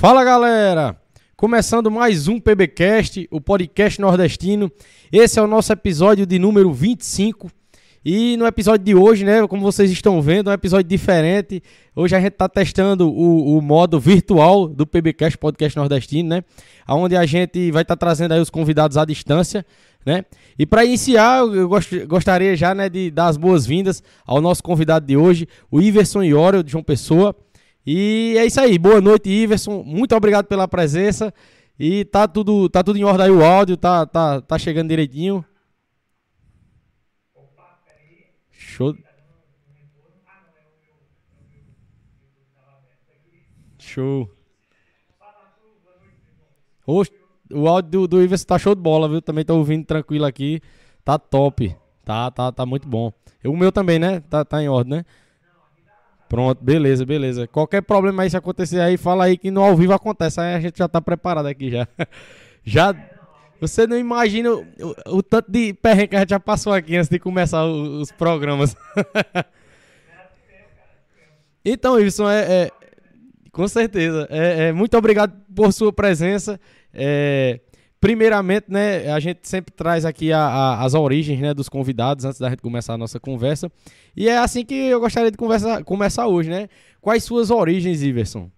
Fala galera! Começando mais um PBcast, o podcast nordestino. Esse é o nosso episódio de número 25. E no episódio de hoje, né, como vocês estão vendo, é um episódio diferente. Hoje a gente está testando o, o, modo virtual do PBcast, podcast nordestino, né? Onde a gente vai estar tá trazendo aí os convidados à distância, né? E para iniciar, eu gost, gostaria já, né, de dar as boas-vindas ao nosso convidado de hoje, o Iverson Iório, de João Pessoa. E é isso aí. Boa noite, Iverson. Muito obrigado pela presença. E tá tudo, tá tudo em ordem aí o áudio, tá, tá, tá chegando direitinho. Show. Show. O, o áudio do, do Iverson tá show de bola, viu? Também tô ouvindo tranquilo aqui. Tá top. Tá, tá, tá muito bom. O meu também, né? Tá, tá em ordem, né? Pronto, beleza, beleza. Qualquer problema aí se acontecer aí, fala aí que no ao vivo acontece. Aí a gente já tá preparado aqui já. Já. Você não imagina o, o, o tanto de perrengue que a gente já passou aqui antes de começar os, os programas. então, Wilson, é, é, com certeza. É, é, muito obrigado por sua presença. É, Primeiramente, né, a gente sempre traz aqui a, a, as origens né, dos convidados antes da gente começar a nossa conversa. E é assim que eu gostaria de conversa, começar hoje, né? Quais suas origens, Iverson?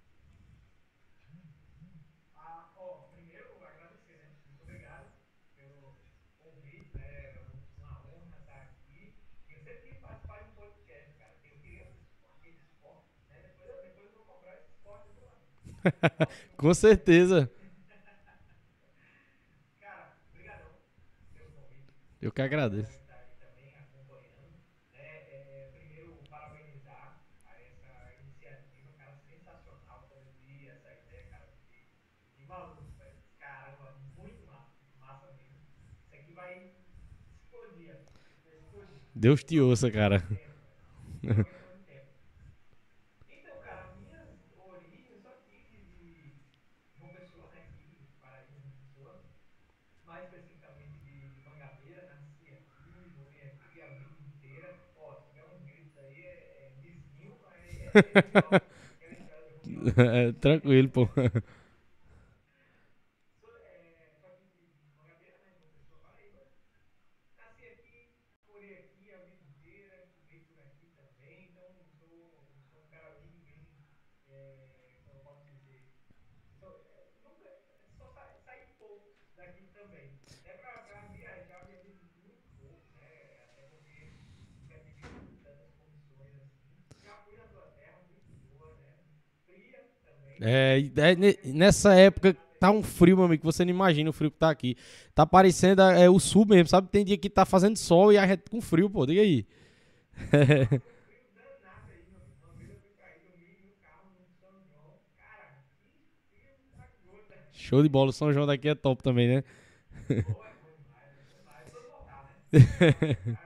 Com certeza. Eu que agradeço. Deus te ouça, cara. tranquilo, É, é, nessa época tá um frio, meu amigo, que você não imagina o frio que tá aqui. Tá parecendo é, o sul mesmo, sabe? Tem dia que tá fazendo sol e a gente com frio, pô. Diga aí. Show de bola, o São João daqui é top também, né?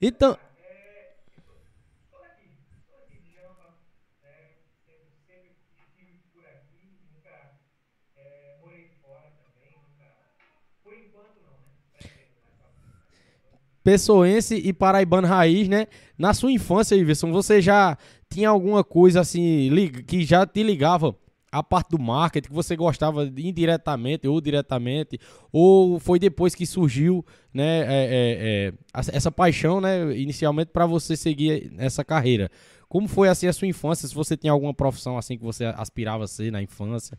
então, pessoense e paraibano raiz, né? Na sua infância, Iverson, você já tinha alguma coisa assim que já te ligava a parte do marketing que você gostava indiretamente ou diretamente, ou foi depois que surgiu, né, é, é, é, essa paixão, né, inicialmente para você seguir essa carreira? Como foi assim a sua infância? Se você tinha alguma profissão assim que você aspirava a ser na infância?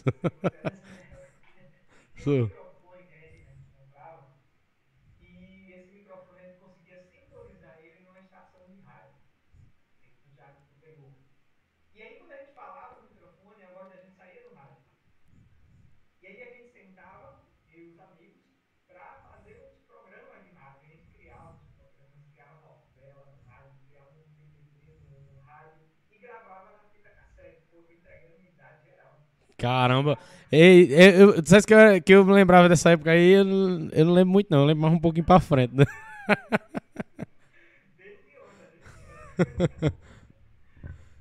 Sou. microfone que a gente comprava. E esse microfone a gente conseguia sincronizar ele numa estação de rádio. O Thiago pegou. E aí quando a gente falava no microfone, a voz da gente saía do rádio. E aí a gente sentava, eu e os amigos, para fazer uns programas de rádio. A gente criava uns programas, criava novela no rádio, criava um DVD no, no rádio. Caramba. Ei, eu, eu, que eu, que eu lembrava dessa época aí, eu eu não lembro muito não, eu lembro mais um pouquinho pra frente, né? Desde onda, desde onda.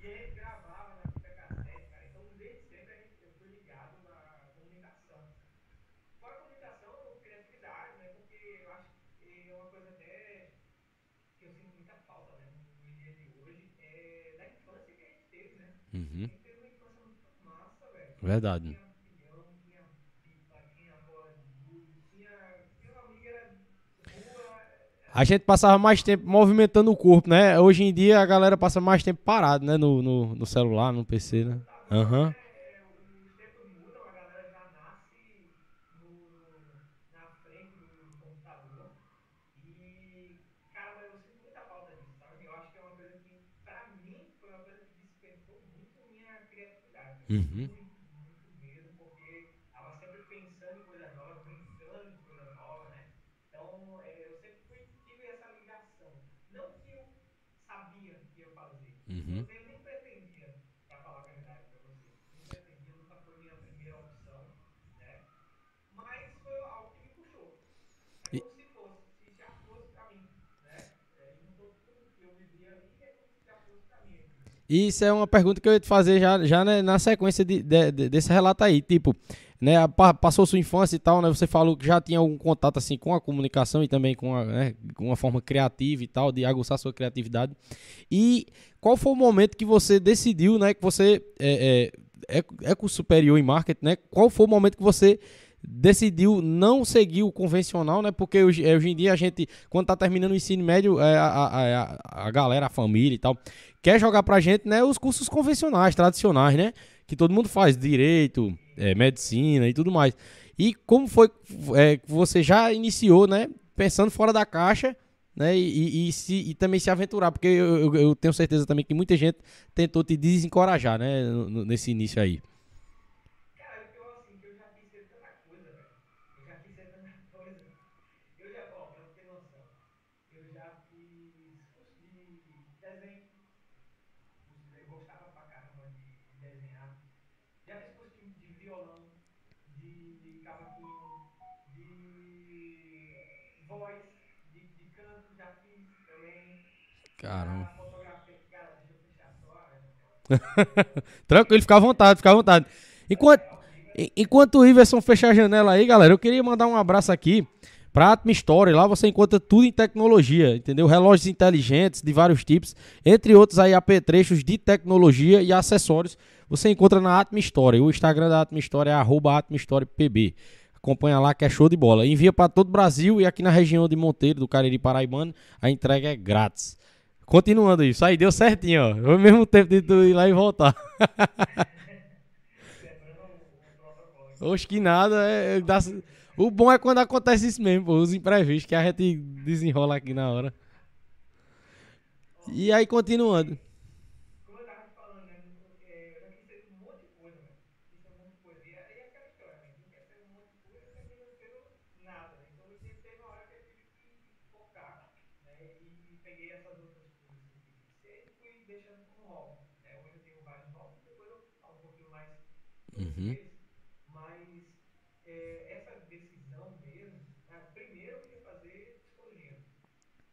E a gente gravava na fita cassete, cara. Então, desde sempre a gente, eu fui ligado na comunicação. Fora comunicação, criatividade, né? Porque eu acho que é uma coisa até que eu sinto muita falta, né? Nos dias de hoje, é da infância que a gente teve, né? A Uhum. gente teve uma infância muito massa, velho. Verdade. Tinha pilhão, tinha pipa, tinha bola de gude, tinha. Meu amigo era rua. A gente passava mais tempo movimentando o corpo, né? Hoje em dia a galera passa mais tempo parado, né? No, no, no celular, no PC, né? Aham. É, os tempos mudam, a galera já nasce no, na frente do computador. E, cara, mas eu sinto muita falta disso, sabe? Eu acho que é uma coisa que, pra mim, foi uma coisa que despertou muito minha criatividade. Uhum. Muito, muito mesmo, porque tava sempre pensando em coisas novas, brincando de coisas novas, né? Então, é, eu sempre fui, tive essa ligação. Não que eu sabia que ia fazer. Uhum. Eu nem pretendia, pra falar a verdade pra você. Nem pretendia, nunca foi minha primeira opção, né? Mas foi algo que me puxou. É E- como se fosse, se já fosse pra mim, né? É, juntou tudo que eu vivia ali e é como se já fosse pra mim aqui. Isso é uma pergunta que eu ia te fazer já, já né, na sequência de, de- de- desse relato aí. Tipo, né, pa- passou sua infância e tal, né? Você falou que já tinha algum contato assim com a comunicação e também com, a, né, com uma forma criativa e tal, de aguçar sua criatividade. E qual foi o momento que você decidiu, né? Que você é, é, é, é superior em marketing, né? Qual foi o momento que você decidiu não seguir o convencional, né? Porque hoje, eh, hoje em dia a gente, quando tá terminando o ensino médio, é, a, a, a, a galera, a família e tal, quer jogar pra gente, né? Os cursos convencionais, tradicionais, né? Que todo mundo faz, direito, eh, medicina e tudo mais. E como foi que você já iniciou, né? Pensando fora da caixa, né? E, e- e se, e também se aventurar, porque eu, eu- eu tenho certeza também que muita gente tentou te desencorajar, né? Nesse início aí. Cara, eu assim, que eu já quis ser tanta coisa, velho. Eu já quis ser tanta coisa. Eu já, ó, pra você ter noção, eu já fiz curso de desenho. Curso de- Eu gostava pra caramba de, de desenhar. Já fiz curso de, de violão, de cavaquinho, de voz, de, de canto, já fiz também. Caramba. Tranquilo, fica à vontade, fica à vontade. Enquanto, en- enquanto o Iverson fecha a janela aí, galera, eu queria mandar um abraço aqui pra Atma Story. Lá você encontra tudo em tecnologia, entendeu? Relógios inteligentes de vários tipos, entre outros aí apetrechos de tecnologia e acessórios. Você encontra na Atma Story. O Instagram da Atma Story é arroba Atma Story PB. Acompanha lá que é show de bola. Envia para todo o Brasil e aqui na região de Monteiro, do Cariri Paraibano, a entrega é grátis. Continuando isso, aí deu certinho, ó. Foi o mesmo tempo de tu ir lá e voltar. Quebrando o, o protocolo. Oxe, que nada. é- é- dá- o bom é quando acontece isso mesmo, pô, os imprevistos, que a gente desenrola aqui na hora. E aí, continuando. Como eu tava te falando, né? é, Eu já quis ser um monte de coisa, velho. Quis ser um monte de coisa. E aí é aquela história, né? Quem quer ser um monte de coisa termina sendo nada. né? Então eu tive- teve uma hora que eu tive que focar, né? E peguei essas outras coisas que eu queria e deixando como hobby. Né? Hoje eu tenho vários hobbies, depois eu falo um pouquinho mais Uhum. Mas é, essa decisão mesmo, né? primeiro eu queria fazer psicologia.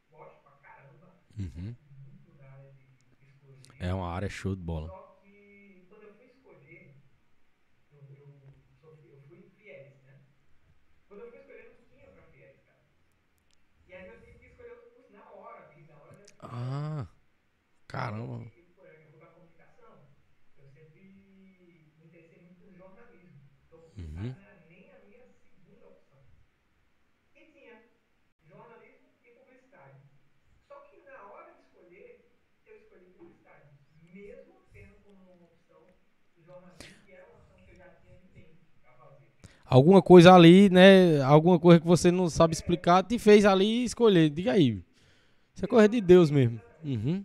Gosto pra caramba. Muito da área de psicologia. É uma área show de bola. Só que quando eu fui escolher, eu, eu, sou- eu fui em FIES, né? Quando eu fui escolher, não tinha pra FIES, cara. E aí eu tive que escolher outro curso na hora, vi, na hora da escolha. Ah, caramba. Alguma coisa ali, né? Alguma coisa que você não sabe explicar, te fez ali escolher. Diga aí. Isso é coisa de Deus mesmo. Uhum.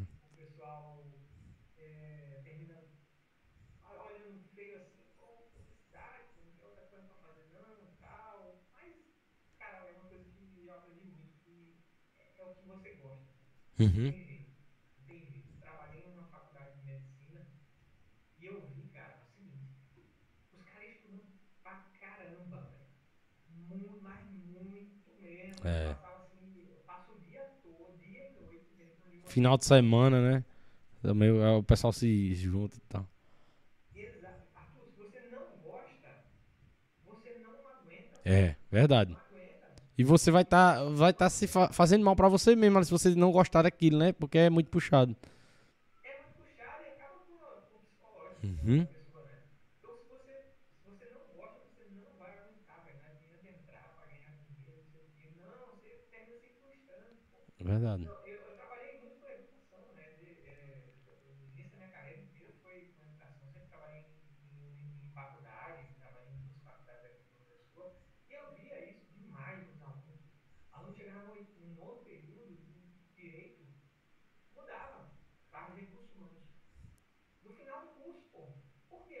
de uma Final de semana, né? Também é, o pessoal se junta e tal. Exato. Arthur, se você não gosta, você não aguenta. É, verdade. E você vai estar vai tá se fa- fazendo mal pra você mesmo, se você não gostar daquilo, né? Porque é muito puxado. É muito puxado e acaba com, o psicológico Uhum. da pessoa, né? Então, se você, se você não gosta, você não vai aguentar, velho. Não adianta entrar pra ganhar dinheiro, não sei o quê. Não, você termina se frustrando, pô. Verdade. Então, eu, eu trabalhei muito com educação, né? De, é, o início da minha carreira inteira foi com educação. Sempre trabalhei em, em, em faculdade, trabalhei em duas faculdades aqui de João Pessoa. E eu via isso demais nos alunos. Aluno chegava no, oit- no nono período de direito, mudava para recursos humanos. No final do curso, pô. Por quê? Porque Diga aí. Estava feliz. Uhum. Estava feliz. E o erro foi onde? Lá atrás, na hora de escolher o curso. Escolheu por, por alguém falando, alguém colocando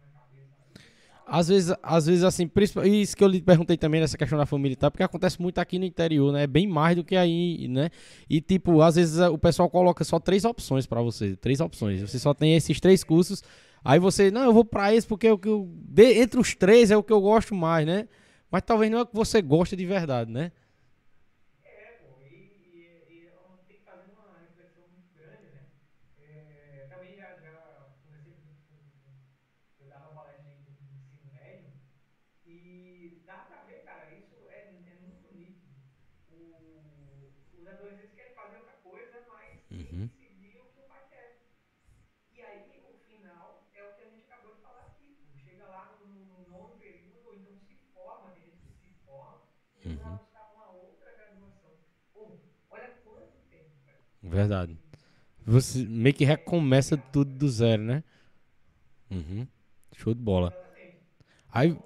na cabeça isso. Às vezes, às vezes assim, isso que eu lhe perguntei também nessa questão da família e tal, porque acontece muito aqui no interior, né? Bem mais do que aí, né? E tipo, às vezes o pessoal coloca só três opções pra você, três opções. Você só tem esses três cursos. Aí você, não, eu vou pra esse porque é o que eu, entre os três é o que eu gosto mais, né? Mas talvez não é o que você gosta de verdade, né? É, pô, e, e, e eu tenho que fazer uma reflexão muito grande, né? É, também já, já conversei com, com, com- Eu dava palestra em, em ensino médio e dá pra ver, cara, isso é, é muito nítido. O, os adolescentes querem fazer outra coisa, mas tem Uhum. que seguir o que o pai quer. E aí, o final é o que a gente acabou de falar aqui. Pô. Chega lá no, no, no nono período, ou então se forma, tem gente que se forma, e Uhum. vai buscar uma outra graduação. Pô, olha quanto tempo, velho. Verdade. Você meio que recomeça tudo do zero, né? Uhum. Show de bola. Aí,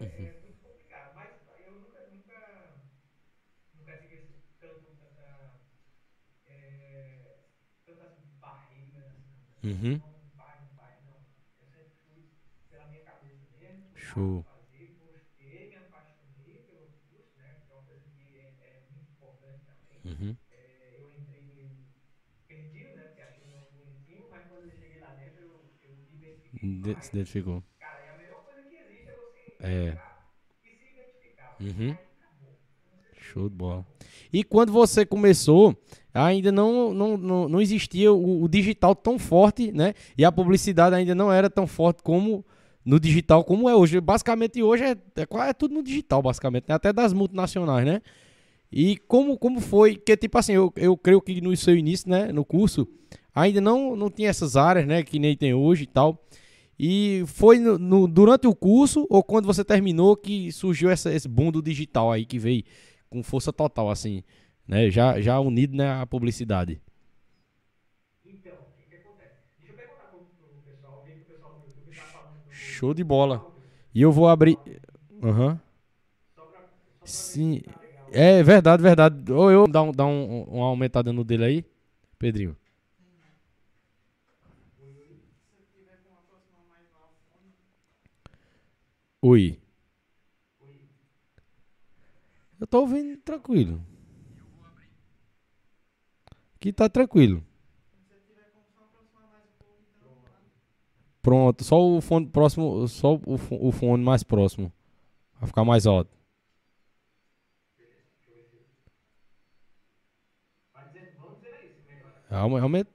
Então, é, é muito complicado. Mas eu nunca, nunca, nunca tive esse, tanto, tanta, é, tantas barreiras assim, não. Uhum. Não vai, não vai, não. Eu sempre fui pela minha cabeça mesmo. fui lá Show. Fazer, gostei, me apaixonei pelo curso, né? Que é uma coisa que é, é muito importante também. Uhum. É, eu entrei nele perdido, né? Porque achei o nome bonitinho, mas quando eu cheguei lá dentro, eu, eu me identifiquei De- demais. Se identificou. É. Uhum. Show de bola. E quando você começou, ainda não, não, não, não existia o, o digital tão forte, né? E a publicidade ainda não era tão forte como no digital como é hoje. Basicamente hoje é, é, é tudo no digital, basicamente, né? até das multinacionais, né? E como, como foi, que tipo assim, eu, eu creio que no seu início, né, no curso, ainda não, não tinha essas áreas, né, que nem tem hoje e tal. E foi no, no- durante o curso ou quando você terminou que surgiu essa, esse boom do digital aí que veio com força total, assim, né? Já, já unido né, à publicidade. Então, o que, que acontece? Deixa eu perguntar pro, pro pessoal, o que, que o pessoal do YouTube tá falando do Show de bola. E eu vou abrir. Aham. pra Sim. tá. É verdade, verdade. Ou eu dar um, dar um, uma aumentada no dele aí, Pedrinho. Oi. Eu tô ouvindo tranquilo. Aqui tá tranquilo. Pronto, só o fone próximo, só o, fo- o fone mais próximo. Vai ficar mais alto.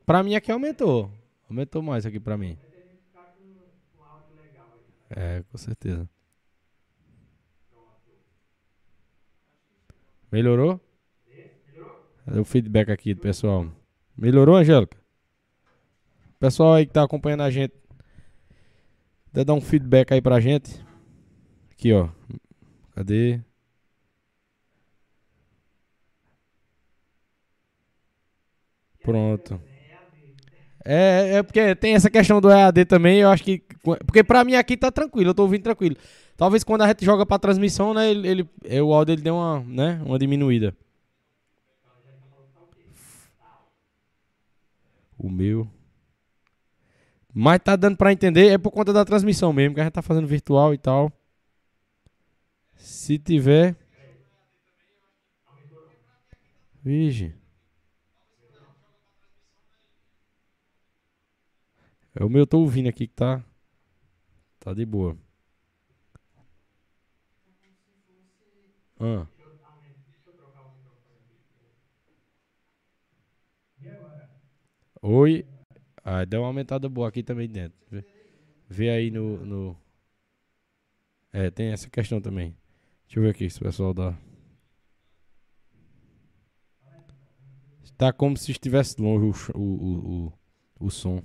Pra mim aqui aumentou. Aumentou mais aqui pra mim. É, com certeza. Melhorou? Cadê o feedback aqui do pessoal? Melhorou, Angélica? Pessoal aí que tá acompanhando a gente, até dar um feedback aí pra gente. Aqui, ó. Cadê? Pronto. É, é porque tem essa questão do EAD também, eu acho que. Porque pra mim aqui tá tranquilo, eu tô ouvindo tranquilo. Talvez quando a gente joga pra transmissão, né, ele, ele, é, o áudio ele deu uma, né, uma diminuída. O meu. Mas tá dando pra entender, é por conta da transmissão mesmo, que a gente tá fazendo virtual e tal. Se tiver. Vige. É o meu, eu tô ouvindo aqui que tá. Tá de boa. Ah. Oi. Ah, deu uma aumentada boa aqui também dentro. Vê, vê aí no, no. É, tem essa questão também. Deixa eu ver aqui se o pessoal dá. Está como se estivesse longe o, o, o, o som.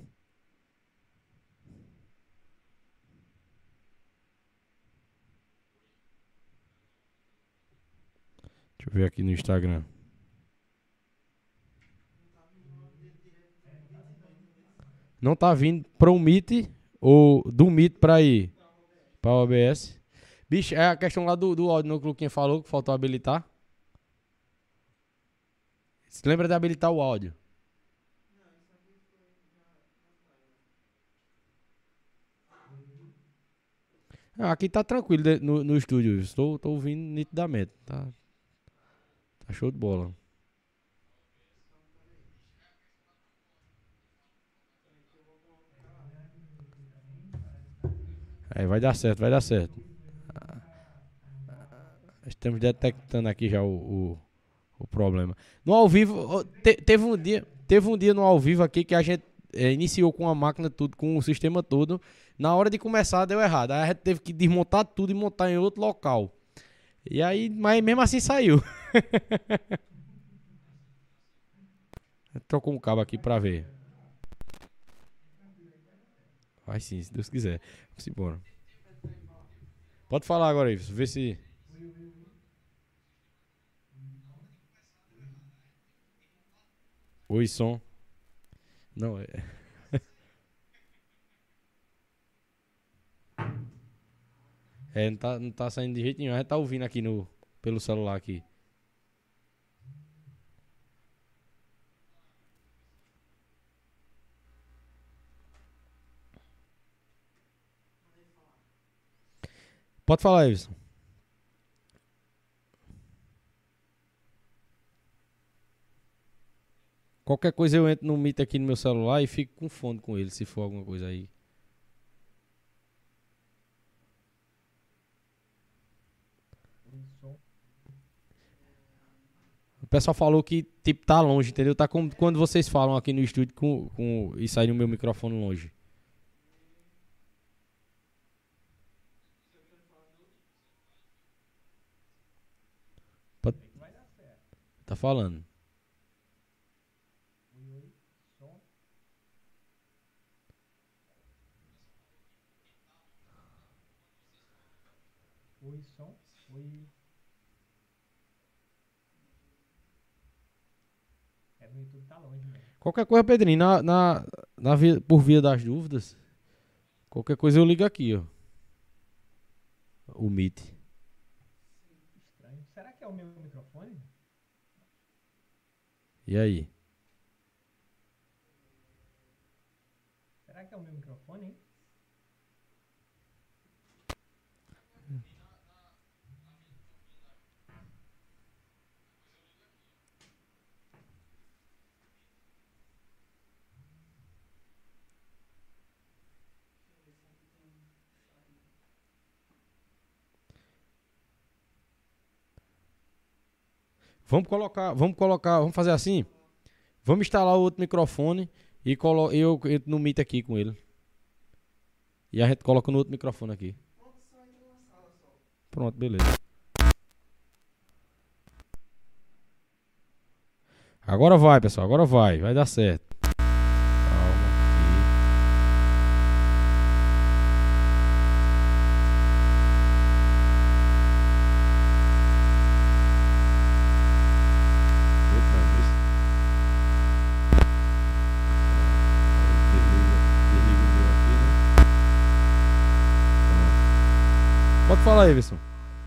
Deixa eu ver aqui no Instagram. Não tá vindo para o Meet ou do Meet para ir para o OBS. Bicho, é a questão lá do, áudio no que o Luquinha falou que faltou habilitar. Você lembra de habilitar o áudio? Ah, aqui tá tranquilo no, no estúdio. Estou, estou ouvindo nitidamente. Tá show de bola. É, vai dar certo, vai dar certo. Estamos detectando aqui já o, o, o problema. No ao vivo, te, teve um dia, teve um dia no ao vivo aqui que a gente é, iniciou com a máquina tudo, com o sistema todo. Na hora de começar deu errado. Aí a gente teve que desmontar tudo e montar em outro local. E aí, mas mesmo assim saiu. Trocou um cabo aqui pra ver. Vai sim, se Deus quiser. Vamos embora. Pode falar agora, Ives. Vê se. Oi, som. Não, é. É, não tá, não tá saindo de jeito nenhum. A gente tá ouvindo aqui no, pelo celular aqui. Pode falar, Evison. Qualquer coisa eu entro no Meet aqui no meu celular e fico com fone com ele, se for alguma coisa aí. Pessoal falou que tipo tá longe, entendeu? Tá como quando vocês falam aqui no estúdio com, com e sai no meu microfone longe. Tá falando. Oi, som. Oi. É, no YouTube tá longe, né? Qualquer coisa, Pedrinho, na, na, na via, por via das dúvidas, qualquer coisa eu ligo aqui, ó. O Meet. Estranho. Será que é o meu microfone? E aí? Será que é o meu microfone, hein? Vamos colocar, vamos colocar, vamos fazer assim. Vamos instalar o outro microfone e colo eu entro no Meet aqui com ele. E a gente coloca no outro microfone aqui. Pronto, beleza. Agora vai, pessoal. Agora vai. Vai dar certo.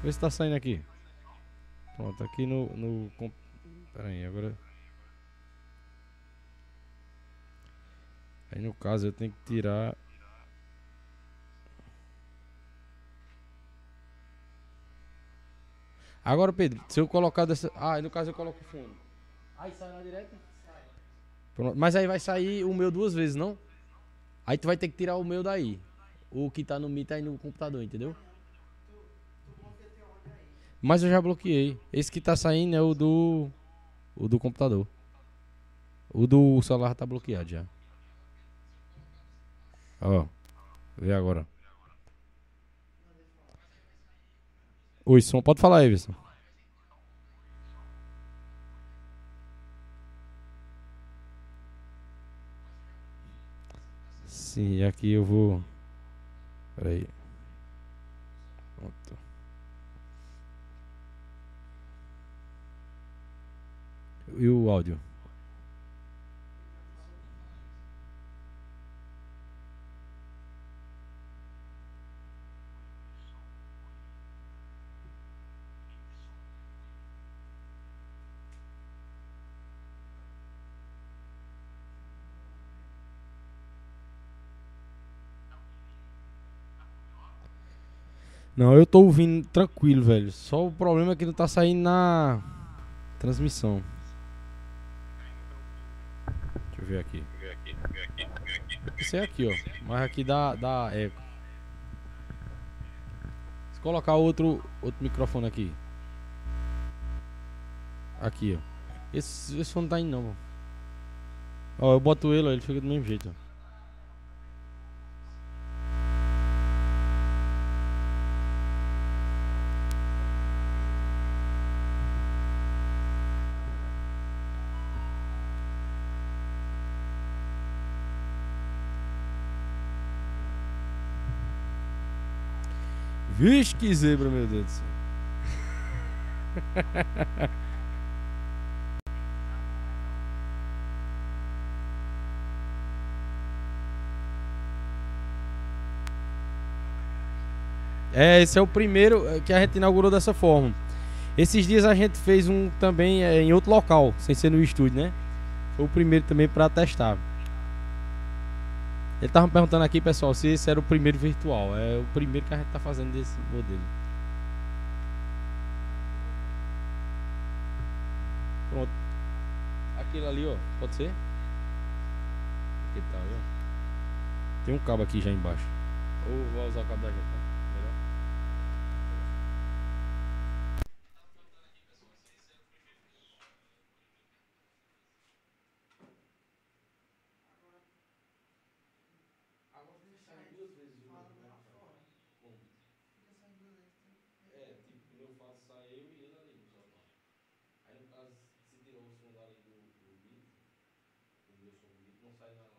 Vê se tá saindo aqui. Pronto, aqui no. no Pera aí, agora. Aí no caso eu tenho que tirar. Agora, Pedro, se eu colocar dessa. Ah, aí no caso eu coloco o fundo. Aí sai na direta? Pronto. Mas aí vai sair o meu duas vezes, não? Aí tu vai ter que tirar o meu daí. O que tá no Mi tá aí no computador, entendeu? Mas eu já bloqueei. Esse que tá saindo é o do. O do computador. O do celular tá bloqueado já. Ó. Vê agora. Oi, som. Pode falar, Everson. Sim, aqui eu vou. Pera aí. Pronto. E o áudio? Não, eu tô ouvindo tranquilo, velho. Só o problema é que não tá saindo na transmissão. Ver aqui. Isso é aqui, ó. Mas aqui dá, dá eco. Se colocar outro, outro microfone aqui. Aqui, ó. Esse, esse não tá indo, não. Ó, eu boto ele, ó, ele fica do mesmo jeito, ó. Vixe, que zebra, meu Deus do céu. É, esse é o primeiro eh, que a gente inaugurou dessa forma. Esses dias a gente fez um também eh, em outro local, sem ser no estúdio, né? Foi o primeiro também para testar. Ele tava me perguntando aqui, pessoal, se esse era o primeiro virtual. É o primeiro que a gente tá fazendo desse modelo. Pronto. Aquilo ali, ó, pode ser? Aqui tá, aí, ó. Tem um cabo aqui já embaixo. Ou usar o cabo da gente, do Meet,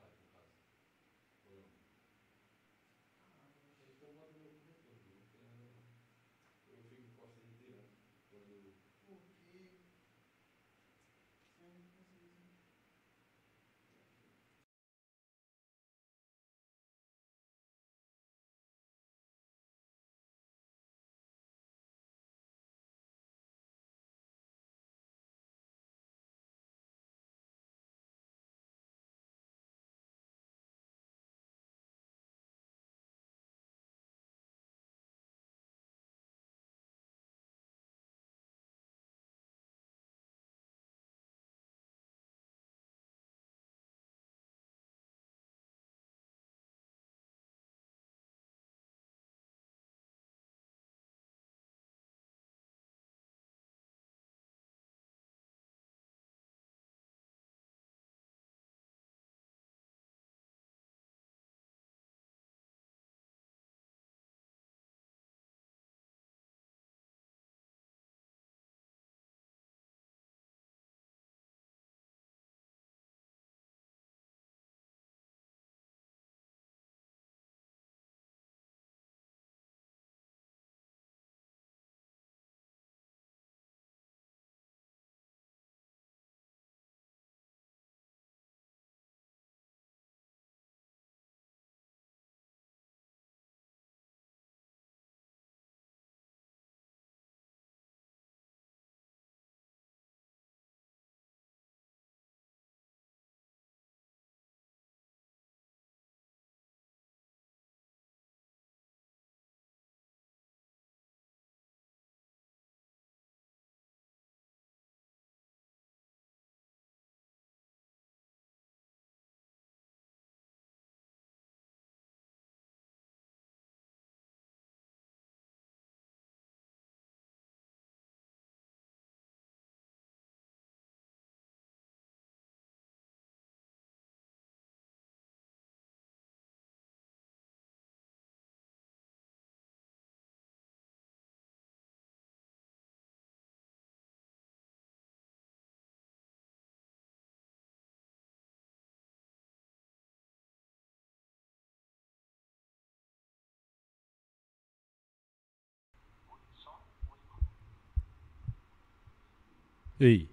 Ei.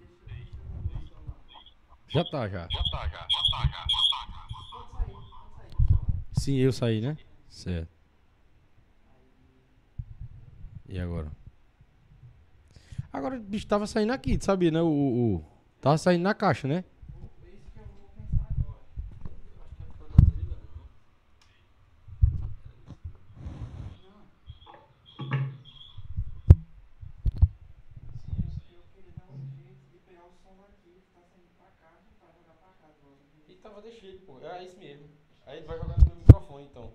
Já tá, já. Sim, eu saí, né? Certo. E agora? Agora o bicho tava saindo aqui, tu sabia, né? O, o, o- Tava saindo na caixa, né? E tava deixando, pô. É isso mesmo. Aí ele vai jogar no meu microfone, então.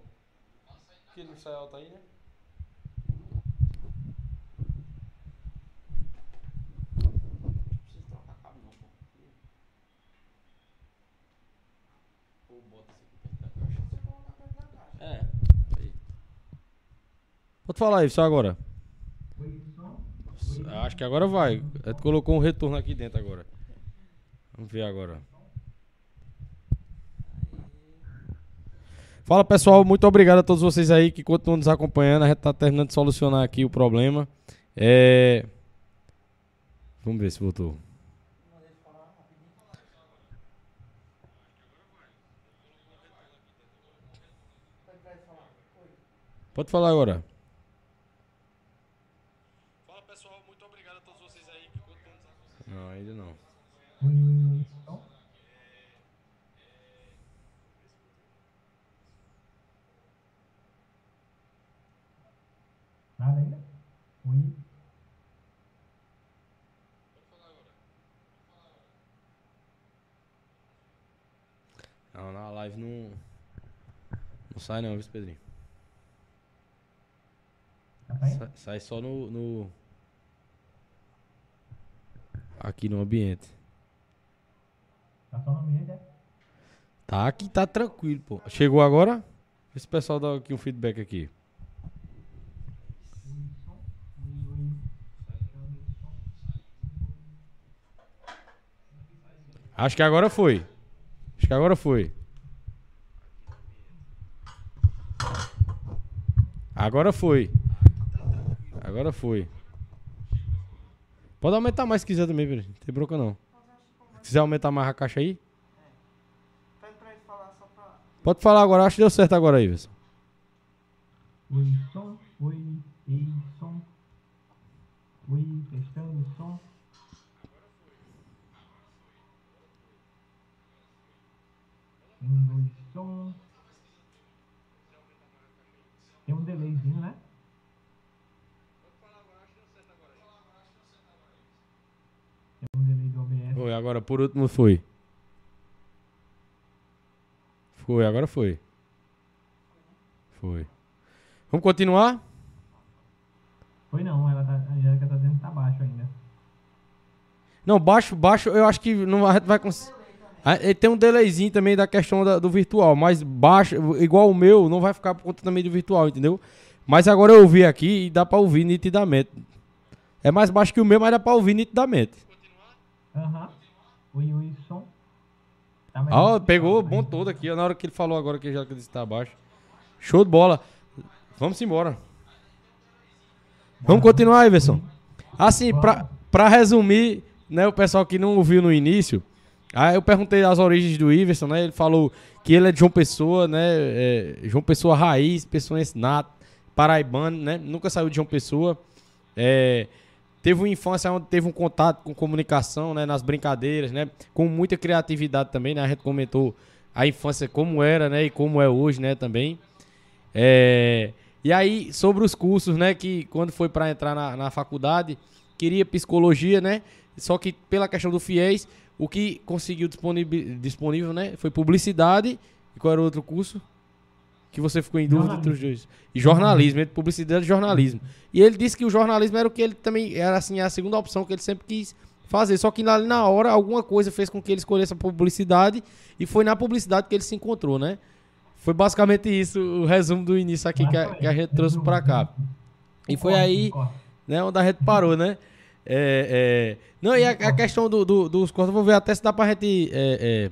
Porque ele não sai alto aí, né? Não precisa trocar cabo não, pô. Ou bota isso aqui perto da caixa. Você coloca perto da caixa. É. Aí. Pode falar aí, só agora. Acho que agora vai. É, colocou um retorno aqui dentro agora. Vamos ver agora. Fala pessoal, muito obrigado a todos vocês aí que continuam nos acompanhando. A gente tá terminando de solucionar aqui o problema. É... Vamos ver se voltou. Pode falar agora. Fala pessoal, muito obrigado a todos vocês aí que continuam nos acompanhando. Não, ainda não. Nada ainda? Oi. Não, na live não. Não sai não, viu, Pedrinho? Tá? Sai, sai só no, no. Aqui no ambiente. Tá só no ambiente, é? Tá aqui, tá tranquilo, pô. Chegou agora? Esse pessoal dá aqui um feedback aqui. Acho que agora foi. Acho que agora foi. Agora foi. Agora foi. Pode aumentar mais se quiser também, velho. Não tem bronca não. Se quiser aumentar mais a caixa aí. Pode falar agora, acho que deu certo agora aí, Wilson. Oi, som. Oi, ei, som. Oi, testando som. Um, dois, som. Tem um delayzinho, né? Tem um delay do OBS. Foi, agora por último foi. Foi, agora foi. Foi. Vamos continuar? Foi não, ela tá, a Angélica tá dizendo que tá baixo ainda. Não, baixo, baixo, eu acho que não a gente vai conseguir. Tem um delayzinho também da questão da- do virtual, mas baixo, igual o meu, não vai ficar por conta também do virtual, entendeu? Mas agora eu ouvi aqui e dá pra ouvir nitidamente. É mais baixo que o meu, mas dá pra ouvir nitidamente. Aham. Oi, oi, som. Tá Ó, melhor? pegou bom todo aqui, ó, na hora que ele falou agora que já que disse que tá baixo. Show de bola. Vamos embora. Vamos continuar, Iverson. Assim, pra, pra resumir, né, o pessoal que não ouviu no início, aí eu perguntei as origens do Iverson, né? Ele falou que ele é de João Pessoa, né? é, João Pessoa raiz, pessoa nato, paraibano, né? Nunca saiu de João Pessoa. É, teve uma infância onde teve um contato com comunicação, né? Nas brincadeiras, né? Com muita criatividade também, né? A gente comentou a infância como era, né? E como é hoje, né? Também. É, e aí, sobre os cursos, né? Que quando foi para entrar na, na faculdade, queria psicologia, né? Só que pela questão do FIES, o que conseguiu disponível, né? Foi publicidade. E qual era o outro curso? Que você ficou em dúvida entre os dois. E jornalismo, entre publicidade e jornalismo. E ele disse que o jornalismo era o que ele também era assim a segunda opção que ele sempre quis fazer. Só que ali na hora alguma coisa fez com que ele escolhesse a publicidade e foi na publicidade que ele se encontrou, né? Foi basicamente isso o resumo do início aqui que a, que a gente trouxe pra cá. E foi aí, né, onde a gente parou, né? É, é, Não, e a, a questão do, do- dos cortes, vou ver até se dá pra gente é, é,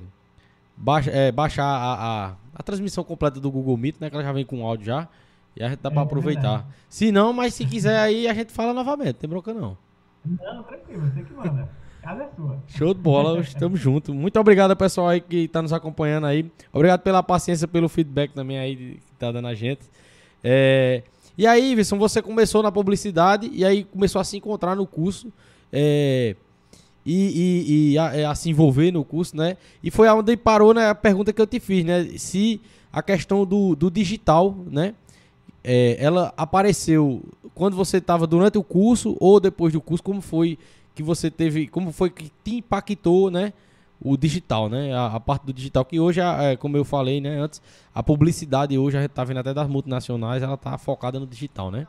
baixa- é, baixar a, a, a transmissão completa do Google Meet, né? Que ela já vem com áudio já. E a gente dá pra É, aproveitar. verdade. Se não, mas se quiser aí, a gente fala novamente, tem bronca não. Não, tranquilo, você que manda. Casa é sua. Show de bola, estamos juntos. Muito obrigado, pessoal aí que está nos acompanhando aí. Obrigado pela paciência, pelo feedback também aí que tá dando a gente. É, E aí, Iverson, você começou na publicidade e aí começou a se encontrar no curso é, e, e- e a, é, a se envolver no curso, né? E foi onde parou né, a pergunta que eu te fiz, né? Se a questão do, do digital, né? é, ela apareceu quando você estava durante o curso ou depois do curso? Como foi que você teve, como foi que te impactou, né? O digital, né? A, a parte do digital que hoje, é, como eu falei, né? Antes, a publicidade hoje a gente tá vendo até das multinacionais, ela tá focada no digital, né?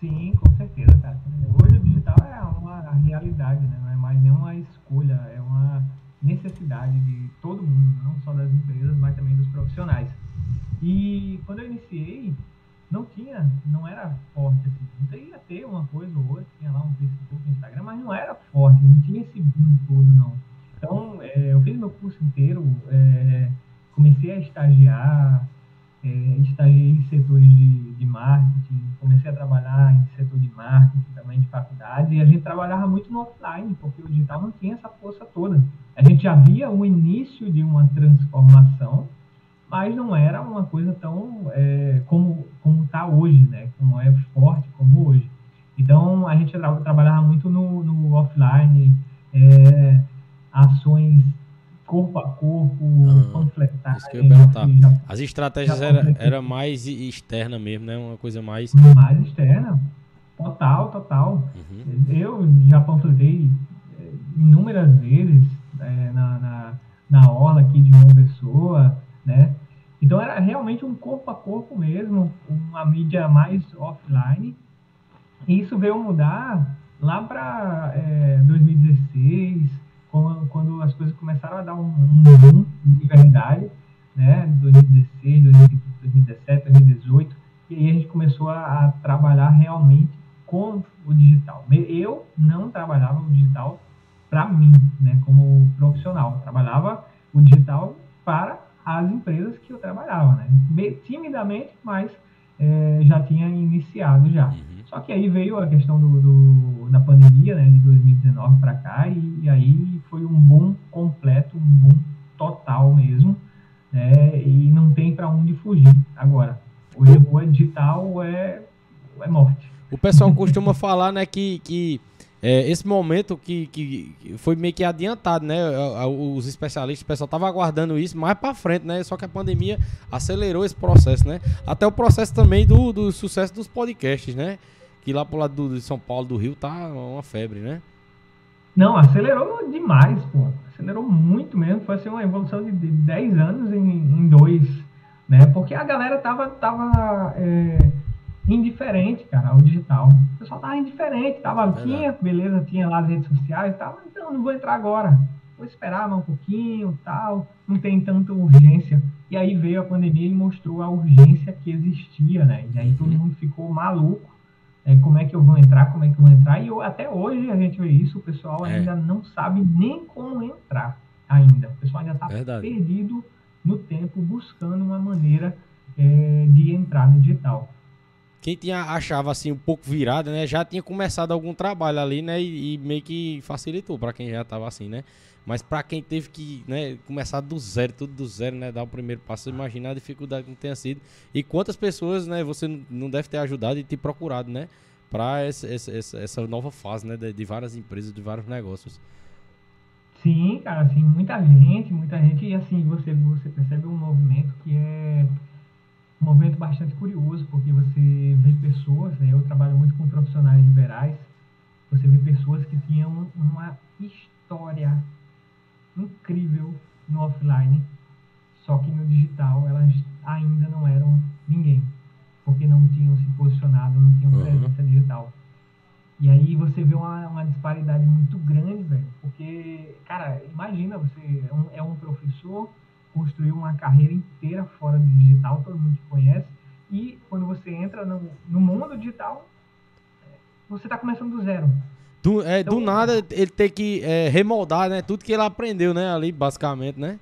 Sim, com certeza, cara. Hoje o digital é uma realidade, né? Não é escolha, é uma necessidade de todo mundo, não só das empresas, mas também dos profissionais. E quando eu iniciei, não tinha, não era forte assim. Você ia ter uma coisa ou outra, tinha lá um Facebook, um Instagram, mas não era forte, não tinha esse boom todo, não. Então, eh, eu fiz meu curso inteiro, eh, comecei a estagiar, é, estagiei em setores de, de marketing, comecei a trabalhar em de marketing também de faculdade, e a gente trabalhava muito no offline, porque o digital não tinha essa força toda. A gente já via o início de uma transformação, mas não era uma coisa tão é, como como está hoje, né? Como é forte como hoje. Então a gente tra trabalhava muito no, no offline, é, ações corpo a corpo, Ah, panfletagem. isso que eu ia perguntar. já- As estratégias Já era, era mais externa mesmo, né? Uma coisa mais. mais externa. Total, total. Uhum. Eu já panfletei eh, inúmeras vezes eh, na, na, na orla aqui de João Pessoa, né? Então era realmente um corpo a corpo mesmo, uma mídia mais offline. E isso veio mudar lá para 2016, quando, quando as coisas começaram a dar um, um boom de verdade, né? 2016, 2017, 2018. E aí a gente começou a, a trabalhar realmente com o digital. Eu não trabalhava o digital para mim, né, como profissional. Eu trabalhava o digital para as empresas que eu trabalhava, né? Bem timidamente, mas eh, já tinha iniciado já. Uhum. Só que aí veio a questão do, do- da pandemia, né, de 2019 para cá, e, e aí foi um boom completo, um boom total mesmo, né, e não tem para onde fugir agora. É, ou é digital ou é, ou é morte. O pessoal costuma falar, né, que, que é, esse momento que, que foi meio que adiantado, né? Os especialistas, o pessoal tava aguardando isso mais pra frente, né? Só que a pandemia acelerou esse processo, né? Até o processo também do, do sucesso dos podcasts, né? Que lá pro lado do, de São Paulo, do Rio, tá uma febre, né? Não, acelerou demais, pô. Acelerou muito mesmo. Foi assim, uma evolução de, de 10 anos em, em dois, né? Porque a galera tava, tava é, indiferente, cara, ao digital. O pessoal tava indiferente, tava, Verdade. tinha, beleza, tinha lá as redes sociais e tal, mas então não vou entrar agora. Vou esperar mais um pouquinho, tal, não tem tanta urgência. E aí veio a pandemia e mostrou a urgência que existia, né? E aí todo Uhum. mundo ficou maluco é, como é que eu vou entrar, como é que eu vou entrar. E eu- até hoje a gente vê isso, o pessoal É. ainda não sabe nem como entrar ainda. O pessoal ainda está perdido no tempo buscando uma maneira é, de entrar no digital. Quem tinha, achava assim um pouco virado, né? Já tinha começado algum trabalho ali, né? E, e meio que facilitou pra quem já tava assim, né? Mas pra quem teve que, né, começar do zero, tudo do zero, né, dar o primeiro passo, imagina a dificuldade que tenha sido e quantas pessoas, né, você não- deve ter ajudado e te procurado, né, essa, essa, essa, essa nova fase, né, de, de várias empresas, de vários negócios. Sim, cara, assim, muita gente, muita gente, e assim, você, você percebe um movimento que é um movimento bastante curioso, porque você vê pessoas, né, eu trabalho muito com profissionais liberais, você vê pessoas que tinham uma história incrível no offline, só que no digital elas ainda não eram ninguém, porque não tinham se posicionado, não tinham Uhum. presença digital. E aí você vê uma, uma disparidade muito grande, velho. Porque, cara, imagina, você é um, é um professor, construiu uma carreira inteira fora do digital, todo mundo te conhece, e quando você entra no, no mundo digital, é, você está começando do zero. Do, é, do Então- nada ele ter que é, remoldar, né, tudo que ele aprendeu, né, ali, basicamente, né?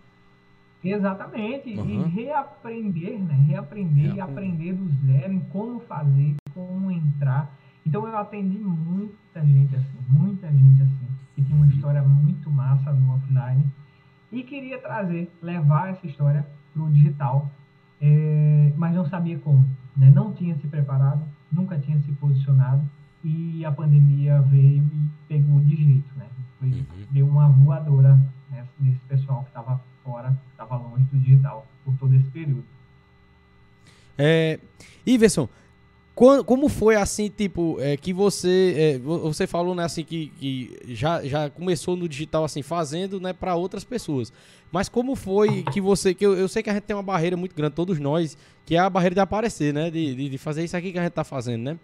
Exatamente. Uhum. E reaprender, né? Reaprender e Reaprender. aprender do zero em como fazer, como entrar. Então eu atendi muita gente assim. história muito massa no offline e queria trazer, levar essa história para o digital, é, mas não sabia como, né? não tinha se preparado, nunca tinha se posicionado e a pandemia veio e pegou de jeito, né? Foi, uhum. Deu uma voadora né, nesse pessoal que estava fora, estava longe do digital por todo esse período. É, Iverson, como foi assim, tipo, é, que você é, você falou né, assim que, que já, já começou no digital assim fazendo, né, para outras pessoas. Mas como foi que você que eu, eu sei que a gente tem uma barreira muito grande todos nós, que é a barreira de aparecer, né, de, de, de fazer isso aqui que a gente tá fazendo, né?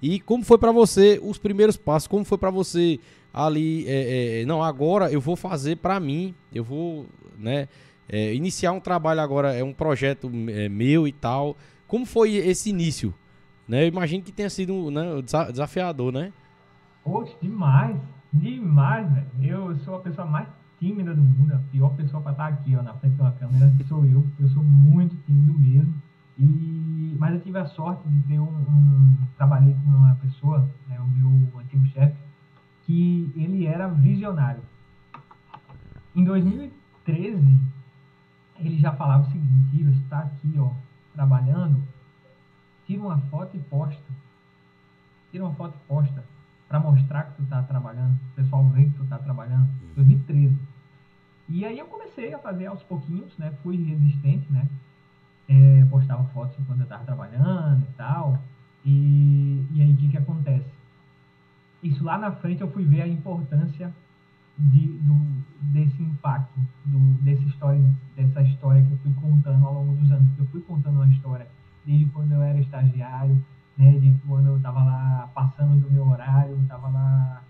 E como foi para você os primeiros passos? Como foi para você ali, é, é, não, agora eu vou fazer para mim, eu vou, né, é, iniciar um trabalho agora, é um projeto é, meu e tal. Como foi esse início? Né? Eu imagino que tenha sido né, desafiador, né? Poxa, demais. Demais, velho. Eu sou a pessoa mais tímida do mundo. A pior pessoa para estar aqui, ó, na frente de uma câmera sou eu. Eu sou muito tímido mesmo. E, mas eu tive a sorte de ter um, um trabalhei com uma pessoa, né, o meu antigo chefe, que ele era visionário. Em 2013, ele já falava o seguinte, Ives, está aqui, ó, trabalhando, tira uma foto e posta. Tira uma foto e posta para mostrar que tu tá trabalhando, o pessoal vê que tu tá trabalhando. 2013. Uhum. E aí eu comecei a fazer aos pouquinhos, né? Fui resistente, né? É, postava fotos enquanto eu tava trabalhando e tal. E, e aí o que que acontece? Isso lá na frente eu fui ver a importância de, do, desse impacto, do, desse história, dessa história que eu fui contando ao longo dos anos. Eu fui contando uma história desde quando eu era estagiário, né, de quando eu estava lá passando do meu horário, estava lá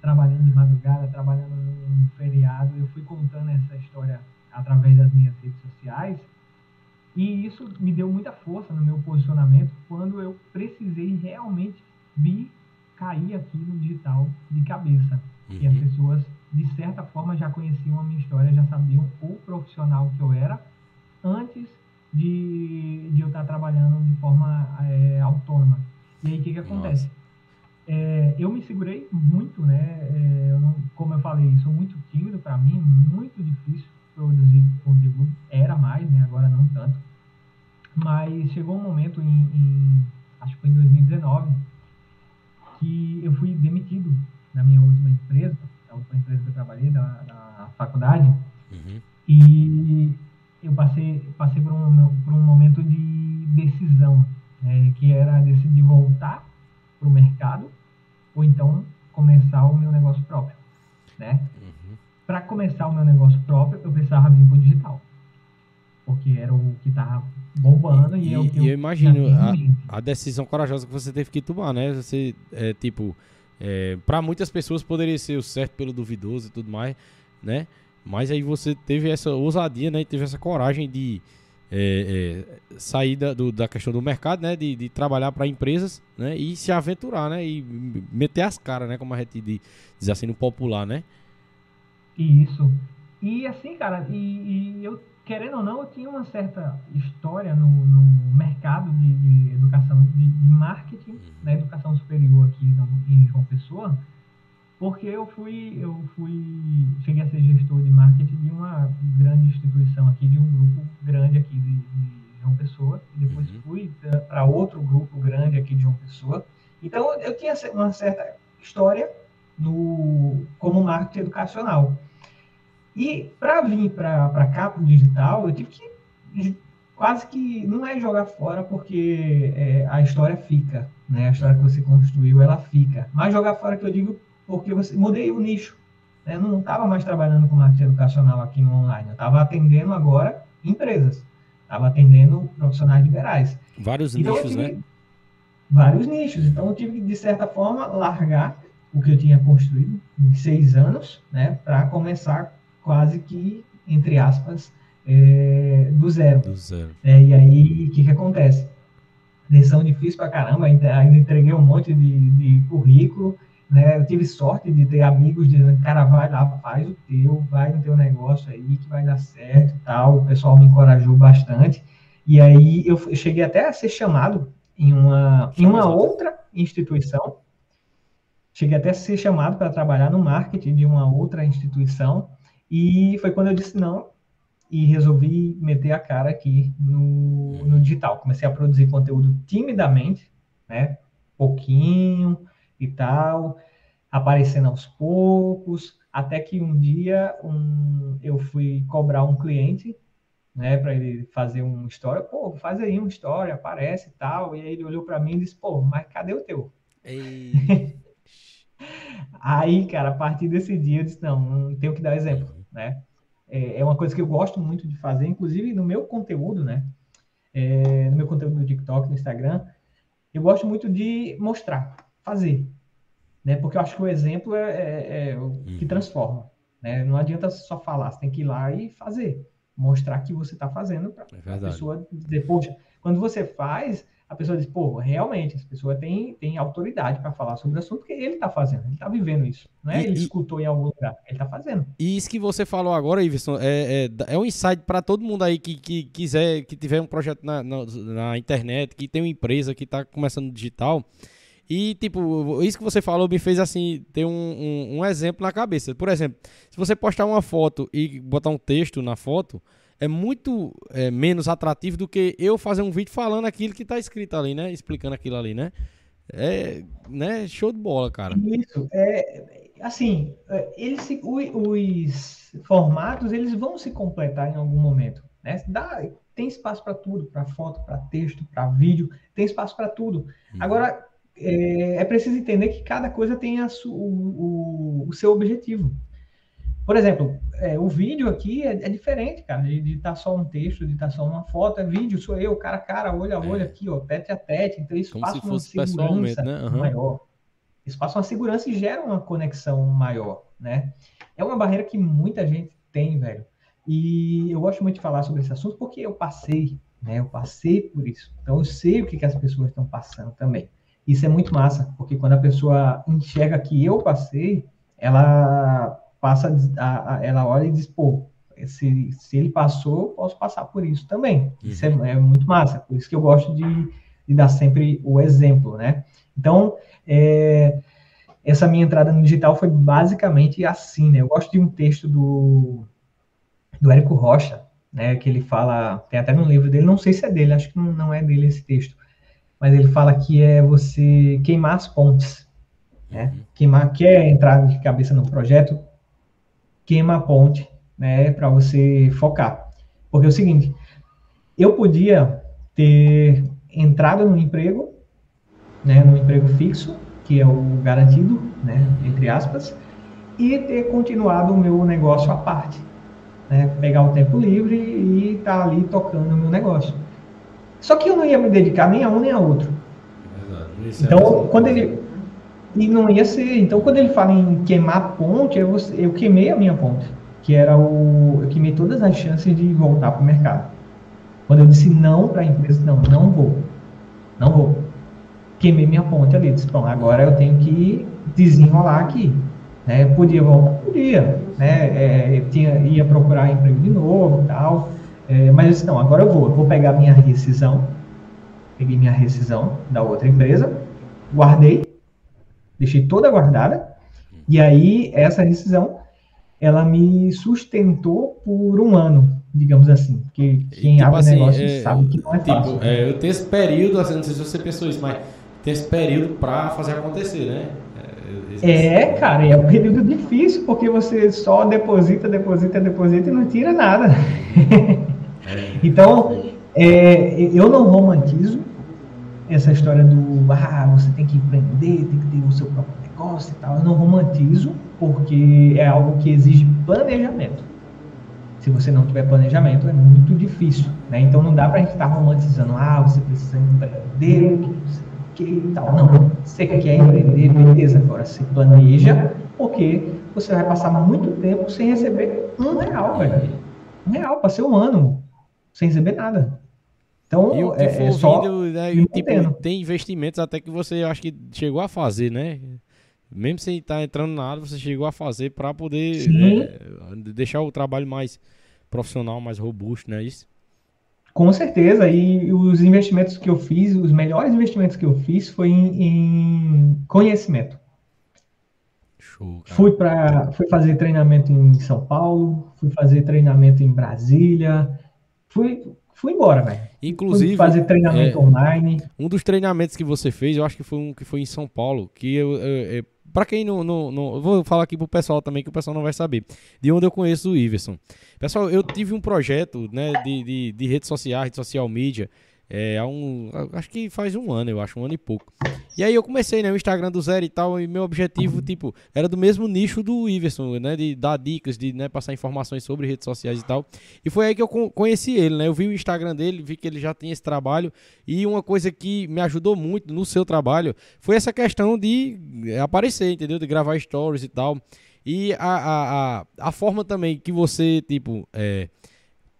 trabalhando de madrugada, trabalhando num feriado. Eu fui contando essa história através das minhas redes sociais e isso me deu muita força no meu posicionamento quando eu precisei realmente vir cair aqui no digital de cabeça. Uhum. E as uhum. pessoas, de certa forma, já conheciam a minha história, já sabiam o profissional que eu era antes de, de eu estar trabalhando de forma é, autônoma. E aí o que, que acontece? É, eu me segurei muito, né? É, eu não, como eu falei, sou muito tímido para mim, muito difícil produzir conteúdo. Era mais, né? Agora não tanto. Mas chegou um momento em, em acho que foi em 2019 que eu fui demitido da minha última empresa, a última empresa que eu trabalhei, da, da faculdade. Uhum. E eu passei, passei por, um, por um momento de decisão, né, que era decidir voltar para o mercado ou então começar o meu negócio próprio. Né? Uhum. Para começar o meu negócio próprio, eu precisava vir para o digital, porque era o que estava bombando e, e, é o que eu, eu imagino a, a, decisão corajosa que você teve que tomar, né? Você, é, tipo, é, para muitas pessoas poderia ser o certo pelo duvidoso e tudo mais, né? Mas aí você teve essa ousadia, né? E teve essa coragem de é, é, sair da, do, da questão do mercado, né? De, de trabalhar para empresas, né? E se aventurar, né? E meter as caras, né? Como a gente diz assim no popular, né? Isso. E assim, cara, e, e eu, querendo ou não, eu tinha uma certa história no, no mercado de, de educação, de, de marketing, uhum. na né? educação superior aqui no, em João Pessoa porque eu fui, eu fui, cheguei a ser gestor de marketing de uma grande instituição aqui, de um grupo grande aqui de, de João Pessoa, e depois uhum. fui para outro grupo grande aqui de João Pessoa. Então, eu tinha uma certa história no, como marketing educacional. E para vir para cá, para o digital, eu tive que quase que não é jogar fora, porque é, a história fica, né? A história que você construiu, ela fica. Mas jogar fora que eu digo porque você mudei o nicho. Né? Eu não estava mais trabalhando com marketing educacional aqui no online, eu estava atendendo agora empresas, estava atendendo profissionais liberais. Vários então, nichos, tive, né? Vários nichos. Então eu tive que, de certa forma, largar o que eu tinha construído em seis anos, né, para começar quase que, entre aspas, é, do zero. Do zero. É, e aí, o que, que acontece? Lição difícil para caramba, ainda entreguei um monte de, de currículo, né? Eu tive sorte de ter amigos dizendo, cara, vai lá, faz o teu, vai no teu negócio aí, que vai dar certo e tal. O pessoal me encorajou bastante. E aí eu cheguei até a ser chamado em uma, em uma outra instituição, cheguei até a ser chamado para trabalhar no marketing de uma outra instituição, e foi quando eu disse não, e resolvi meter a cara aqui no, no digital. Comecei a produzir conteúdo timidamente, né? Pouquinho e tal, aparecendo aos poucos, até que um dia um, eu fui cobrar um cliente, né, para ele fazer uma história. Pô, faz aí uma história, aparece e tal. E aí ele olhou para mim e disse: pô, mas cadê o teu? aí, cara, a partir desse dia eu disse: não, não tenho que dar exemplo, né? é, é uma coisa que eu gosto muito de fazer, inclusive no meu conteúdo, né? É, no meu conteúdo no TikTok, no Instagram, eu gosto muito de mostrar, fazer, né? Porque eu acho que o exemplo é, é, é o que uhum. transforma, né? Não adianta só falar, você tem que ir lá e fazer, mostrar que você está fazendo para é a pessoa dizer, poxa, quando você faz, a pessoa diz, pô, realmente, essa pessoa tem, tem autoridade para falar sobre o assunto, porque ele está fazendo, ele está vivendo isso. Não é e, ele escutou em algum lugar, ele está fazendo. E isso que você falou agora, Iverson, é, é, é um insight para todo mundo aí que, que quiser, que tiver um projeto na, na, na internet, que tem uma empresa que está começando digital. E, tipo, isso que você falou me fez, assim, ter um, um, um exemplo na cabeça. Por exemplo, se você postar uma foto e botar um texto na foto, é muito é, menos atrativo do que eu fazer um vídeo falando aquilo que está escrito ali, né? Explicando aquilo ali, né? É, né? Show de bola, cara. Isso. É, assim, é, eles se, os formatos eles vão se completar em algum momento, né? Dá, tem espaço para tudo, para foto, para texto, para vídeo, tem espaço para tudo. Uhum. Agora é, é, preciso entender que cada coisa tem a su, o, o, o seu objetivo. Por exemplo, é, o vídeo aqui é, é diferente, cara, de estar tá só um texto, de estar tá só uma foto, é vídeo, sou eu, cara a cara, olho a olho é. aqui, ó, tete a tete. Então isso Como passa uma segurança né? uhum. maior. Isso passa uma segurança e gera uma conexão maior, né? É uma barreira que muita gente tem, velho. E eu gosto muito de falar sobre esse assunto porque eu passei, né? Eu passei por isso. Então eu sei o que, que as pessoas estão passando também. Isso é muito massa, porque quando a pessoa enxerga que eu passei, ela passa a, a, ela olha e diz, pô, se, se ele passou, eu posso passar por isso também. Uhum. Isso é, é, muito massa. Por isso que eu gosto de, de dar sempre o exemplo, né? Então, é, essa minha entrada no digital foi basicamente assim, né? Eu gosto de um texto do, do Érico Rocha, né? Que ele fala, tem até no livro dele, não sei se é dele, acho que não, não é dele esse texto, mas ele fala que é você queimar as pontes, né? Queimar, quer entrar de cabeça no projeto, queima a ponte, né, para você focar. Porque é o seguinte, eu podia ter entrado no emprego, né, no emprego fixo, que é o garantido, né, entre aspas, e ter continuado o meu negócio à parte, né, pegar o tempo livre e estar tá ali tocando o meu negócio. Só que eu não ia me dedicar nem a um nem a outro. Então, quando ele e não ia ser. Então, quando ele fala em queimar ponte, eu, eu queimei a minha ponte, que era o. Eu queimei todas as chances de voltar para o mercado. Quando eu disse não para a empresa, não, não vou. Não vou. Queimei minha ponte ali. Disse, pronto, agora eu tenho que desenrolar aqui. Né? Podia voltar? Podia. Né? É, tinha, ia procurar emprego de novo e tal. É, mas eu disse, não, agora eu vou. Eu vou pegar minha rescisão. Peguei minha rescisão da outra empresa, guardei deixei toda guardada, e aí essa decisão, ela me sustentou por um ano, digamos assim, porque quem tipo abre assim, negócio é, sabe que não é tipo, fácil. É, eu tenho esse período, assim, não sei se você pensou isso, mas tem esse período para fazer acontecer, né? É, é, cara, é um período difícil, porque você só deposita, deposita, deposita e não tira nada. É. então, é, eu não romantizo essa história do ah, você tem que empreender, tem que ter o seu próprio negócio e tal. Eu não romantizo, porque é algo que exige planejamento. Se você não tiver planejamento, é muito difícil. Né? Então não dá para a gente estar tá romantizando, ah, você precisa empreender, que tal. Não, você quer empreender, beleza, agora se planeja, porque você vai passar muito tempo sem receber um real, velho. Um real, para ser um ano, sem receber nada. Então, e o que é, for é só vindo, né, tipo, tem investimentos até que você acho que chegou a fazer, né? Mesmo sem estar tá entrando na área, você chegou a fazer para poder né, deixar o trabalho mais profissional, mais robusto, não é isso? Com certeza, e os investimentos que eu fiz, os melhores investimentos que eu fiz foi em, em conhecimento. Show. Fui para fui fazer treinamento em São Paulo, fui fazer treinamento em Brasília, fui fui embora, velho. Fui Inclusive, fazer treinamento é, online. um dos treinamentos que você fez, eu acho que foi um que foi em São Paulo, que eu, eu, eu para quem não, não, não, vou falar aqui pro pessoal também que o pessoal não vai saber, de onde eu conheço o Iverson. Pessoal, eu tive um projeto, né, de, de, de redes sociais, de social media, é, há um, acho que faz um ano, eu acho, um ano e pouco. E aí eu comecei, né, o Instagram do zero e tal, e meu objetivo, tipo, era do mesmo nicho do Iverson, né, de dar dicas, de, né, passar informações sobre redes sociais e tal. E foi aí que eu con- conheci ele, né, eu vi o Instagram dele, vi que ele já tinha esse trabalho, e uma coisa que me ajudou muito no seu trabalho foi essa questão de é, aparecer, entendeu, de gravar stories e tal. E a, a, a, a forma também que você, tipo, é,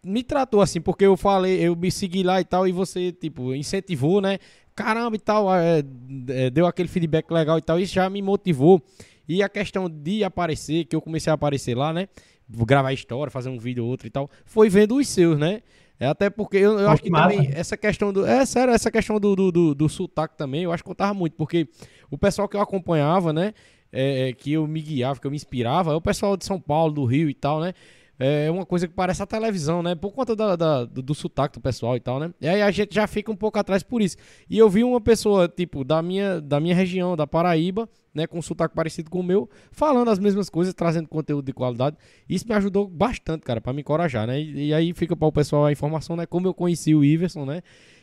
me tratou assim, porque eu falei, eu me segui lá e tal, e você, tipo, incentivou, né? Caramba e tal, é, é, deu aquele feedback legal e tal, isso já me motivou. E a questão de aparecer, que eu comecei a aparecer lá, né? Gravar história, fazer um vídeo ou outro e tal, foi vendo os seus, né? É até porque eu, eu acho que massa. também essa questão do. É sério, essa questão do, do, do, do sotaque também, eu acho que contava muito, porque o pessoal que eu acompanhava, né? é, é, que eu me guiava, que eu me inspirava, é o pessoal de São Paulo, do Rio e tal, né? É uma coisa que parece a televisão, né? Por conta da, da- do, do sotaque do pessoal e tal, né? E aí a gente já fica um pouco atrás por isso. E eu vi uma pessoa, tipo, da minha, da minha região, da Paraíba, né? Com um sotaque parecido com o meu, falando as mesmas coisas, trazendo conteúdo de qualidade. Isso me ajudou bastante, cara, pra me encorajar, né? E, e aí fica para o pessoal a informação, né? Como eu conheci o Iverson, né?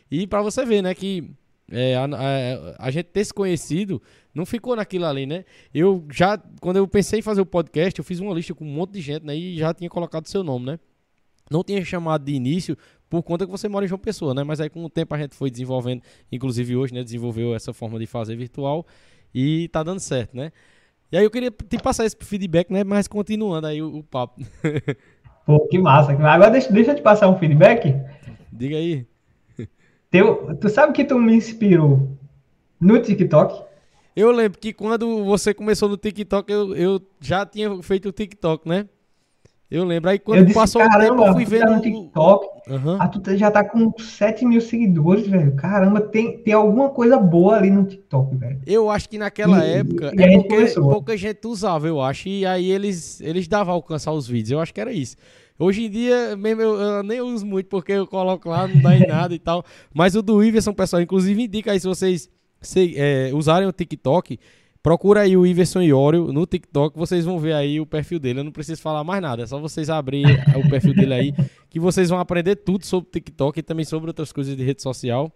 E pra você ver, né? Que é, a, a- a gente ter se conhecido não ficou naquilo ali, né? Eu já, quando eu pensei em fazer o podcast, eu fiz uma lista com um monte de gente, né? E já tinha colocado seu nome, né? Não tinha chamado de início por conta que você mora em João Pessoa, né? Mas aí com o tempo a gente foi desenvolvendo, inclusive hoje, né? Desenvolveu essa forma de fazer virtual e tá dando certo, né? E aí eu queria te passar esse feedback, né? Mas continuando aí o, o papo. Pô, que massa. Agora deixa, deixa eu te passar um feedback. Diga aí. Teu, tu sabe que tu me inspirou no TikTok? Eu lembro que quando você começou no TikTok, eu, eu já tinha feito o TikTok, né? Eu lembro. Aí quando eu disse, passou o tempo, eu fui tá vendo. no o- TikTok. Aham. Ah, tu já tá com 7 mil seguidores, velho. Caramba, tem, tem alguma coisa boa ali no TikTok, velho. Eu acho que naquela E- época e é porque pouca gente usava, eu acho, e aí eles, eles davam alcançar os vídeos. Eu acho que era isso. Hoje em dia, mesmo eu, eu nem uso muito porque eu coloco lá, não dá em nada e tal. Mas o do Iverson, pessoal, inclusive indica aí se vocês se, é, usarem o TikTok, procura aí o Iverson Iorio no TikTok, vocês vão ver aí o perfil dele. Eu não preciso falar mais nada, é só vocês abrirem o perfil dele aí, que vocês vão aprender tudo sobre o TikTok e também sobre outras coisas de rede social.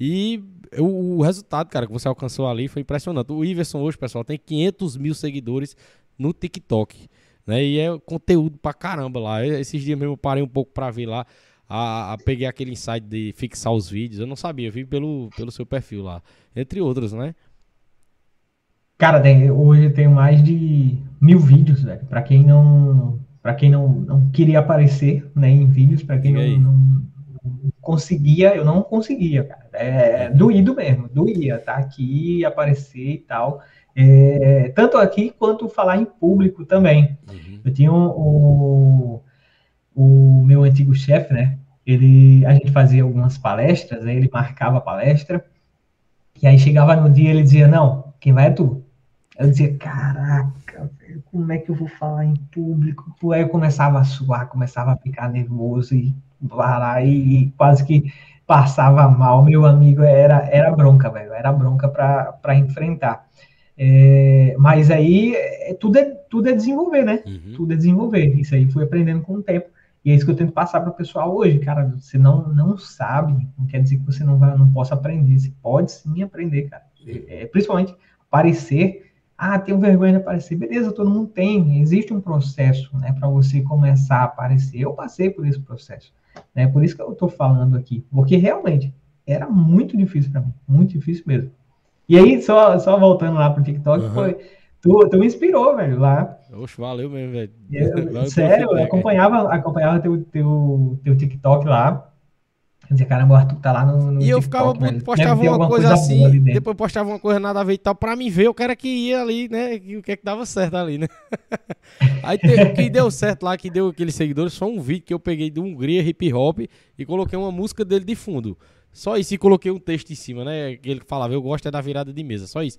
E o, o resultado, cara, que você alcançou ali foi impressionante. O Iverson hoje, pessoal, tem 500 mil seguidores no TikTok. Né? E é conteúdo pra caramba lá. Eu- Esses dias mesmo eu parei um pouco pra ver lá. A, a- peguei aquele insight de fixar os vídeos. Eu não sabia, eu vi pelo, pelo seu perfil lá. Entre outros, né? Cara, tem- hoje eu tenho mais de mil vídeos, velho. Pra quem não, para quem não, não queria aparecer, né, em vídeos, pra quem não, não- não conseguia, eu não conseguia, cara. É doído mesmo, doía, tá aqui, aparecer e tal. É, tanto aqui quanto falar em público também. Uhum. Eu tinha o, o meu antigo chefe, né? Ele, a gente fazia algumas palestras, aí ele marcava a palestra, e aí chegava no dia ele dizia, não, quem vai é tu. Eu dizia, caraca, velho, como é que eu vou falar em público? Aí eu começava a suar, começava a ficar nervoso e parar e, e quase que passava mal. Meu amigo, era, era bronca, velho, era bronca para enfrentar. É, mas aí é, tudo, é, tudo é desenvolver, né? Uhum. tudo é desenvolver. Isso aí fui aprendendo com o tempo. E é isso que eu tento passar para o pessoal hoje, cara. Você não, não sabe, não quer dizer que você não vai, não possa aprender. Você pode sim aprender, cara. É, principalmente aparecer. Ah, tenho vergonha de aparecer. Beleza, todo mundo tem. Existe um processo, né, para você começar a aparecer. Eu passei por esse processo, né? Por isso que eu estou falando aqui, porque realmente era muito difícil para mim, muito difícil mesmo. E aí, só, só voltando lá pro TikTok, Uhum. foi, tu, tu me inspirou, velho, lá. Oxe, valeu mesmo, velho. Eu- Valeu pelo sério, eu acompanhava, acompanhava teu, teu, teu TikTok lá. Eu dizia, caramba, o Arthur tá lá no, no E eu TikTok, ficava, velho. Postava uma coisa, boa assim, depois postava uma coisa nada a ver e tal, pra mim ver o cara que ia ali, né, o que é que dava certo ali, né. Aí te- o que deu certo lá, que deu aqueles seguidores, foi um vídeo que eu peguei do Hungria Hip Hop e coloquei uma música dele de fundo. Só isso, e coloquei um texto em cima, né, ele falava, eu gosto é da virada de mesa, só isso.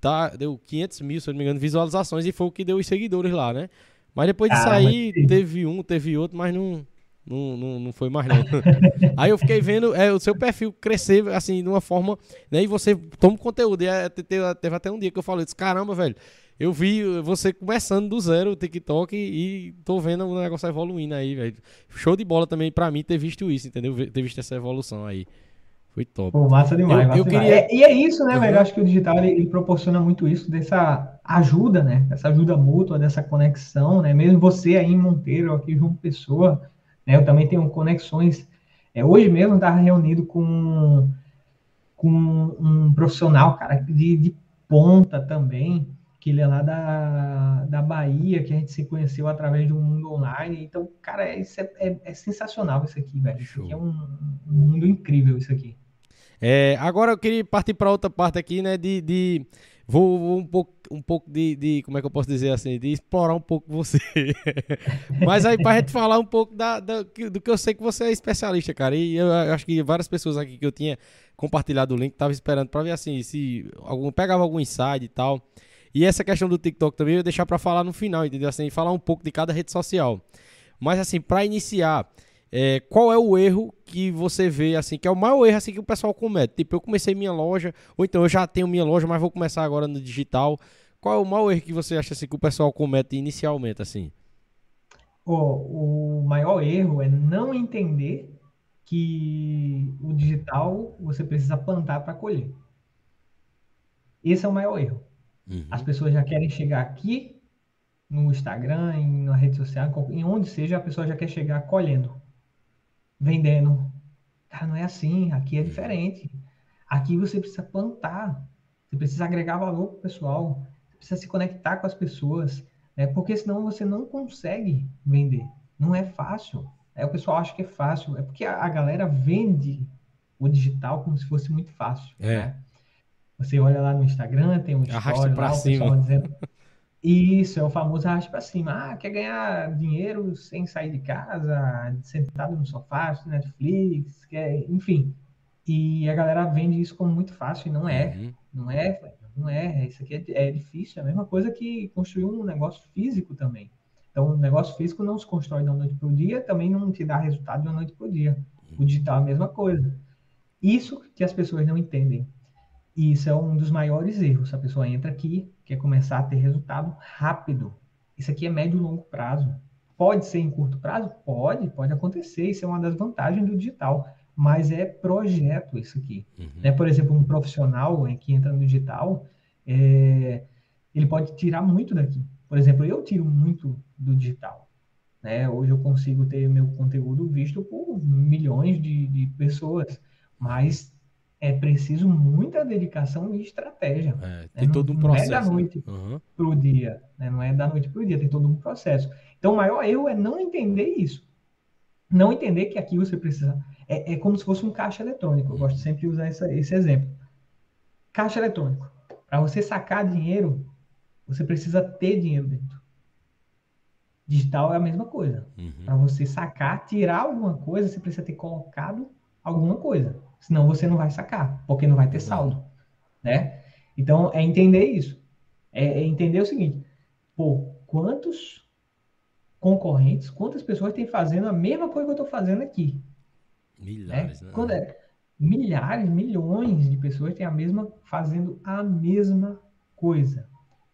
tá, deu 500 mil, se eu não me engano, visualizações e foi o que deu os seguidores lá, né? Mas depois disso Ah, aí, mas- teve um, teve outro, mas não, não, não, não foi mais não. aí eu fiquei vendo é, o seu perfil crescer, assim, de uma forma, né? E você toma conteúdo. E é, te- te- teve até um dia que eu falei, disse, caramba, velho, eu vi você começando do zero o TikTok e, e tô vendo o negócio evoluindo aí, velho. Show de bola também pra mim ter visto isso, entendeu? Ter visto essa evolução aí. Foi top. Pô, massa demais, Eu- massa eu demais. queria- É- e é isso, né, Uhum. velho? Eu acho que o digital ele, ele proporciona muito isso, dessa ajuda, né? Dessa ajuda mútua, dessa conexão, né? Mesmo você aí em Monteiro, aqui em João Pessoa, né? Eu também tenho conexões. É, hoje mesmo eu estava reunido com, com um profissional, cara, de, de ponta também, que ele é lá da, da Bahia, que a gente se conheceu através de um mundo online. Então, cara, isso é, é, é sensacional isso aqui, velho. Isso aqui é um, um mundo incrível, isso aqui. É, agora eu queria partir para outra parte aqui, né? De. de- vou, vou um pouco, um pouco de, de- Como é que eu posso dizer assim? De explorar um pouco você. Mas aí, pra gente falar um pouco da, da- do que eu sei que você é especialista, cara. E eu, eu acho que várias pessoas aqui que eu tinha compartilhado o link estavam esperando para ver assim, se algum, pegava algum insight e tal. E essa questão do TikTok também eu ia deixar para falar no final, entendeu? Assim, falar um pouco de cada rede social. Mas assim, para iniciar. É, qual é o erro que você vê, assim, que é o maior erro assim, que o pessoal comete? Tipo, eu comecei minha loja, ou então eu já tenho minha loja, mas vou começar agora no digital. Qual é o maior erro que você acha assim, que o pessoal comete inicialmente, assim? O, o maior erro é não entender que o digital você precisa plantar para colher. Esse é o maior erro. As pessoas já querem chegar aqui no Instagram, em, na rede social, em onde seja, a pessoa já quer chegar colhendo, vendendo. Cara, não é assim. Aqui é diferente. Aqui você precisa plantar. Você precisa agregar valor para o pessoal. Você precisa se conectar com as pessoas. Né? Porque senão você não consegue vender. Não é fácil. É, o pessoal acha que é fácil. É porque a, a galera vende o digital como se fosse muito fácil. É. né? Você olha lá no Instagram, tem um story lá, o pessoal dizendo... Isso, é o famoso arraste para cima. Ah, quer ganhar dinheiro sem sair de casa, sentado no sofá, assistindo Netflix, quer... enfim. E a galera vende isso como muito fácil e não é. Uhum. Não é, não é. Isso aqui é, é difícil. É a mesma coisa que construir um negócio físico também. Então, o negócio físico não se constrói da noite para o dia, também não te dá resultado de uma noite para o dia. O digital é a mesma coisa. Isso que as pessoas não entendem. E isso é um dos maiores erros. A pessoa entra aqui, quer começar a ter resultado rápido. Isso aqui é médio e longo prazo. Pode ser em curto prazo? Pode, pode acontecer. Isso é uma das vantagens do digital. Mas é projeto isso aqui. Uhum. Né? Por exemplo, um profissional eh, que entra no digital, é, ele pode tirar muito daqui. Por exemplo, eu tiro muito do digital. Né? Hoje eu consigo ter meu conteúdo visto por milhões de, de pessoas, mas é preciso muita dedicação e estratégia É, tem não- todo um não é da processo. né? noite. Uhum. para o dia, né? não é da noite para o dia, tem todo um processo. Então, o maior erro é não entender isso. Não entender que aqui você precisa. É, é como se fosse um caixa eletrônico. Eu gosto sempre de usar essa- esse exemplo. Caixa eletrônico. Para você sacar dinheiro, você precisa ter dinheiro dentro. Digital é a mesma coisa. Uhum. Para você sacar, tirar alguma coisa, você precisa ter colocado alguma coisa. Senão você não vai sacar, porque não vai ter saldo, né? Então, é entender isso. É, é entender o seguinte, pô, quantos concorrentes, quantas pessoas têm fazendo a mesma coisa que eu estou fazendo aqui, né? Milhares, né? Quando é- milhares, milhões de pessoas têm a mesma, fazendo a mesma coisa.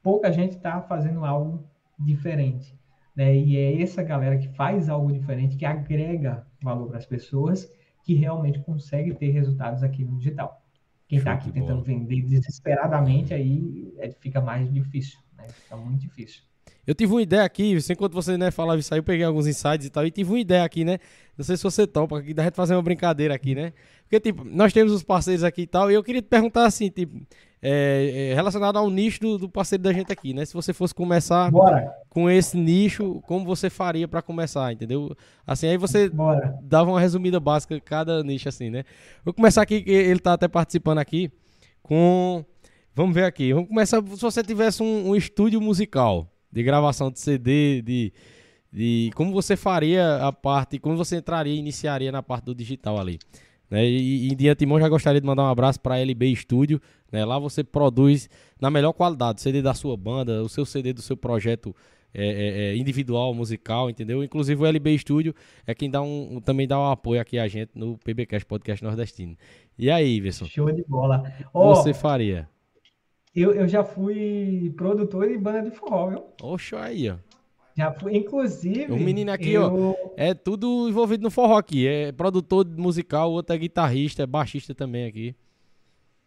Pouca gente está fazendo algo diferente, né? E é essa galera que faz algo diferente, que agrega valor para as pessoas, que realmente consegue ter resultados aqui no digital. Quem está aqui tentando bola. vender desesperadamente, aí é- fica mais difícil, né? Fica muito difícil. Eu tive uma ideia aqui, enquanto você né, falava isso aí, eu peguei alguns insights e tal, e tive uma ideia aqui, né? Não sei se você topa, aqui da gente fazer uma brincadeira aqui, né? Porque, tipo, nós temos os parceiros aqui e tal, e eu queria te perguntar assim, tipo, é, é, relacionado ao nicho do, do parceiro da gente aqui, né? Se você fosse começar Bora, com esse nicho, como você faria pra começar, entendeu? Assim, aí você bora. dava uma resumida básica de cada nicho, assim, né? Vou começar aqui, que ele tá até participando aqui, com. Vamos ver aqui. Vamos começar. Se você tivesse um, um estúdio musical de gravação de CD, de, de. Como você faria a parte. Como você entraria e iniciaria na parte do digital ali? Né? E, e de antemão já gostaria de mandar um abraço para a LB Studio. Né? Lá você produz na melhor qualidade, o CD da sua banda, o seu CD do seu projeto é, é, é, individual, musical, entendeu? Inclusive o LB Studio é quem dá um, também dá um apoio aqui a gente no PBcast Podcast Nordestino. E aí, Iverson? Show de bola. Ó, você faria? Eu, eu já fui produtor de banda de forró, viu? Oxe, aí, ó. Já fui, inclusive. O menino aqui, eu... ó, é tudo envolvido no forró aqui. É produtor musical, outro é guitarrista, é baixista também aqui.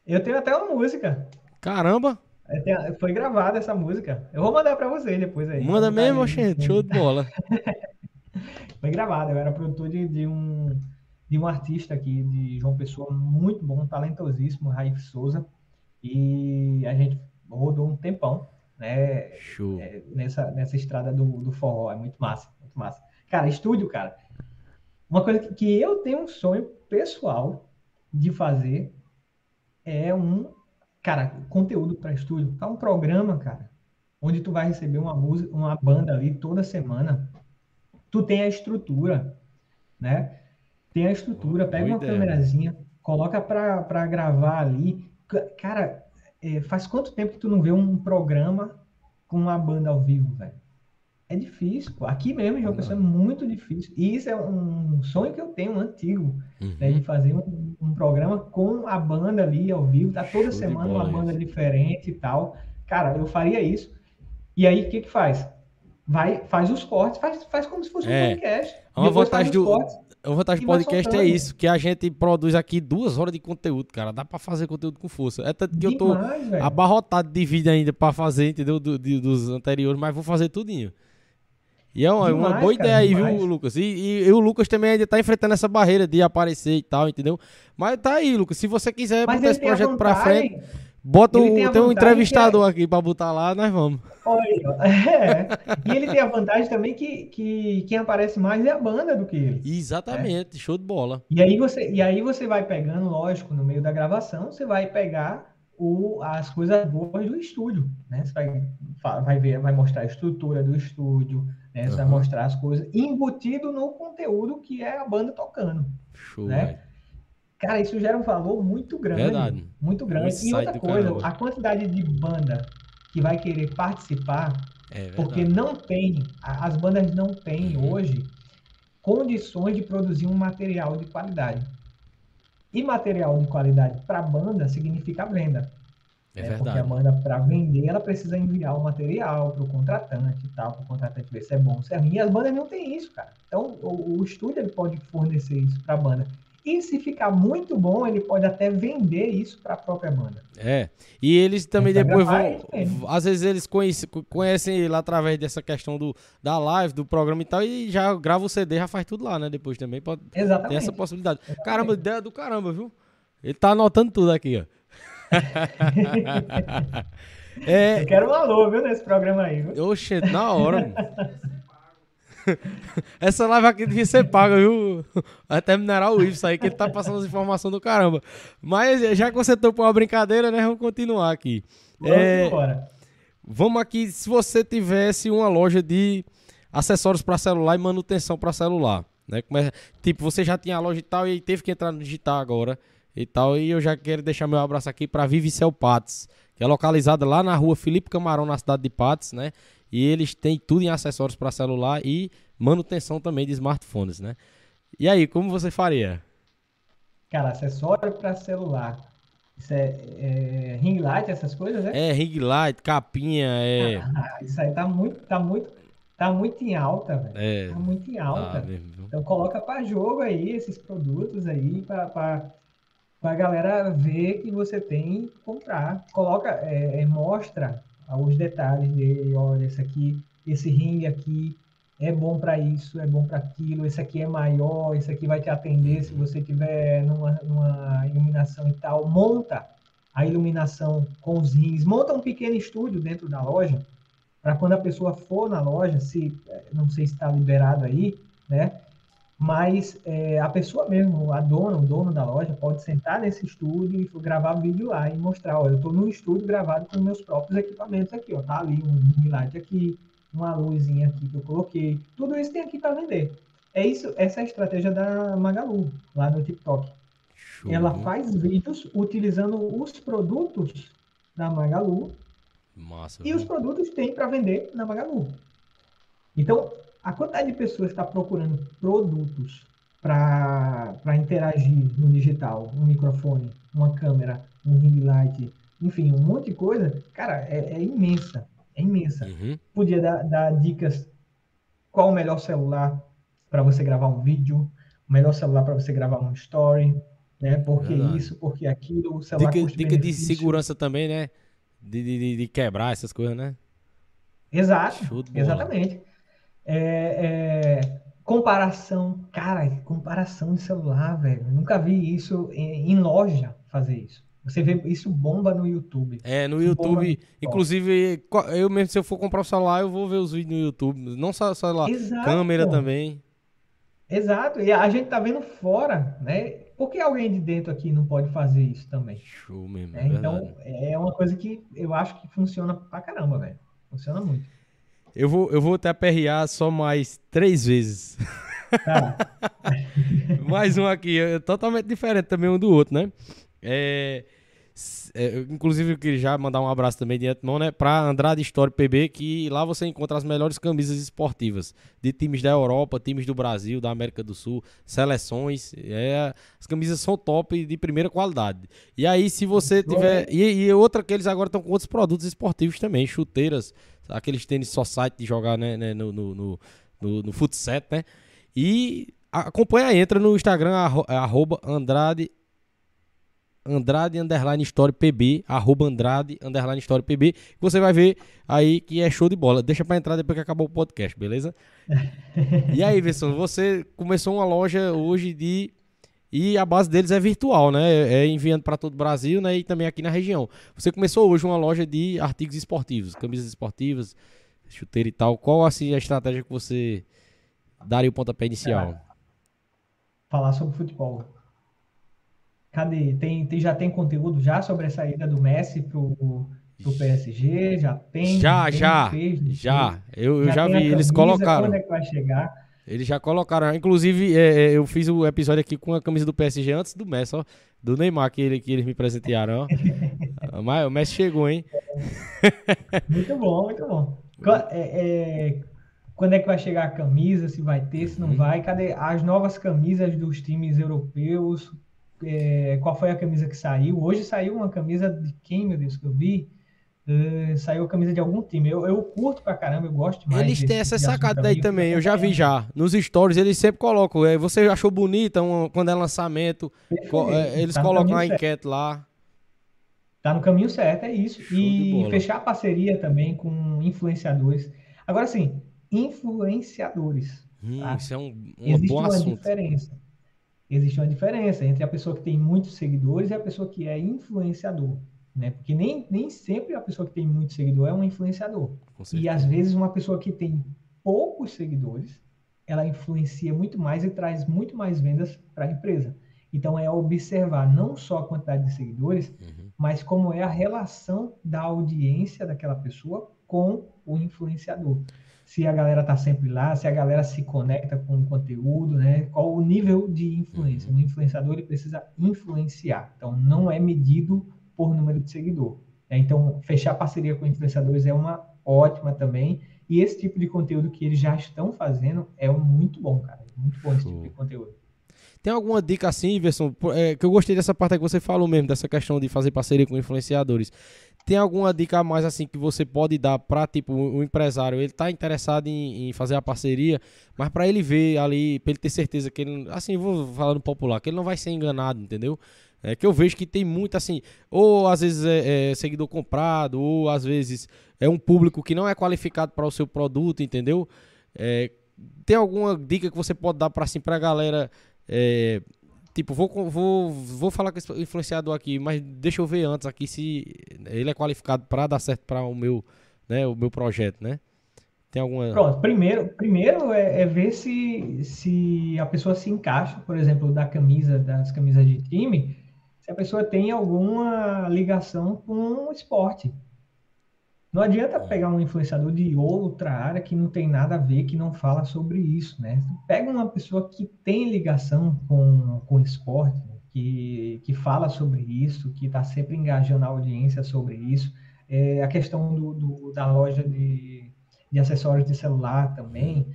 Eu tenho até uma música. Caramba! É, foi gravada essa música. Eu vou mandar pra você depois aí. Manda mesmo, gente. Show de bola. foi gravada. Eu era produtor de, de, um, de um artista aqui de João Pessoa, muito bom, talentosíssimo, Raif Souza. E a gente rodou um tempão né? Show. É, nessa, nessa estrada do, do forró. É muito massa, muito massa. Cara, estúdio, cara. Uma coisa que, que eu tenho um sonho pessoal de fazer é um, cara, conteúdo para estúdio. É um programa, cara, onde tu vai receber uma música, uma banda ali toda semana. Tu tem a estrutura, né? Tem a estrutura, pega Boa uma ideia. câmerazinha, coloca para gravar ali. Cara, é, faz quanto tempo que tu não vê um programa com uma banda ao vivo, velho? É difícil, pô. Aqui mesmo em João Pessoa é muito difícil. E isso é um sonho que eu tenho, um antigo, uhum. né, de fazer um, um, programa com a banda ali ao vivo. Tá toda Show semana uma banda diferente e tal. Cara, eu faria isso. E aí, o que que faz? Vai, faz os cortes, faz, faz como se fosse um é. podcast. Uma vantagem do, cortes, a vantagem do podcast é isso, que a gente produz aqui duas horas de conteúdo, cara. Dá pra fazer conteúdo com força. É tanto que Demais, eu tô abarrotado de vídeo ainda pra fazer, entendeu? Do, de, dos anteriores, mas vou fazer tudinho. E é uma, demais, uma boa cara, ideia aí, demais. viu, Lucas? E, e, e, o Lucas também ainda tá enfrentando essa barreira de aparecer e tal, entendeu? Mas tá aí, Lucas. Se você quiser mas botar esse projeto pra frente, bota um, tem, tem um entrevistador é... aqui pra botar lá, nós vamos. Olha, é. E ele tem a vantagem também que, que quem aparece mais é a banda do que ele. Exatamente, show de bola. E aí, você, e aí você vai pegando, lógico, no meio da gravação, você vai pegar o, as coisas boas do estúdio. Né? Você vai, vai ver, vai mostrar a estrutura do estúdio, né? Você uhum. vai mostrar as coisas embutido no conteúdo que é a banda tocando. Show, né? Cara, isso gera um valor muito grande. Verdade. Muito grande. e outra coisa, caramba. a quantidade de banda que vai querer participar, é porque não tem, as bandas não têm uhum. hoje condições de produzir um material de qualidade. E material de qualidade para a banda significa venda. É, é Porque a banda, para vender, ela precisa enviar o material para o contratante e tal, para o contratante ver se é bom, se é ruim. E as bandas não têm isso, cara. Então, o, o estúdio ele pode fornecer isso para a banda. E se ficar muito bom, ele pode até vender isso para a própria banda. É. E eles também depois vão. Às vezes eles conhecem, conhecem lá através dessa questão do, da live, do programa e tal, e já grava o CD, já faz tudo lá, né? Depois também pode Exatamente. ter essa possibilidade. Exatamente. Caramba, ideia do caramba, viu? Ele tá anotando tudo aqui, ó. é... Eu quero um alô, viu, nesse programa aí. Viu? Oxe, na hora, mano. Essa live aqui devia ser paga, viu? Até minerar o isso aí, que ele tá passando as informações do caramba. Mas já que você topou uma brincadeira, né? Vamos continuar aqui. Vamos é, embora. Vamos aqui, se você tivesse uma loja de acessórios para celular e manutenção para celular, né? É, tipo, você já tinha a loja e tal e teve que entrar no digital agora e tal. E eu já quero deixar meu abraço aqui para Vivicel Patos, que é localizada lá na rua Felipe Camarão, na cidade de Patos, né? E eles têm tudo em acessórios para celular e manutenção também de smartphones, né? E aí, como você faria? Cara, acessório para celular. Isso é, é, ring light, essas coisas, né? É, ring light, capinha, é. Ah, isso aí tá muito, tá muito, tá muito em alta, velho. É, tá muito em alta. Tá então coloca para jogo aí esses produtos aí para a galera ver que você tem comprar. Coloca, é, é, mostra os detalhes dele, olha, esse aqui, esse ringue aqui é bom para isso, é bom para aquilo, esse aqui é maior, esse aqui vai te atender se você tiver numa, numa iluminação e tal. Monta a iluminação com os rins, monta um pequeno estúdio dentro da loja, para quando a pessoa for na loja, se não sei se está liberado aí, né? Mas é, a pessoa mesmo, a dona, o dono da loja, pode sentar nesse estúdio e gravar vídeo lá e mostrar, olha, eu estou num estúdio gravado com meus próprios equipamentos aqui, ó, tá ali um light aqui, uma luzinha aqui que eu coloquei, tudo isso tem aqui para vender. É isso, essa é a estratégia da Magalu, lá no TikTok. Show. ela faz vídeos utilizando os produtos da Magalu Massa. e os viu? produtos tem para vender na Magalu. Então, a quantidade de pessoas que está procurando produtos para interagir no digital, um microfone, uma câmera, um ring light, enfim, um monte de coisa, cara, é, é imensa, é imensa. Uhum. Podia dar, dar dicas qual o melhor celular para você gravar um vídeo, o melhor celular para você gravar um story, né? Por que Verdade. isso, por que aquilo, o celular Dica, dica de segurança também, né? De, de, de- quebrar essas coisas, né? Exato, Show exatamente. É, é, comparação, cara, comparação de celular, velho. Nunca vi isso em, em loja fazer isso. Você vê isso bomba no YouTube. É, no YouTube, no inclusive, eu mesmo, se eu for comprar o celular, eu vou ver os vídeos no YouTube. Não só celular, Exato. câmera também. Exato. E a gente tá vendo fora, né? Por que alguém de dentro aqui não pode fazer isso também? Show mesmo, né? é verdade. Então, é uma coisa que eu acho que funciona pra caramba, velho. Funciona muito. Eu vou, eu vou até aperrear só mais três vezes. Tá. mais um aqui, é totalmente diferente também um do outro, né? É, é, inclusive, eu queria já mandar um abraço também de antemão, né? Pra Andrade Story PB, que lá você encontra as melhores camisas esportivas de times da Europa, times do Brasil, da América do Sul, seleções. É, as camisas são top de primeira qualidade. E aí, se você tiver. E, e outra que eles agora estão com outros produtos esportivos também, chuteiras, aqueles tênis só site de jogar né, né, no, no, no, no, no futset, né? E acompanha, entra no Instagram, arro- arroba Andrade Andrade underline story pb, arroba Andrade underline story pb, você vai ver aí que é show de bola. Deixa pra entrar depois que acabar o podcast, beleza? e aí, Verson, você começou uma loja hoje de. E a base deles é virtual, né? É enviando para todo o Brasil, né? E também aqui na região. Você começou hoje uma loja de artigos esportivos, camisas esportivas, chuteira e tal. Qual assim a estratégia que você daria o pontapé inicial? Falar sobre futebol. Cadê? Tem, tem, já tem conteúdo já sobre a saída do Messi pro, pro PSG? Já tem? já, Tem? já, Fez? Já. Eu, eu já a vi, eles colocaram. Quando é que vai chegar? Eles já colocaram. Inclusive, é, é, eu fiz o episódio aqui com a camisa do PSG antes do Messi, ó. Do Neymar, que, ele, que eles me presentearam, ó. Mas o Messi chegou, hein? Muito bom, muito bom. É- é, quando é que vai chegar a camisa? Se vai ter, se Uhum. não vai? Cadê as novas camisas dos times europeus? É, qual foi a camisa que saiu? Hoje saiu uma camisa de quem, meu Deus, que eu vi? É, saiu a camisa de algum time. Eu, eu curto pra caramba, eu gosto mais. Eles têm essa sacada eu também, eu já vi já. Nos stories eles sempre colocam. é, você achou bonita um- quando é lançamento? co- é, eles tá colocam a enquete lá. Tá no caminho certo, é isso. Show E fechar parceria também com influenciadores. Agora sim, influenciadores. Hum, Tá. isso é um, um Existe bom uma assunto. diferença. Existe uma diferença entre a pessoa que tem muitos seguidores e a pessoa que é influenciador, né? Porque nem, nem sempre a pessoa que tem muito seguidor é um influenciador. E às vezes uma pessoa que tem poucos seguidores, ela influencia muito mais e traz muito mais vendas para a empresa. Então é observar não só a quantidade de seguidores, Uhum. mas como é a relação da audiência daquela pessoa com o influenciador. Se a galera tá sempre lá, se a galera se conecta com o conteúdo, né? Qual o nível de influência? Um influenciador ele precisa influenciar. Então não é medido por número de seguidor. né? Então fechar parceria com influenciadores é uma ótima também. E esse tipo de conteúdo que eles já estão fazendo é um muito bom, cara. Muito bom esse tipo de conteúdo. Tem alguma dica assim, Iverson? É, que eu gostei dessa parte que você falou mesmo, dessa questão de fazer parceria com influenciadores. Tem alguma dica a mais assim que você pode dar para tipo o um empresário, ele tá interessado em, em fazer a parceria, mas para ele ver ali, para ele ter certeza que ele, assim, vou falar no popular, que ele não vai ser enganado, entendeu? É que eu vejo que tem muito assim, ou às vezes é, é seguidor comprado, ou às vezes é um público que não é qualificado para o seu produto, entendeu? É, tem alguma dica que você pode dar para assim para galera é, tipo, vou, vou, vou falar com esse influenciador aqui, mas deixa eu ver antes aqui se ele é qualificado para dar certo para o meu, né, o meu projeto, né? Tem alguma. Pronto, primeiro, primeiro é, é ver se, se a pessoa se encaixa, por exemplo, da camisa, das camisas de time, se a pessoa tem alguma ligação com o esporte. Não adianta pegar um influenciador de outra área que não tem nada a ver, que não fala sobre isso, né? Pega uma pessoa que tem ligação com, com esporte, que, que fala sobre isso, que está sempre engajando a audiência sobre isso. É, a questão do, do, da loja de, de acessórios de celular também.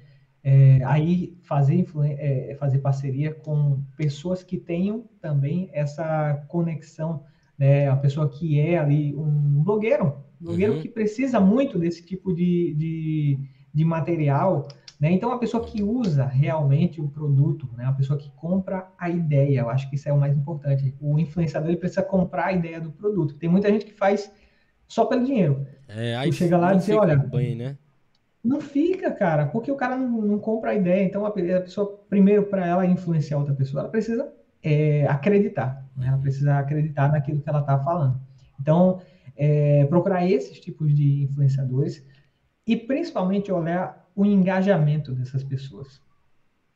É, aí fazer, é, fazer parceria com pessoas que tenham também essa conexão, né? A pessoa que é ali um blogueiro, um blogueiro uhum. que precisa muito desse tipo de, de, de material, né? Então, a pessoa que usa realmente o produto, né? a pessoa que compra a ideia, eu acho que isso é o mais importante. O influenciador ele precisa comprar a ideia do produto. Tem muita gente que faz só pelo dinheiro. É, aí chega lá e diz, olha, bem, né? Não fica, cara, porque o cara não, não compra a ideia. Então, a, pessoa, primeiro, para ela influenciar outra pessoa, ela precisa é, acreditar. Né? Ela precisa acreditar naquilo que ela está falando. Então, é, procurar esses tipos de influenciadores e, principalmente, olhar o engajamento dessas pessoas.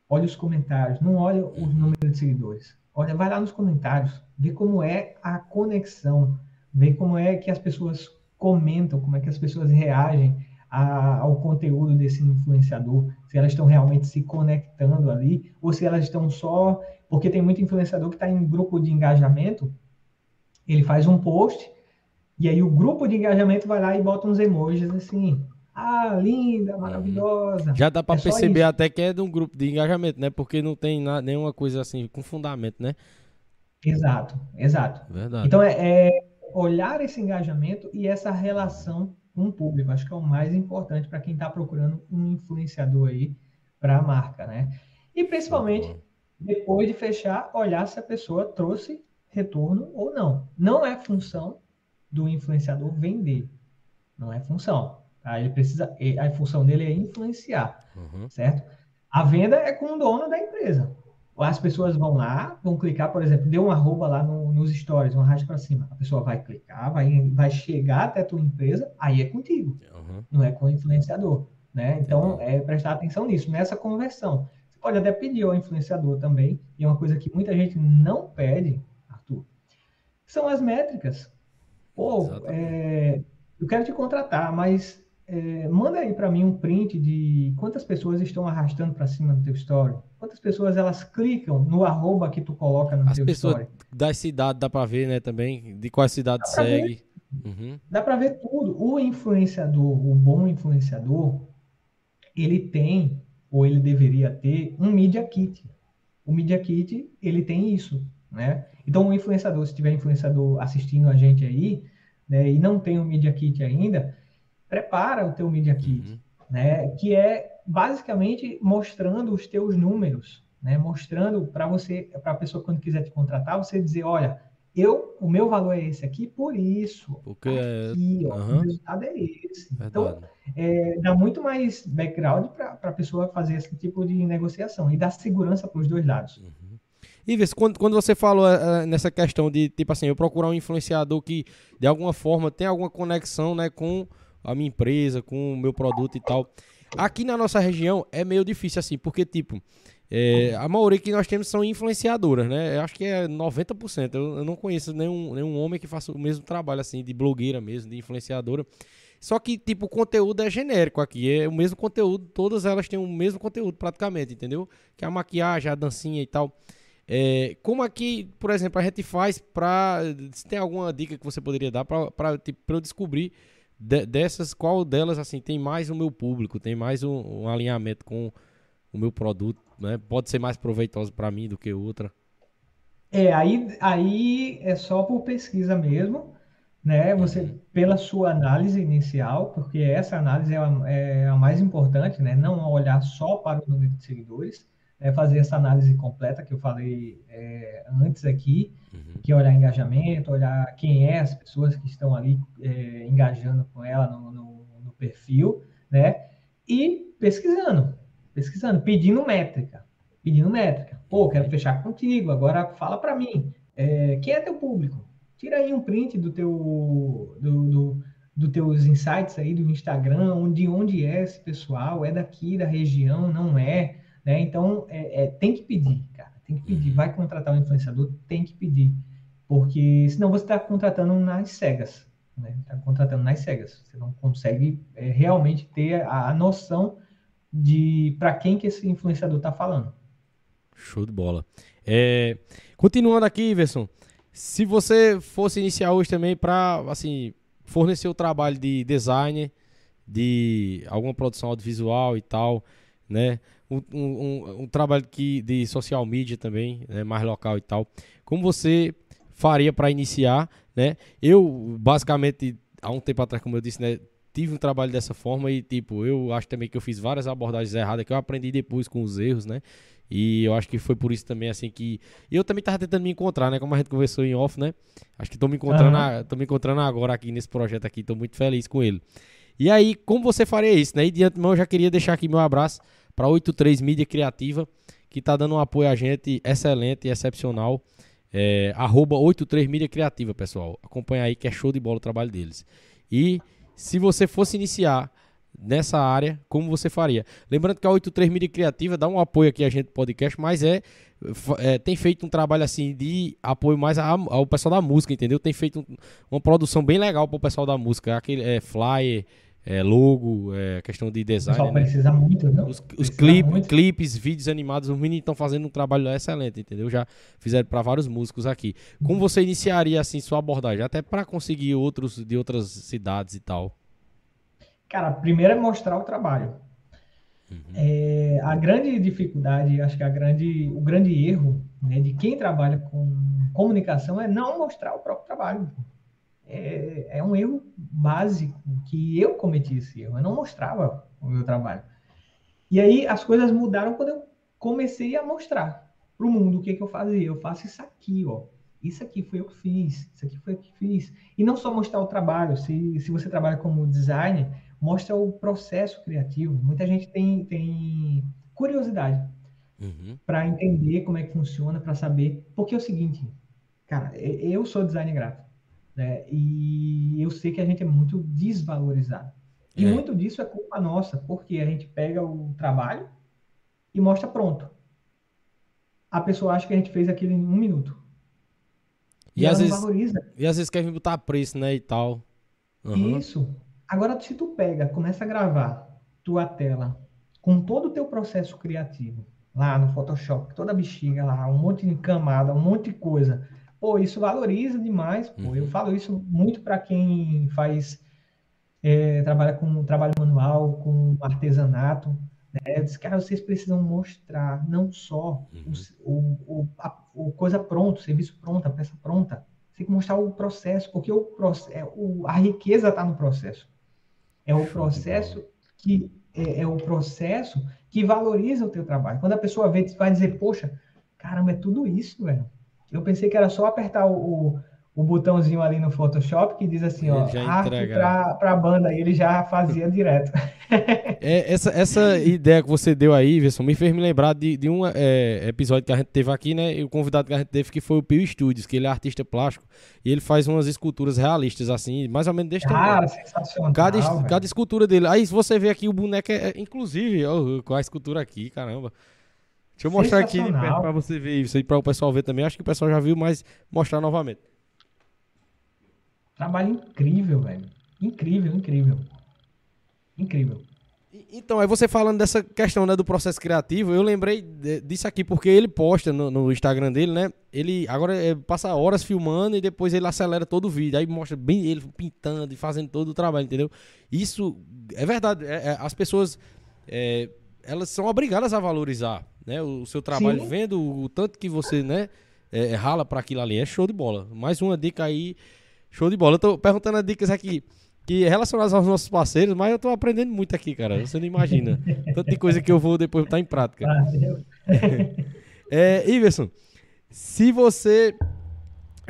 Olha os comentários, não olha o número de seguidores. Olha, vai lá nos comentários, vê como é a conexão, vê como é que as pessoas comentam, como é que as pessoas reagem a, ao conteúdo desse influenciador, se elas estão realmente se conectando ali, ou se elas estão só. Porque tem muito influenciador que está em grupo de engajamento, ele faz um post, e aí o grupo de engajamento vai lá e bota uns emojis assim, ah, linda, maravilhosa. Já dá para é perceber até que é de um grupo de engajamento, né? Porque não tem nada, nenhuma coisa assim com fundamento, né? Exato, exato. Verdade. Então é, é olhar esse engajamento e essa relação com o público. Acho que é o mais importante para quem está procurando um influenciador aí para a marca, né? E principalmente depois de fechar, olhar se a pessoa trouxe retorno ou não. Não é função do influenciador vender, não é função. Tá? Ele precisa, a função dele é influenciar, uhum. certo? A venda é com o dono da empresa. As pessoas vão lá, vão clicar, por exemplo, deu um arroba lá no, nos stories, um arraste para cima. A pessoa vai clicar, vai, vai chegar até a tua empresa, aí é contigo, uhum. não é com o influenciador. Né? Então, é prestar atenção nisso, nessa conversão. Você pode até pedir ao influenciador também, e é uma coisa que muita gente não pede, Arthur, são as métricas. Pô, é, eu quero te contratar, mas é, manda aí para mim um print de quantas pessoas estão arrastando para cima do teu story. Quantas pessoas elas clicam no arroba que tu coloca no As teu pessoas story. da cidade dá para ver, né, também, de qual cidade segue. Uhum. Dá para ver tudo. O influenciador, o bom influenciador, ele tem, ou ele deveria ter, um Media Kit. O Media Kit, ele tem isso, né? Então, o influenciador, se tiver influenciador assistindo a gente aí, né, e não tem o Media Kit ainda, prepara o teu Media Kit, uhum. né? Que é basicamente mostrando os teus números, né? Mostrando para você, para a pessoa quando quiser te contratar, você dizer, olha, eu, o meu valor é esse aqui por isso. Porque aqui, ó, uhum. o resultado é esse. Verdade. Então, é, dá muito mais background para a pessoa fazer esse tipo de negociação e dá segurança para os dois lados. Uhum. Ives, quando, quando você falou uh, nessa questão de, tipo assim, eu procurar um influenciador que, de alguma forma, tem alguma conexão, né, com a minha empresa, com o meu produto e tal. Aqui na nossa região é meio difícil assim, porque, tipo, é, a maioria que nós temos são influenciadoras, né? Eu acho que é 90%. Eu, eu não conheço nenhum, nenhum homem que faça o mesmo trabalho, assim, de blogueira mesmo, de influenciadora. Só que, tipo, o conteúdo é genérico aqui. É o mesmo conteúdo, todas elas têm o mesmo conteúdo praticamente, entendeu? Que é a maquiagem, a dancinha e tal. É, como aqui, por exemplo, a gente faz pra. Se tem alguma dica que você poderia dar pra, pra, tipo, pra eu descobrir de, dessas, qual delas assim tem mais o meu público, tem mais um, um alinhamento com o meu produto, né? Pode ser mais proveitoso para mim do que outra. É, aí, aí é só por pesquisa mesmo, né? Você, uhum. pela sua análise inicial, porque essa análise é a, é a mais importante, né? Não olhar só para o número de seguidores, é fazer essa análise completa que eu falei é, antes aqui, uhum. que olhar engajamento, olhar quem é as pessoas que estão ali é, engajando com ela no, no, no, perfil, né? E pesquisando, pesquisando, pedindo métrica, pedindo métrica. Pô, quero fechar contigo, agora fala para mim, é, quem é teu público? Tira aí um print do teu, do, do, do teus insights aí do Instagram, de onde é esse pessoal, é daqui da região, não é? Né? Então, é, é, tem que pedir, cara. Tem que pedir. Vai contratar um influenciador, tem que pedir. Porque senão você está contratando nas cegas. Né? Está contratando nas cegas. Você não consegue é, realmente ter a, a noção de para quem que esse influenciador está falando. Show de bola. É, continuando aqui, Iverson, se você fosse iniciar hoje também para assim fornecer o trabalho de designer, de alguma produção audiovisual e tal, né? Um, um, um trabalho que, de social media também, né? mais local e tal. Como você faria para iniciar, né? Eu, basicamente, há um tempo atrás, como eu disse, né? Tive um trabalho dessa forma e, tipo, eu acho também que eu fiz várias abordagens erradas que eu aprendi depois com os erros, né? E eu acho que foi por isso também, assim, que. Eu também tava tentando me encontrar, né? Como a gente conversou em off, né? Acho que tô me encontrando, uhum. a, tô me encontrando agora aqui nesse projeto aqui, tô muito feliz com ele. E aí, como você faria isso, né? E de antemão, eu já queria deixar aqui meu abraço para 83 Mídia Criativa, que tá dando um apoio a gente excelente e excepcional. É, arroba 83 Mídia Criativa, pessoal. Acompanha aí que é show de bola o trabalho deles. E se você fosse iniciar nessa área, como você faria? Lembrando que a 83 Mídia Criativa dá um apoio aqui a gente no podcast, mas é, é tem feito um trabalho assim de apoio mais ao pessoal da música, entendeu? Tem feito um, uma produção bem legal para o pessoal da música, aquele é, flyer, é, logo, é, questão de design. Só né? precisa muito, não? Os, os clip, muito. clipes, vídeos animados, os meninos estão fazendo um trabalho excelente, entendeu? Já fizeram para vários músicos aqui. Como você iniciaria assim sua abordagem, até para conseguir outros de outras cidades e tal? Cara, primeiro é mostrar o trabalho. Uhum. É, a grande dificuldade, acho que a grande, o grande erro né, de quem trabalha com comunicação é não mostrar o próprio trabalho. É, é, um erro básico que eu cometi esse erro. Eu não mostrava o meu trabalho. E aí as coisas mudaram quando eu comecei a mostrar para o mundo o que, que eu fazia. Eu faço isso aqui, ó. Isso aqui foi eu que fiz. Isso aqui foi eu que fiz. E não só mostrar o trabalho. Se, se você trabalha como designer, mostra o processo criativo. Muita gente tem, tem curiosidade uhum. para entender como é que funciona, para saber. Porque é o seguinte, cara, eu sou designer gráfico, né? E eu sei que a gente é muito desvalorizado. E é. muito disso é culpa nossa, porque a gente pega o trabalho e mostra pronto. A pessoa acha que a gente fez aquilo em um minuto. E, e às vezes, valoriza. E às vezes quer botar preço, né, e tal. Uhum. Isso. Agora, se tu pega, começa a gravar tua tela com todo o teu processo criativo, lá no Photoshop, toda a bexiga lá, um monte de camada, um monte de coisa. Pô, isso valoriza demais. Pô. Uhum. Eu falo isso muito para quem faz, é, trabalha com trabalho manual, com artesanato. Né? Eu disse, cara, vocês precisam mostrar não só uhum. o, o, a, o coisa pronta, o serviço pronto, a peça pronta. Você tem que mostrar o processo, porque o, é, o, a riqueza está no processo. É o processo que é, é, o processo que valoriza o teu trabalho. Quando a pessoa vê, vai dizer, poxa, caramba, é tudo isso, velho. Eu pensei que era só apertar o, o botãozinho ali no Photoshop que diz assim, ó, arte para a banda, e ele já fazia direto. É, essa, essa ideia que você deu aí, Wilson, me fez me lembrar de, de um é, episódio que a gente teve aqui, né? E o convidado que a gente teve que foi o Pio Studios, que ele é artista plástico e ele faz umas esculturas realistas, assim, mais ou menos deste tamanho. Ah, sensacional. Cada, cada escultura dele. Aí, você ver aqui, o boneco é, é inclusive, ó, com a escultura aqui, caramba. Deixa eu mostrar aqui de perto pra você ver isso aí, para o pessoal ver também. Acho que o pessoal já viu, mas mostrar novamente. Trabalho incrível, velho. Incrível, incrível. Incrível. Então, aí você falando dessa questão né, do processo criativo, eu lembrei disso aqui porque ele posta no, no Instagram dele, né? Ele agora é, passa horas filmando e depois ele acelera todo o vídeo. Aí mostra bem ele pintando e fazendo todo o trabalho, entendeu? Isso é verdade. É, é, as pessoas é, elas são obrigadas a valorizar né, o, seu trabalho, Sim. vendo o, tanto que você né, é, rala para aquilo ali. É show de bola. Mais uma dica aí Show de bola. Eu tô perguntando as dicas aqui que relacionadas aos nossos parceiros, mas eu tô aprendendo muito aqui, cara. Você não imagina. Tanta coisa que eu vou depois botar em prática. é, Iverson, se você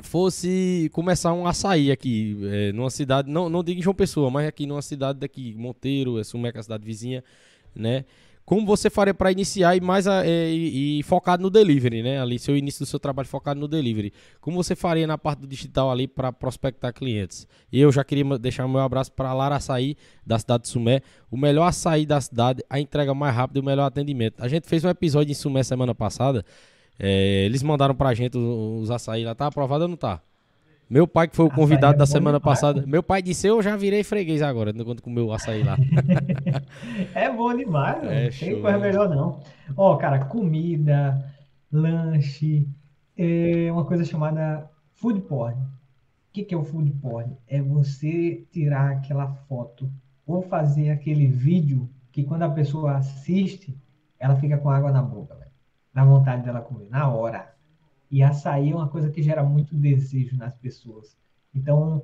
fosse começar um açaí aqui, é, numa cidade, não, não digo em João Pessoa, mas aqui numa cidade daqui, Monteiro, é Sumeca, cidade vizinha, né? Como você faria para iniciar e mais a, é, e, e, focado no delivery, né? Ali, seu início do seu trabalho focado no delivery. Como você faria na parte do digital ali para prospectar clientes? E eu já queria deixar meu abraço para Lara Açaí, da cidade de Sumé. O melhor açaí da cidade, a entrega mais rápida e o melhor atendimento. A gente fez um episódio em Sumé semana passada. É, eles mandaram pra gente os, os açaí lá. Tá aprovado ou não tá? Meu pai, que foi o convidado é da semana demais. passada, meu pai disse: Eu já virei freguês agora, quando comeu açaí lá. é bom demais, é, não tem coisa melhor não. Ó, cara, comida, lanche, é uma coisa chamada food porn. O que, que é o food porn? É você tirar aquela foto ou fazer aquele vídeo que quando a pessoa assiste, ela fica com água na boca, velho. Dá vontade dela comer, na hora. E açaí é uma coisa que gera muito desejo nas pessoas. Então,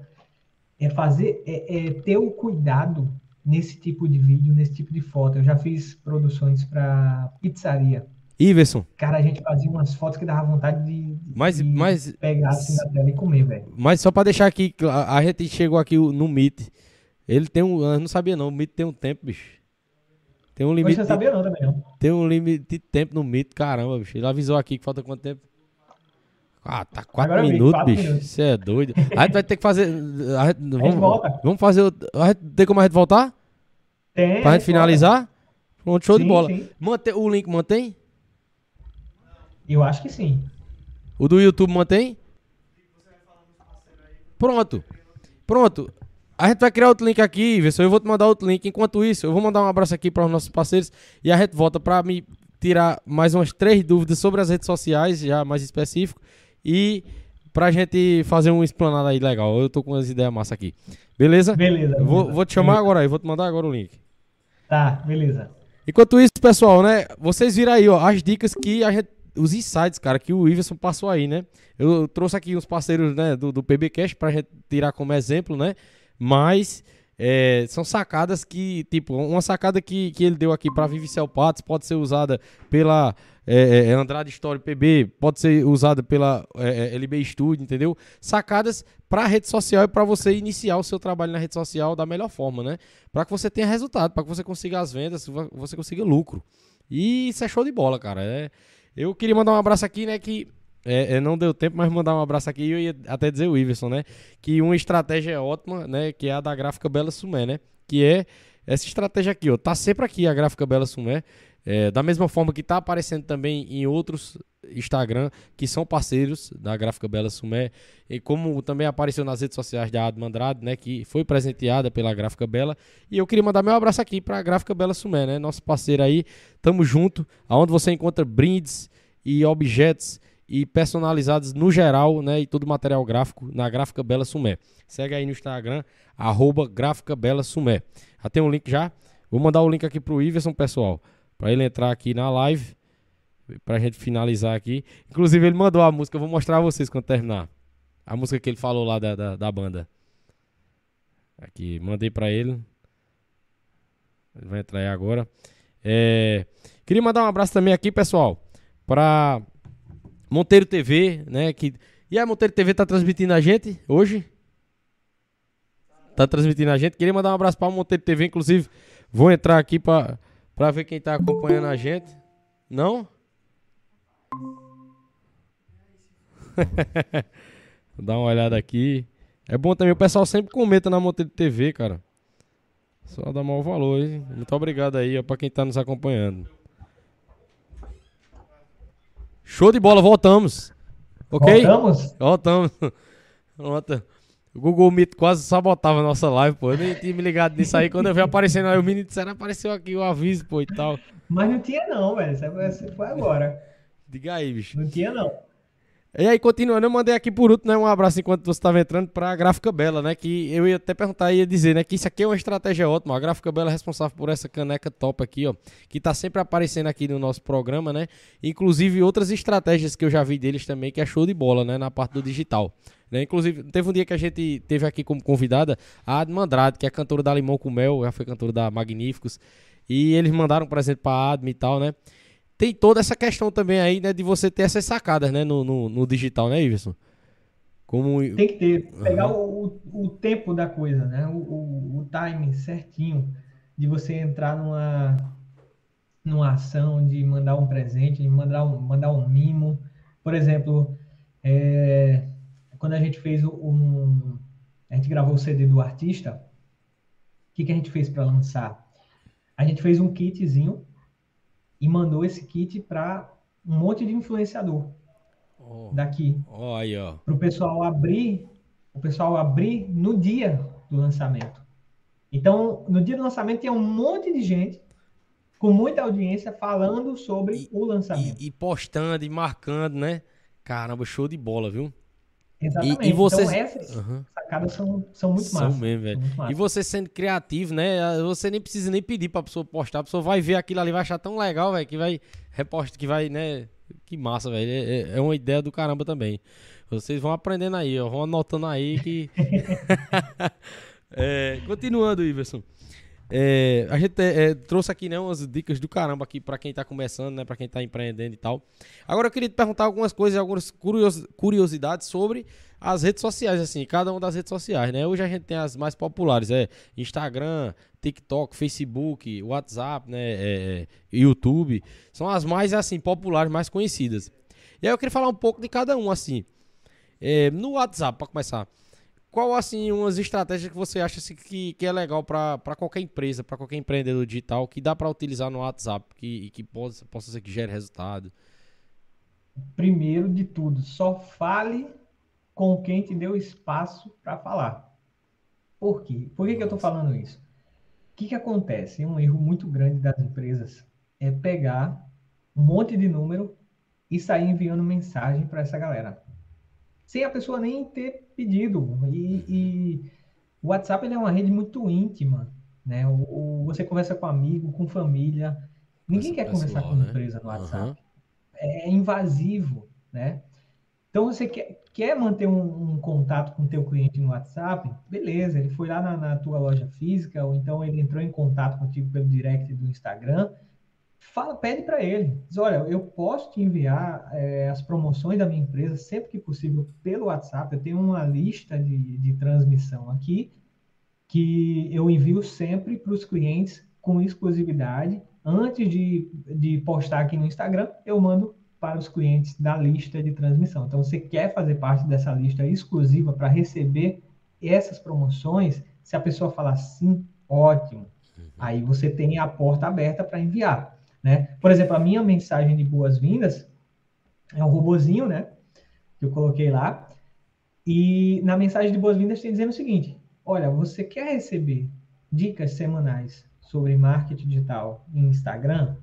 é fazer, é, é ter o cuidado nesse tipo de vídeo, nesse tipo de foto. Eu já fiz produções para pizzaria. Iverson, Cara, a gente fazia umas fotos que dava vontade de, de Mas- mas- pegar assim na tela e comer, velho. mas só pra deixar aqui, a, a gente chegou aqui no Meet. Ele tem um. Eu não sabia não, o Meet tem um tempo, bicho. Tem um Mas limite. você sabia não também, não. Tem um limite de tempo no Meet, caramba, bicho. Ele avisou aqui que falta quanto tempo? Ah, tá quatro Agora minutos, quatro bicho. minutos. Você é doido. A gente vai ter que fazer. a gente- vamos, volta. vamos fazer. o- A gente, tem como a gente voltar? Tem. Pra gente finalizar? Pronto, show de Sim, bola. sim. Mantém, o link mantém? Eu acho que sim. O do YouTube mantém? Pronto. Pronto. A gente vai criar outro link aqui, Iverson. Eu vou te mandar outro link. Enquanto isso, eu vou mandar um abraço aqui para os nossos parceiros e a gente volta para me tirar mais umas três dúvidas sobre as redes sociais, já mais específico, e pra gente fazer um explanado aí legal. Eu tô com umas ideias massa aqui. Beleza? Beleza. Eu vou, beleza. vou te chamar Beleza. agora aí, vou te mandar agora o link. Tá, beleza. Enquanto isso, pessoal, né? Vocês viram aí, ó, as dicas que a gente. Os insights, cara, que o Iverson passou aí, né? Eu trouxe aqui uns parceiros né, do, do PBcast pra gente tirar como exemplo, né? Mas é, são sacadas que, tipo, uma sacada que, que ele deu aqui pra Vivicel Patos pode ser usada pela é, é, Andrade Story PB, pode ser usada pela é, é, LB Studio, entendeu? Sacadas pra rede social e pra você iniciar o seu trabalho na rede social da melhor forma, né? Pra que você tenha resultado, pra que você consiga as vendas, você consiga lucro. E isso é show de bola, cara. É, eu queria mandar um abraço aqui, né? Que é, é, não deu tempo, mas mandar um abraço aqui. Eu ia até dizer o Iverson, né? Que uma estratégia ótima, né? Que é a da gráfica Bela Sumé, né? Que é essa estratégia aqui, ó. Tá sempre aqui a gráfica Bela Sumé. É, da mesma forma que tá aparecendo também em outros Instagram que são parceiros da gráfica Bela Sumé. E como também apareceu nas redes sociais da Adma Andrade, né? Que foi presenteada pela gráfica Bela. E eu queria mandar meu abraço aqui pra gráfica Bela Sumé, né? Nosso parceiro aí. Tamo junto. Aonde você encontra brindes e objetos e personalizados no geral, né? E todo material gráfico na Gráfica Bela Sumé. Segue aí no Instagram, arroba Gráfica Bela Sumé. Já tem um link já? Vou mandar o link aqui pro Iverson, pessoal. Pra ele entrar aqui na live. Pra gente finalizar aqui. Inclusive, ele mandou a música. Eu vou mostrar a vocês quando terminar. A música que ele falou lá da, da, da banda. Aqui, mandei pra ele. Ele vai entrar aí agora. É, queria mandar um abraço também aqui, pessoal, pra Monteiro TV, né? Que... E a Monteiro TV tá transmitindo a gente hoje? Tá transmitindo a gente. Queria mandar um abraço pra Monteiro TV, inclusive. Vou entrar aqui pra, ver quem tá acompanhando a gente. Não? Dar uma olhada aqui. É bom também, o pessoal sempre comenta na Monteiro TV, cara. Só dá maior valor, hein? Muito obrigado aí, ó, pra quem tá nos acompanhando. Show de bola, voltamos. Ok? Voltamos? Voltamos. Pronto. O Google Meet quase sabotava a nossa live, pô. Eu nem tinha me ligado nisso aí. Quando eu vi aparecendo aí, o menino disseram, apareceu aqui o aviso, pô, e tal. Mas não tinha não, velho. Foi- isso foi agora. Diga aí, bicho. Não tinha não. E aí, continuando, eu mandei aqui por último, né, um abraço enquanto você estava entrando pra Gráfica Bela, né, que eu ia até perguntar ia dizer, né, que isso aqui é uma estratégia ótima, a Gráfica Bela é responsável por essa caneca top aqui, ó, que tá sempre aparecendo aqui no nosso programa, né, inclusive outras estratégias que eu já vi deles também, que é show de bola, né, na parte do digital. Né? Inclusive, teve um dia que a gente teve aqui como convidada a Adma Andrade, que é cantora da Limão com Mel, já foi cantora da Magníficos, e eles mandaram um presente pra Adma e tal, né, tem toda essa questão também aí, né, de você ter essas sacadas, né, no, no, no digital, né, Iverson? Como... Tem que ter, pegar o, o, o tempo da coisa, né? O, o, o time certinho de você entrar numa, numa ação, de mandar um presente, de mandar um, mandar um mimo. Por exemplo, é, quando a gente fez um. A gente gravou o CD do artista, o que, que a gente fez para lançar? A gente fez um kitzinho e mandou esse kit para um monte de influenciador Ó, daqui ó. para o pessoal abrir, o pessoal abrir no dia do lançamento. Então, no dia do lançamento tinha um monte de gente com muita audiência falando sobre E- o lançamento. E, e postando e marcando, né? Caramba, show de bola, viu? Exatamente. e vocês- Então essas Aham. sacadas são, são muito São massas. mesmo, velho. E você sendo criativo, né? Você nem precisa nem pedir pra pessoa postar. A pessoa vai ver aquilo ali, vai achar tão legal, velho, que vai reposta, que vai, né? Que massa, velho. É, é- é uma ideia do caramba também. Vocês vão aprendendo aí, ó. Vão anotando aí que. É, continuando, Iverson. É, a gente é, trouxe aqui né, umas dicas do caramba aqui pra quem tá começando, né? Pra quem tá empreendendo e tal. Agora eu queria te perguntar algumas coisas, algumas curios- curiosidades sobre as redes sociais, assim, cada uma das redes sociais, né? Hoje a gente tem as mais populares, é Instagram, TikTok, Facebook, WhatsApp, né? é, é, YouTube. São as mais, assim, populares, mais conhecidas. E aí eu queria falar um pouco de cada um, assim. É, no WhatsApp, pra começar. Qual, assim, umas estratégias que você acha assim, que, que é legal pra qualquer empresa, pra qualquer empreendedor digital, que dá pra utilizar no WhatsApp, que, e que possa, possa ser que gere resultado? Primeiro de tudo, só fale com quem te deu espaço para falar. Por quê? Por que, que eu estou falando isso? O que, que acontece? Um erro muito grande das empresas é pegar um monte de número e sair enviando mensagem para essa galera. Sem a pessoa nem ter pedido. E, e o WhatsApp é uma rede muito íntima. Né? O, o- você conversa com amigo, com família. Ninguém quer conversar com né? empresa no. WhatsApp é invasivo, né? Então você quer, quer manter um, um contato com o teu cliente no WhatsApp, beleza, ele foi lá na, na tua loja física, ou então ele entrou em contato contigo pelo direct do Instagram, fala, pede para ele, diz, olha, eu posso te enviar é, as promoções da minha empresa sempre que possível pelo WhatsApp, eu tenho uma lista de, de transmissão aqui, que eu envio sempre para os clientes com exclusividade. Antes de, de postar aqui no Instagram, eu mando para os clientes da lista de transmissão. Então, você quer fazer parte dessa lista exclusiva para receber essas promoções? Se a pessoa falar sim, ótimo. Aí você tem a porta aberta para enviar. Né? Por exemplo, a minha mensagem de boas-vindas é um robozinho, né? Que eu coloquei lá. E na mensagem de boas-vindas tem dizendo o seguinte: olha, você quer receber dicas semanais sobre marketing digital em Instagram?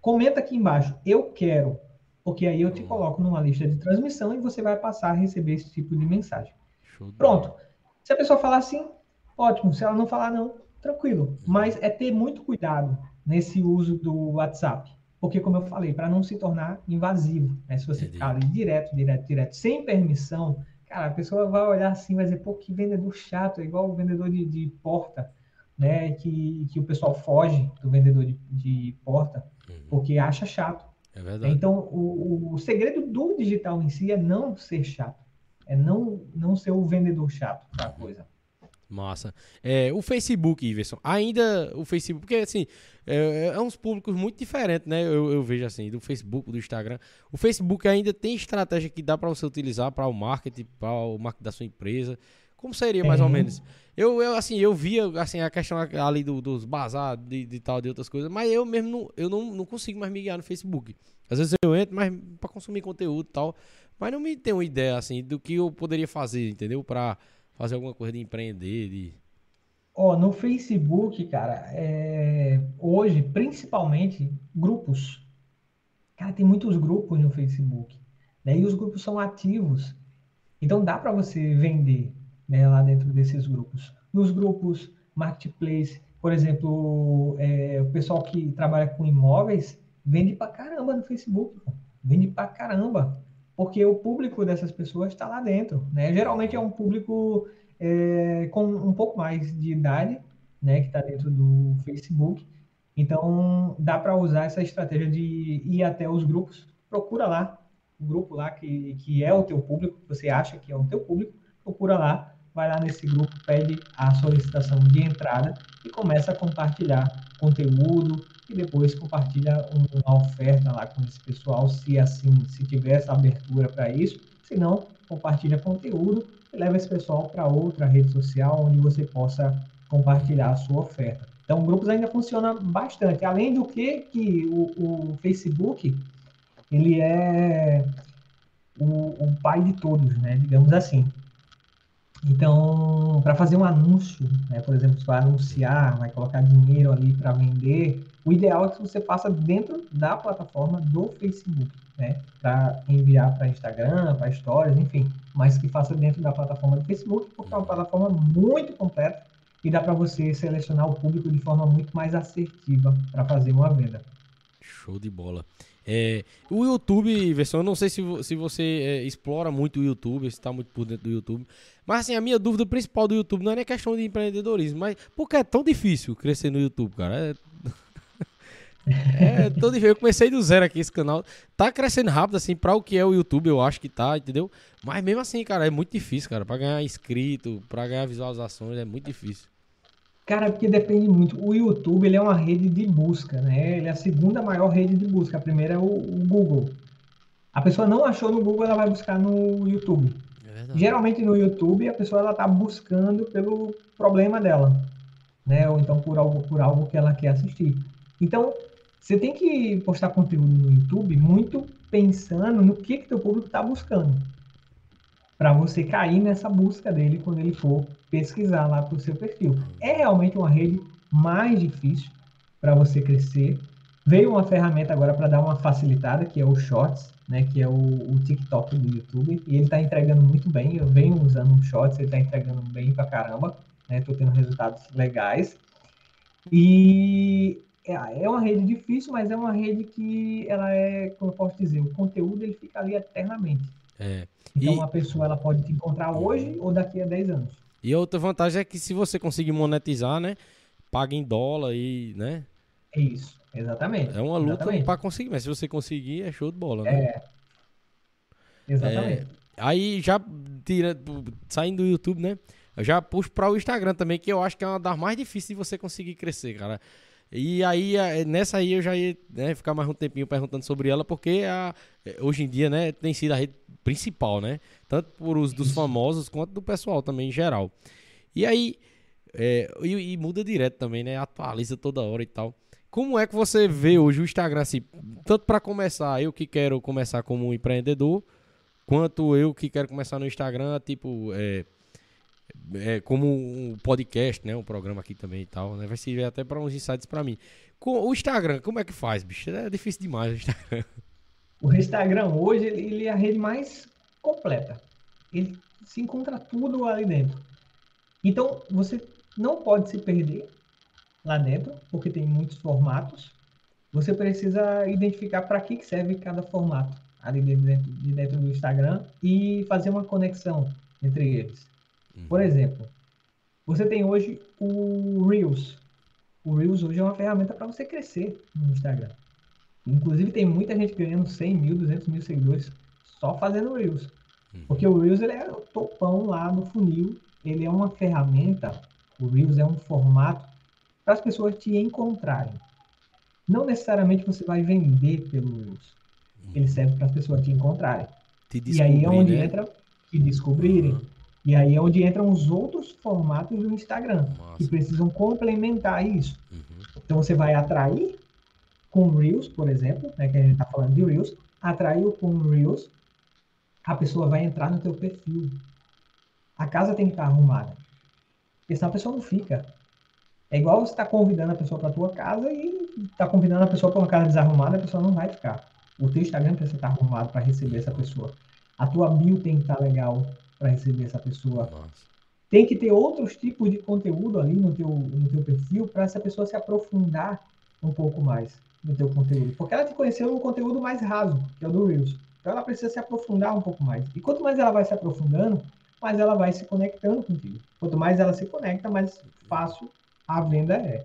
Comenta aqui embaixo, eu quero, porque aí eu te coloco numa lista de transmissão e você vai passar a receber esse tipo de mensagem. Pronto. Se a pessoa falar assim, ótimo. Se ela não falar não, tranquilo. Mas é ter muito cuidado nesse uso do WhatsApp. Porque, como eu falei, para não se tornar invasivo. Né? Se você Entendi. ficar ali direto, direto, direto, sem permissão, cara, a pessoa vai olhar assim, vai dizer, pô, que vendedor chato, é igual o vendedor de, de porta, né? Que, que o pessoal foge do vendedor de, de porta, Uhum. porque acha chato. É verdade. Então, o, o segredo do digital em si é não ser chato. É não, não ser o vendedor chato da coisa. Massa. É, o Facebook, Iverson, ainda o Facebook, porque assim, é, é uns públicos muito diferentes, né? Eu, eu vejo assim, do Facebook, do Instagram. O Facebook ainda tem estratégia que dá para você utilizar para o marketing, para o marketing da sua empresa. Como seria mais ou Tem. menos? Eu, eu assim, eu via assim a questão ali do- dos bazar de, de tal de outras coisas, mas eu mesmo não, eu não, não consigo mais me guiar no Facebook. Às vezes eu entro, mas para consumir conteúdo e tal, mas não me tenho uma ideia assim do que eu poderia fazer, entendeu? Para fazer alguma coisa de empreender, de Ó, no Facebook, cara, é, hoje, principalmente, grupos. Cara, tem muitos grupos no Facebook. Né? E os grupos são ativos. Então dá para você vender né, lá dentro desses grupos. Nos grupos marketplace, por exemplo, é, o pessoal que trabalha com imóveis vende pra caramba no Facebook. Vende pra caramba. Porque o público dessas pessoas está lá dentro. Né? Geralmente é um público é, com um pouco mais de idade, né, que está dentro do Facebook. Então, dá para usar essa estratégia de ir até os grupos. Procura lá o grupo lá que, que é o teu público, que você acha que é o teu público, procura lá, vai lá nesse grupo, pede a solicitação de entrada e começa a compartilhar conteúdo e depois compartilha um- uma oferta lá com esse pessoal, se assim, se tiver essa abertura para isso. Se não, compartilha conteúdo e leva esse pessoal para outra rede social onde você possa compartilhar a sua oferta. Então, grupos ainda funciona bastante. Além do que, que o, o Facebook ele é o, o pai de todos, né? Digamos assim. Então, para fazer um anúncio, né? Por exemplo, você vai anunciar, vai colocar dinheiro ali para vender, O ideal é que você faça dentro da plataforma do Facebook, né? Para enviar para Instagram, para stories, enfim, mas que faça dentro da plataforma do Facebook, porque é uma plataforma muito completa e dá para você selecionar o público de forma muito mais assertiva para fazer uma venda. Show de bola. É, o YouTube, versão, eu não sei se, se você é, explora muito o YouTube, se está muito por dentro do YouTube, mas assim, a minha dúvida principal do YouTube não é nem questão de empreendedorismo, mas porque é tão difícil crescer no YouTube, cara? É, é tão difícil. Eu comecei do zero aqui esse canal, tá crescendo rápido assim para o que é o YouTube, eu acho que tá, entendeu? Mas mesmo assim, cara, é muito difícil, cara, para ganhar inscrito, para ganhar visualizações, é muito difícil. Cara, porque depende muito. O YouTube ele é uma rede de busca, né? Ele é a segunda maior rede de busca. A primeira é o, o Google. A pessoa não achou no Google, ela vai buscar no YouTube. É Geralmente no YouTube a pessoa ela está buscando pelo problema dela, né? Ou então por algo por algo que ela quer assistir. Então você tem que postar conteúdo no YouTube muito pensando no que que teu público está buscando para você cair nessa busca dele quando ele for pesquisar lá para o seu perfil. É realmente uma rede mais difícil para você crescer. Veio uma ferramenta agora para dar uma facilitada, que é o Shorts, né, que é o, o TikTok do YouTube, e ele está entregando muito bem. Eu venho usando o Shorts, ele está entregando bem para caramba, né? Tô tendo resultados legais. E é, é uma rede difícil, mas é uma rede que ela é, como eu posso dizer, o conteúdo ele fica ali eternamente. É. Então, E- uma pessoa ela pode te encontrar hoje ou daqui a 10 anos. E a outra vantagem é que se você conseguir monetizar, né? Paga em dólar e, né? É isso, exatamente. É uma luta para conseguir, mas se você conseguir, é show de bola, né? É. Exatamente. Aí já tira, saindo do YouTube, né? Eu já puxo para o Instagram também, que eu acho que é uma das mais difíceis de você conseguir crescer, cara. E aí, eh, nessa aí eu já ia né, ficar mais um tempinho perguntando sobre ela, porque a, eh, hoje em dia, né, tem sido a rede principal, né? Tanto por uso dos famosos quanto do pessoal também em geral. E aí, é, e, e muda direto também, né? Atualiza toda hora e tal. Como é que você vê hoje o Instagram, assim, tanto para começar, eu que quero começar como um empreendedor, quanto eu que quero começar no Instagram, tipo, é, é, como um podcast, né? Um programa aqui também e tal, né? Vai servir até para uns insights para mim. Com o Instagram, como é que faz, bicho? É difícil demais o Instagram. O Instagram hoje ele, ele é a rede mais completa. Ele se encontra tudo ali dentro. Então você não pode se perder lá dentro, porque tem muitos formatos. Você precisa identificar para que serve cada formato ali de dentro, de dentro do Instagram e fazer uma conexão entre eles. Por exemplo, você tem hoje o Reels. O Reels hoje é uma ferramenta para você crescer no Instagram. Inclusive tem muita gente ganhando 100 mil, 200 mil seguidores só fazendo Reels. Porque o Reels ele é o topão lá no funil. Ele é uma ferramenta, o Reels é um formato para as pessoas te encontrarem. Não necessariamente você vai vender pelo Reels. Ele serve para as pessoas te encontrarem. Te E aí é onde né? entra e descobrirem. Uhum. E aí é onde entram os outros formatos do Instagram, que Massa. precisam complementar isso. Uhum. Então você vai atrair com Reels, por exemplo, né, que a gente está falando de Reels, atraiu com Reels, a pessoa vai entrar no teu perfil. A casa tem que estar arrumada. Porque senão a pessoa não fica. É igual você está convidando a pessoa para tua casa e está convidando a pessoa para uma casa desarrumada, a pessoa não vai ficar. O teu Instagram precisa estar arrumado para receber essa pessoa. A tua bio tem que estar legal para receber essa pessoa Massa. tem que ter outros tipos de conteúdo ali no teu, no teu perfil para essa pessoa se aprofundar um pouco mais no teu conteúdo. Porque ela te conheceu no conteúdo mais raso, que é o do Reels. Então ela precisa se aprofundar um pouco mais. E quanto mais ela vai se aprofundando, mais ela vai se conectando contigo. Quanto mais ela se conecta, mais fácil a venda é.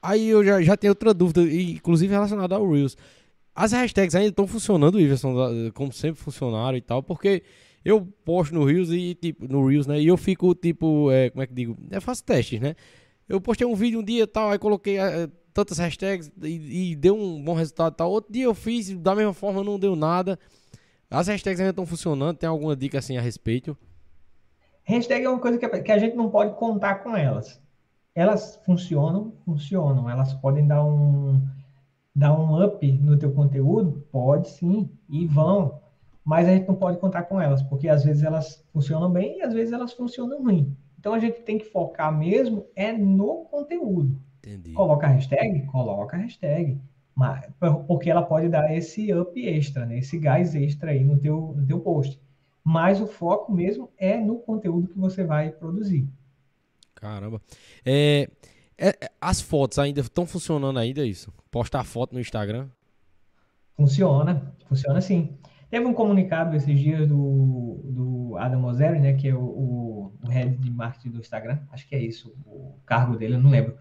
Aí eu já, já tenho outra dúvida, e, inclusive relacionada ao Reels. As hashtags ainda estão funcionando, Iverson, como sempre funcionaram e tal, porque eu posto no Reels e tipo, no Reels, né? E eu fico tipo, é, como é que digo? Eu faço testes, né? Eu postei um vídeo um dia e tal, aí coloquei é, tantas hashtags e, e deu um bom resultado e tal. Outro dia eu fiz, da mesma forma não deu nada. As hashtags ainda estão funcionando, tem alguma dica assim a respeito? Hashtag é uma coisa que a, que a gente não pode contar com elas. Elas funcionam, funcionam. Elas podem dar um, dar um up no teu conteúdo? Pode sim, e vão. Mas a gente não pode contar com elas, porque às vezes elas funcionam bem e às vezes elas funcionam ruim. Então a gente tem que focar mesmo é no conteúdo. Entendi. Coloca a hashtag? Coloca a hashtag. Mas, por- porque ela pode dar esse up extra, né? Esse gás extra aí no teu, no teu post. Mas o foco mesmo é no conteúdo que você vai produzir. Caramba. É, é, é, as fotos ainda estão funcionando ainda isso? Postar foto no Instagram? Funciona, funciona sim. Teve um comunicado esses dias do, do Adam Mosseri, né, que é o, o, o head de marketing do Instagram, acho que é isso, o cargo dele, eu não lembro.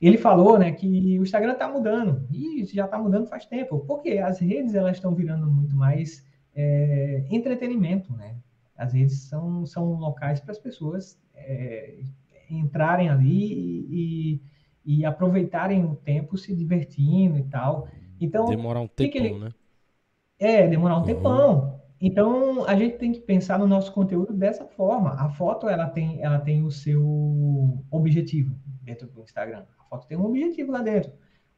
Ele falou, né, que o Instagram está mudando, e já está mudando faz tempo, porque as redes elas estão virando muito mais é, entretenimento, né? As redes são, são locais para as pessoas é, entrarem ali e, e aproveitarem o tempo se divertindo e tal. Então, Demorar um ele- né? É, demorar um Uhum. tempão. Então, a gente tem que pensar no nosso conteúdo dessa forma. A foto, ela tem, ela tem o seu objetivo dentro do Instagram. A foto tem um objetivo lá dentro.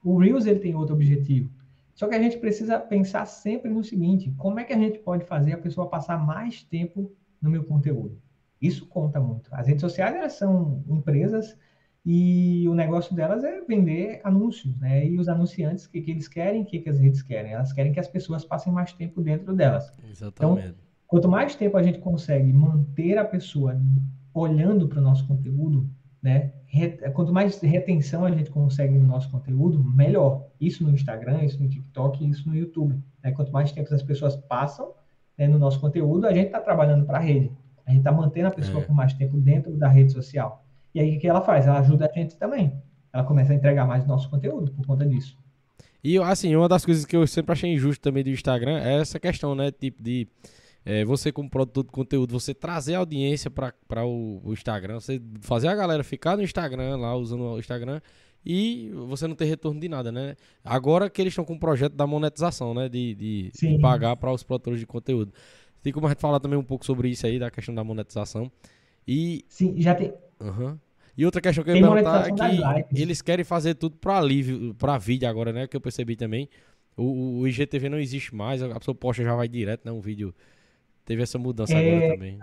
O Reels, ele tem outro objetivo. Só que a gente precisa pensar sempre no seguinte, como é que a gente pode fazer a pessoa passar mais tempo no meu conteúdo? Isso conta muito. As redes sociais, elas são empresas e o negócio delas é vender anúncios, né? E os anunciantes, o que, que eles querem, o que, que as redes querem? Elas querem que as pessoas passem mais tempo dentro delas. Exatamente. Quanto mais tempo a gente consegue manter a pessoa olhando para o nosso conteúdo, né? Quanto mais retenção a gente consegue no nosso conteúdo, melhor. Isso no Instagram, isso no TikTok, isso no YouTube. né? Quanto mais tempo as pessoas passam né, no nosso conteúdo, a gente está trabalhando para a rede. A gente está mantendo a pessoa É. por mais tempo dentro da rede social. E aí o que ela faz? Ela ajuda a gente também. Ela começa a entregar mais nosso conteúdo por conta disso. E assim, uma das coisas que eu sempre achei injusto também do Instagram é essa questão, né? Tipo de é, você como produtor de conteúdo, você trazer a audiência para o, o Instagram, você fazer a galera ficar no Instagram lá usando o Instagram e você não ter retorno de nada, né? Agora que eles estão com o projeto da monetização, né? De, de, de pagar para os produtores de conteúdo. Tem como a gente falar também um pouco sobre isso aí, da questão da monetização. E Sim, já tem. Aham. E outra questão que eu ia perguntar é que eles querem fazer tudo para alívio, para vídeo agora, né? Que eu percebi também. O, o- o IGTV não existe mais, a pessoa posta já vai direto, né? Um vídeo. Teve essa mudança É, agora também. O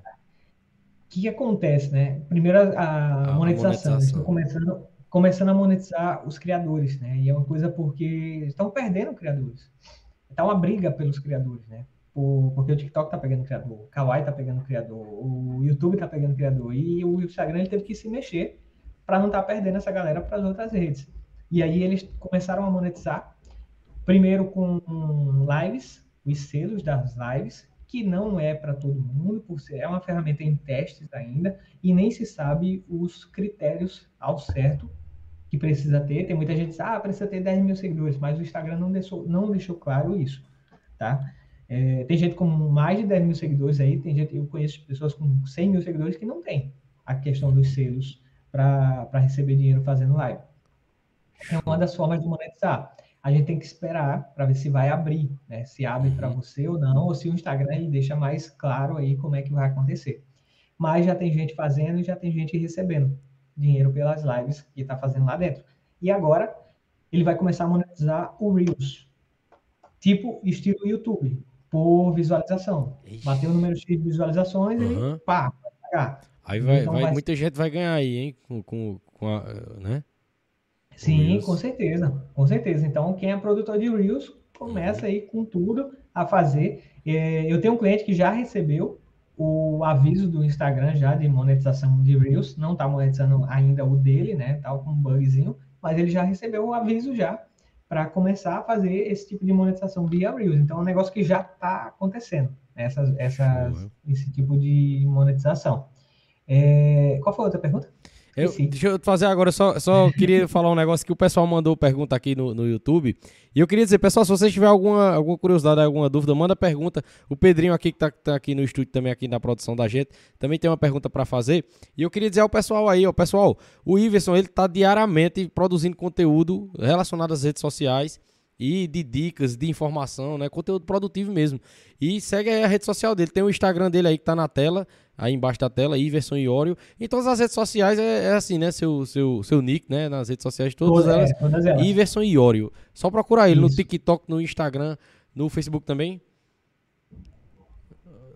que, que acontece, né? Primeiro, a, a monetização. Eles estão começando, começando a monetizar os criadores, né? E é uma coisa porque estão perdendo criadores. Tá uma briga pelos criadores, né? Por- porque o TikTok tá pegando criador, o Kawaii tá pegando criador, o YouTube tá pegando criador e o Instagram ele teve que se mexer para não estar perdendo essa galera para as outras redes. E aí eles começaram a monetizar primeiro com lives, os selos das lives, que não é para todo mundo, por ser é uma ferramenta em testes ainda e nem se sabe os critérios ao certo que precisa ter. Tem muita gente que diz, ah, precisa ter 10 mil seguidores, mas o Instagram não deixou, não deixou claro isso, tá? É, tem gente com mais de 10 mil seguidores aí, tem gente, eu conheço pessoas com 100 mil seguidores que não tem a questão dos selos para receber dinheiro fazendo live. É uma das formas de monetizar. A gente tem que esperar para ver se vai abrir, né? Se abre para você ou não, ou se o Instagram ele deixa mais claro aí como é que vai acontecer. Mas já tem gente fazendo e já tem gente recebendo dinheiro pelas lives que está fazendo lá dentro. E agora ele vai começar a monetizar o Reels, tipo estilo YouTube, por visualização. Ixi. Bateu o número X de visualizações, ele Aham. pá, vai pagar. Aí vai, Então vai- vai- muita gente vai ganhar aí, hein? Com, com, com a, né? Sim, Reels. com certeza, com certeza. Então, quem é produtor de Reels, começa aí com tudo a fazer. É, eu tenho um cliente que já recebeu o aviso do Instagram já de monetização de Reels, não está monetizando ainda o dele, né? Tá com um bugzinho, mas ele já recebeu o aviso já para começar a fazer esse tipo de monetização via Reels. Então, é um negócio que já está acontecendo, né? essas, essas, Show, esse tipo de monetização. É, qual foi a outra pergunta? Eu, deixa eu fazer agora, só, só queria falar um negócio que o pessoal mandou pergunta aqui no, no YouTube. E eu queria dizer, pessoal, se vocês tiverem alguma, alguma curiosidade, alguma dúvida, manda pergunta. O Pedrinho aqui, que tá, tá aqui no estúdio também, aqui na produção da gente, também tem uma pergunta para fazer. E eu queria dizer ao pessoal aí, ó, pessoal, o Iverson, ele tá diariamente produzindo conteúdo relacionado às redes sociais e de dicas, de informação, né? Conteúdo produtivo mesmo. E segue aí a rede social dele. Tem o Instagram dele aí que tá na tela, aí embaixo da tela, Iverson Iório. Em todas as redes sociais é, é assim, né? Seu, seu, seu nick, né? Nas redes sociais, todas Todas, elas. é, todas elas. Iverson Iório. Só procurar ele no Isso. TikTok, no Instagram, no Facebook também.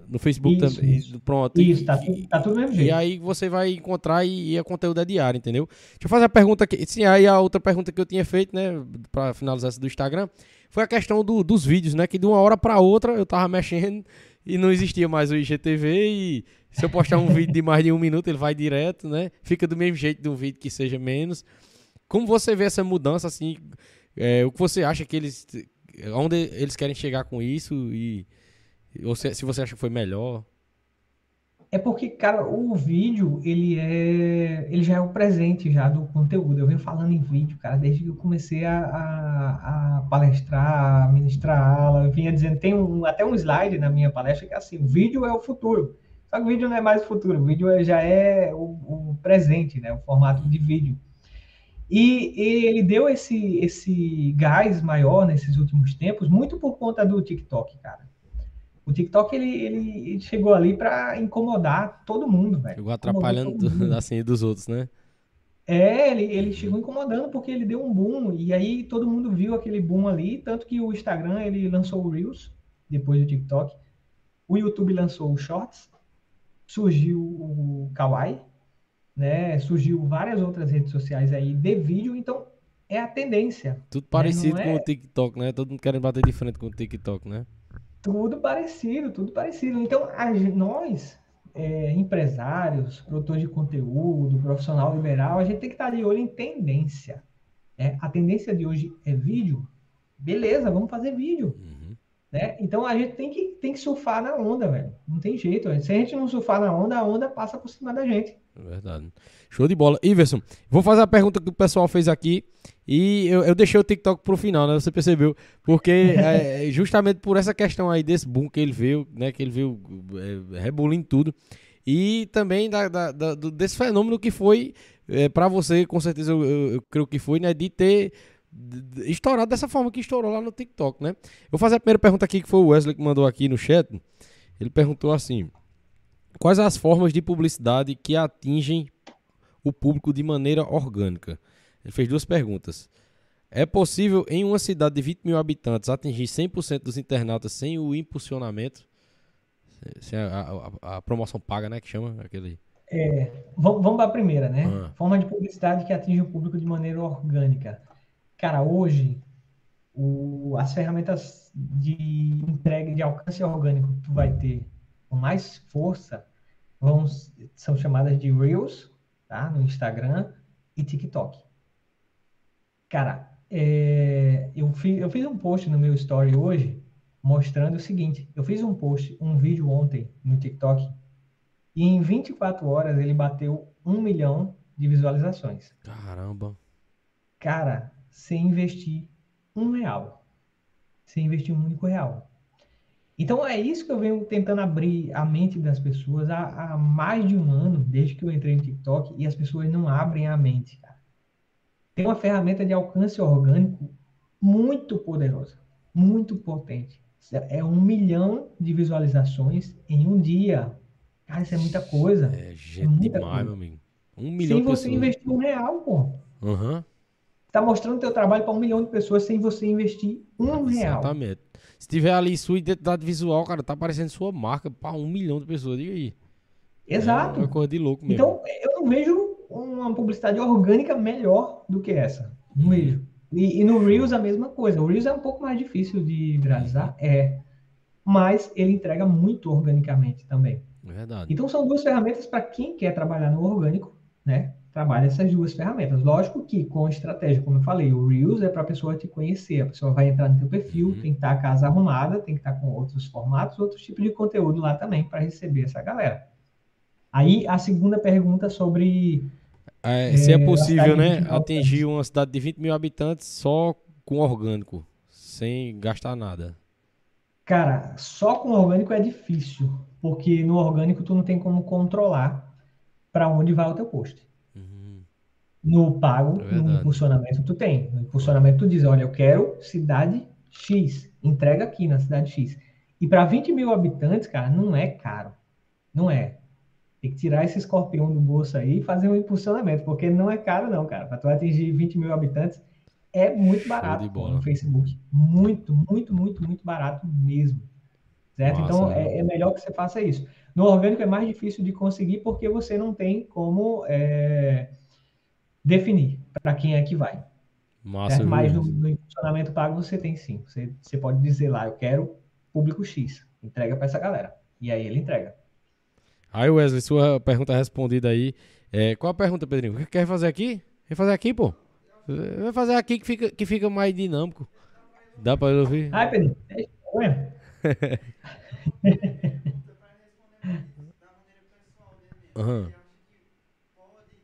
No Facebook Isso, também. isso. Pronto. Isso, E- tá, tudo- tá tudo do mesmo E jeito. aí você vai encontrar e, e a conteúdo é diário, entendeu? Deixa eu fazer a pergunta aqui. Sim, aí a outra pergunta que eu tinha feito, né, pra finalizar essa do Instagram, foi a questão do- dos vídeos, né? Que de uma hora pra outra eu tava mexendo e não existia mais o IGTV e se eu postar um vídeo de mais de um minuto, ele vai direto, né? Fica do mesmo jeito de um vídeo que seja menos. Como você vê essa mudança, assim, é, o que você acha que eles... Onde eles querem chegar com isso e... Ou se, se você acha que foi melhor... É porque, cara, o vídeo, ele é, ele já é o presente já do conteúdo. Eu venho falando em vídeo, cara, desde que eu comecei a, a, a palestrar, a ministrar aula. Eu vinha dizendo, tem um, até um slide na minha palestra que é assim, o vídeo é o futuro. Só que o vídeo não é mais o futuro, o vídeo é- já é o, o presente, né? O formato de vídeo. E, e ele deu esse, esse gás maior nesses últimos tempos, muito por conta do TikTok, cara. O TikTok, ele, ele chegou ali para incomodar todo mundo, velho. Chegou atrapalhando mundo. assim dos outros, né? É, ele, ele chegou incomodando porque ele deu um boom e aí todo mundo viu aquele boom ali, tanto que o Instagram ele lançou o Reels depois do TikTok, o YouTube lançou o Shorts, surgiu o Kawaii, né? Surgiu várias outras redes sociais aí de vídeo, então é a tendência. Tudo parecido não com é- o TikTok, né? Todo mundo querendo bater de frente com o TikTok, né? Tudo parecido, tudo parecido. Então, nós, é, empresários, produtores de conteúdo, profissional liberal, a gente tem que estar de olho em tendência. né? A tendência de hoje é vídeo. Beleza, vamos fazer vídeo. Uhum. Né? Então, a gente tem que, tem que surfar na onda, velho. Não tem jeito. velho. Se a gente não surfar na onda, a onda passa por cima da gente. É verdade. Show de bola. Iverson, vou fazer a pergunta que o pessoal fez aqui. E eu, eu deixei o TikTok pro final, né? Você percebeu? Porque é, justamente por essa questão aí desse boom que ele veio, né? Que ele veio é, rebulindo tudo. E também da, da- da- desse fenômeno que foi é, para você, com certeza eu, eu- eu creio que foi, né? De ter estourado dessa forma que estourou lá no TikTok, né? Eu vou fazer a primeira pergunta aqui, que foi o Wesley que mandou aqui no chat. Ele perguntou assim: Quais as formas de publicidade que atingem o público de maneira orgânica? Ele fez duas perguntas. É possível em uma cidade de 20 mil habitantes atingir 100% dos internautas sem o impulsionamento? Sem a, a- a- promoção paga, né? Que chama aquele. Vamos, vamos para a primeira, né? Ah. Forma de publicidade que atinge o público de maneira orgânica. Cara, hoje, o- as ferramentas de entrega de alcance orgânico que tu vai ter com mais força vão, são chamadas de Reels, tá? No Instagram e TikTok. Cara, é, eu fiz, eu fiz um post no meu story hoje mostrando o seguinte: eu fiz um post, um vídeo ontem no TikTok e em 24 horas ele bateu um milhão de visualizações. Caramba. Cara, sem investir um real. Sem investir um único real. Então é isso que eu venho tentando abrir a mente das pessoas há, há mais de um ano, desde que eu entrei no TikTok, e as pessoas não abrem a mente, cara. Tem uma ferramenta de alcance orgânico muito poderosa, muito potente. É um milhão de visualizações em um dia. Cara, isso é muita coisa. É gente muita demais, coisa. meu amigo. Um milhão Sem de você pessoas. investir um real, pô. Aham. Tá mostrando teu trabalho para um milhão de pessoas sem você investir um real. Se tiver ali sua identidade visual, cara, tá aparecendo sua marca para um milhão de pessoas. Diga aí. Exato. É uma coisa de louco mesmo. Então, eu não vejo uma publicidade orgânica melhor do que essa. Não vejo. E, e no Reels a mesma coisa. O Reels é um pouco mais difícil de viralizar, é. Mas ele entrega muito organicamente também. É verdade. Então são duas ferramentas para quem quer trabalhar no orgânico, né? Trabalha essas duas ferramentas. Lógico que com estratégia, como eu falei, o Reels é para a pessoa te conhecer. A pessoa vai entrar no teu perfil, Uhum. tem que estar a casa arrumada, tem que estar com outros formatos, outros tipos de conteúdo lá também para receber essa galera. Aí a segunda pergunta sobre É, se é É, possível, né, de 20 mil atingir uma cidade de 20 mil habitantes só com orgânico, sem gastar nada. Cara, só com orgânico é difícil, porque no orgânico tu não tem como controlar para onde vai o teu post. Uhum. No pago, É no impulsionamento tu tem. No impulsionamento tu diz, olha, eu quero cidade X, entrega aqui na cidade X. E para 20 mil habitantes, cara, não é caro. Não é. Tem que tirar esse escorpião do bolso aí e fazer um impulsionamento, porque não é caro não, cara. Para tu atingir 20 mil habitantes é muito barato de pô, no Facebook. Muito, muito, muito, muito barato mesmo. certo? Massa, então, né? é, é melhor que você faça isso. No orgânico é mais difícil de conseguir porque você não tem como é, definir para quem é que vai. Massa? Mas no, no funcionamento pago você tem sim. Você, você pode dizer lá, eu quero público X, entrega para essa galera. E aí ele entrega. Aí, Wesley, sua pergunta respondida aí. É, qual a pergunta, Pedrinho? Quer fazer aqui? Quer fazer aqui, pô? Vai fazer aqui que fica, que fica mais dinâmico. Dá ele ouvir? Ai, Pedro, é ué, para responder mais da maneira pessoal dele mesmo. Aham. Ele acha que pode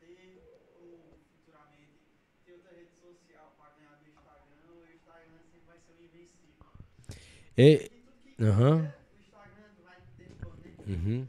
ter ou futuramente ter outra rede social para ganhar do Instagram ou o Instagram sempre vai ser o invencível. É, E tudo que Aham. o Instagram vai ter poder, Uhum. né?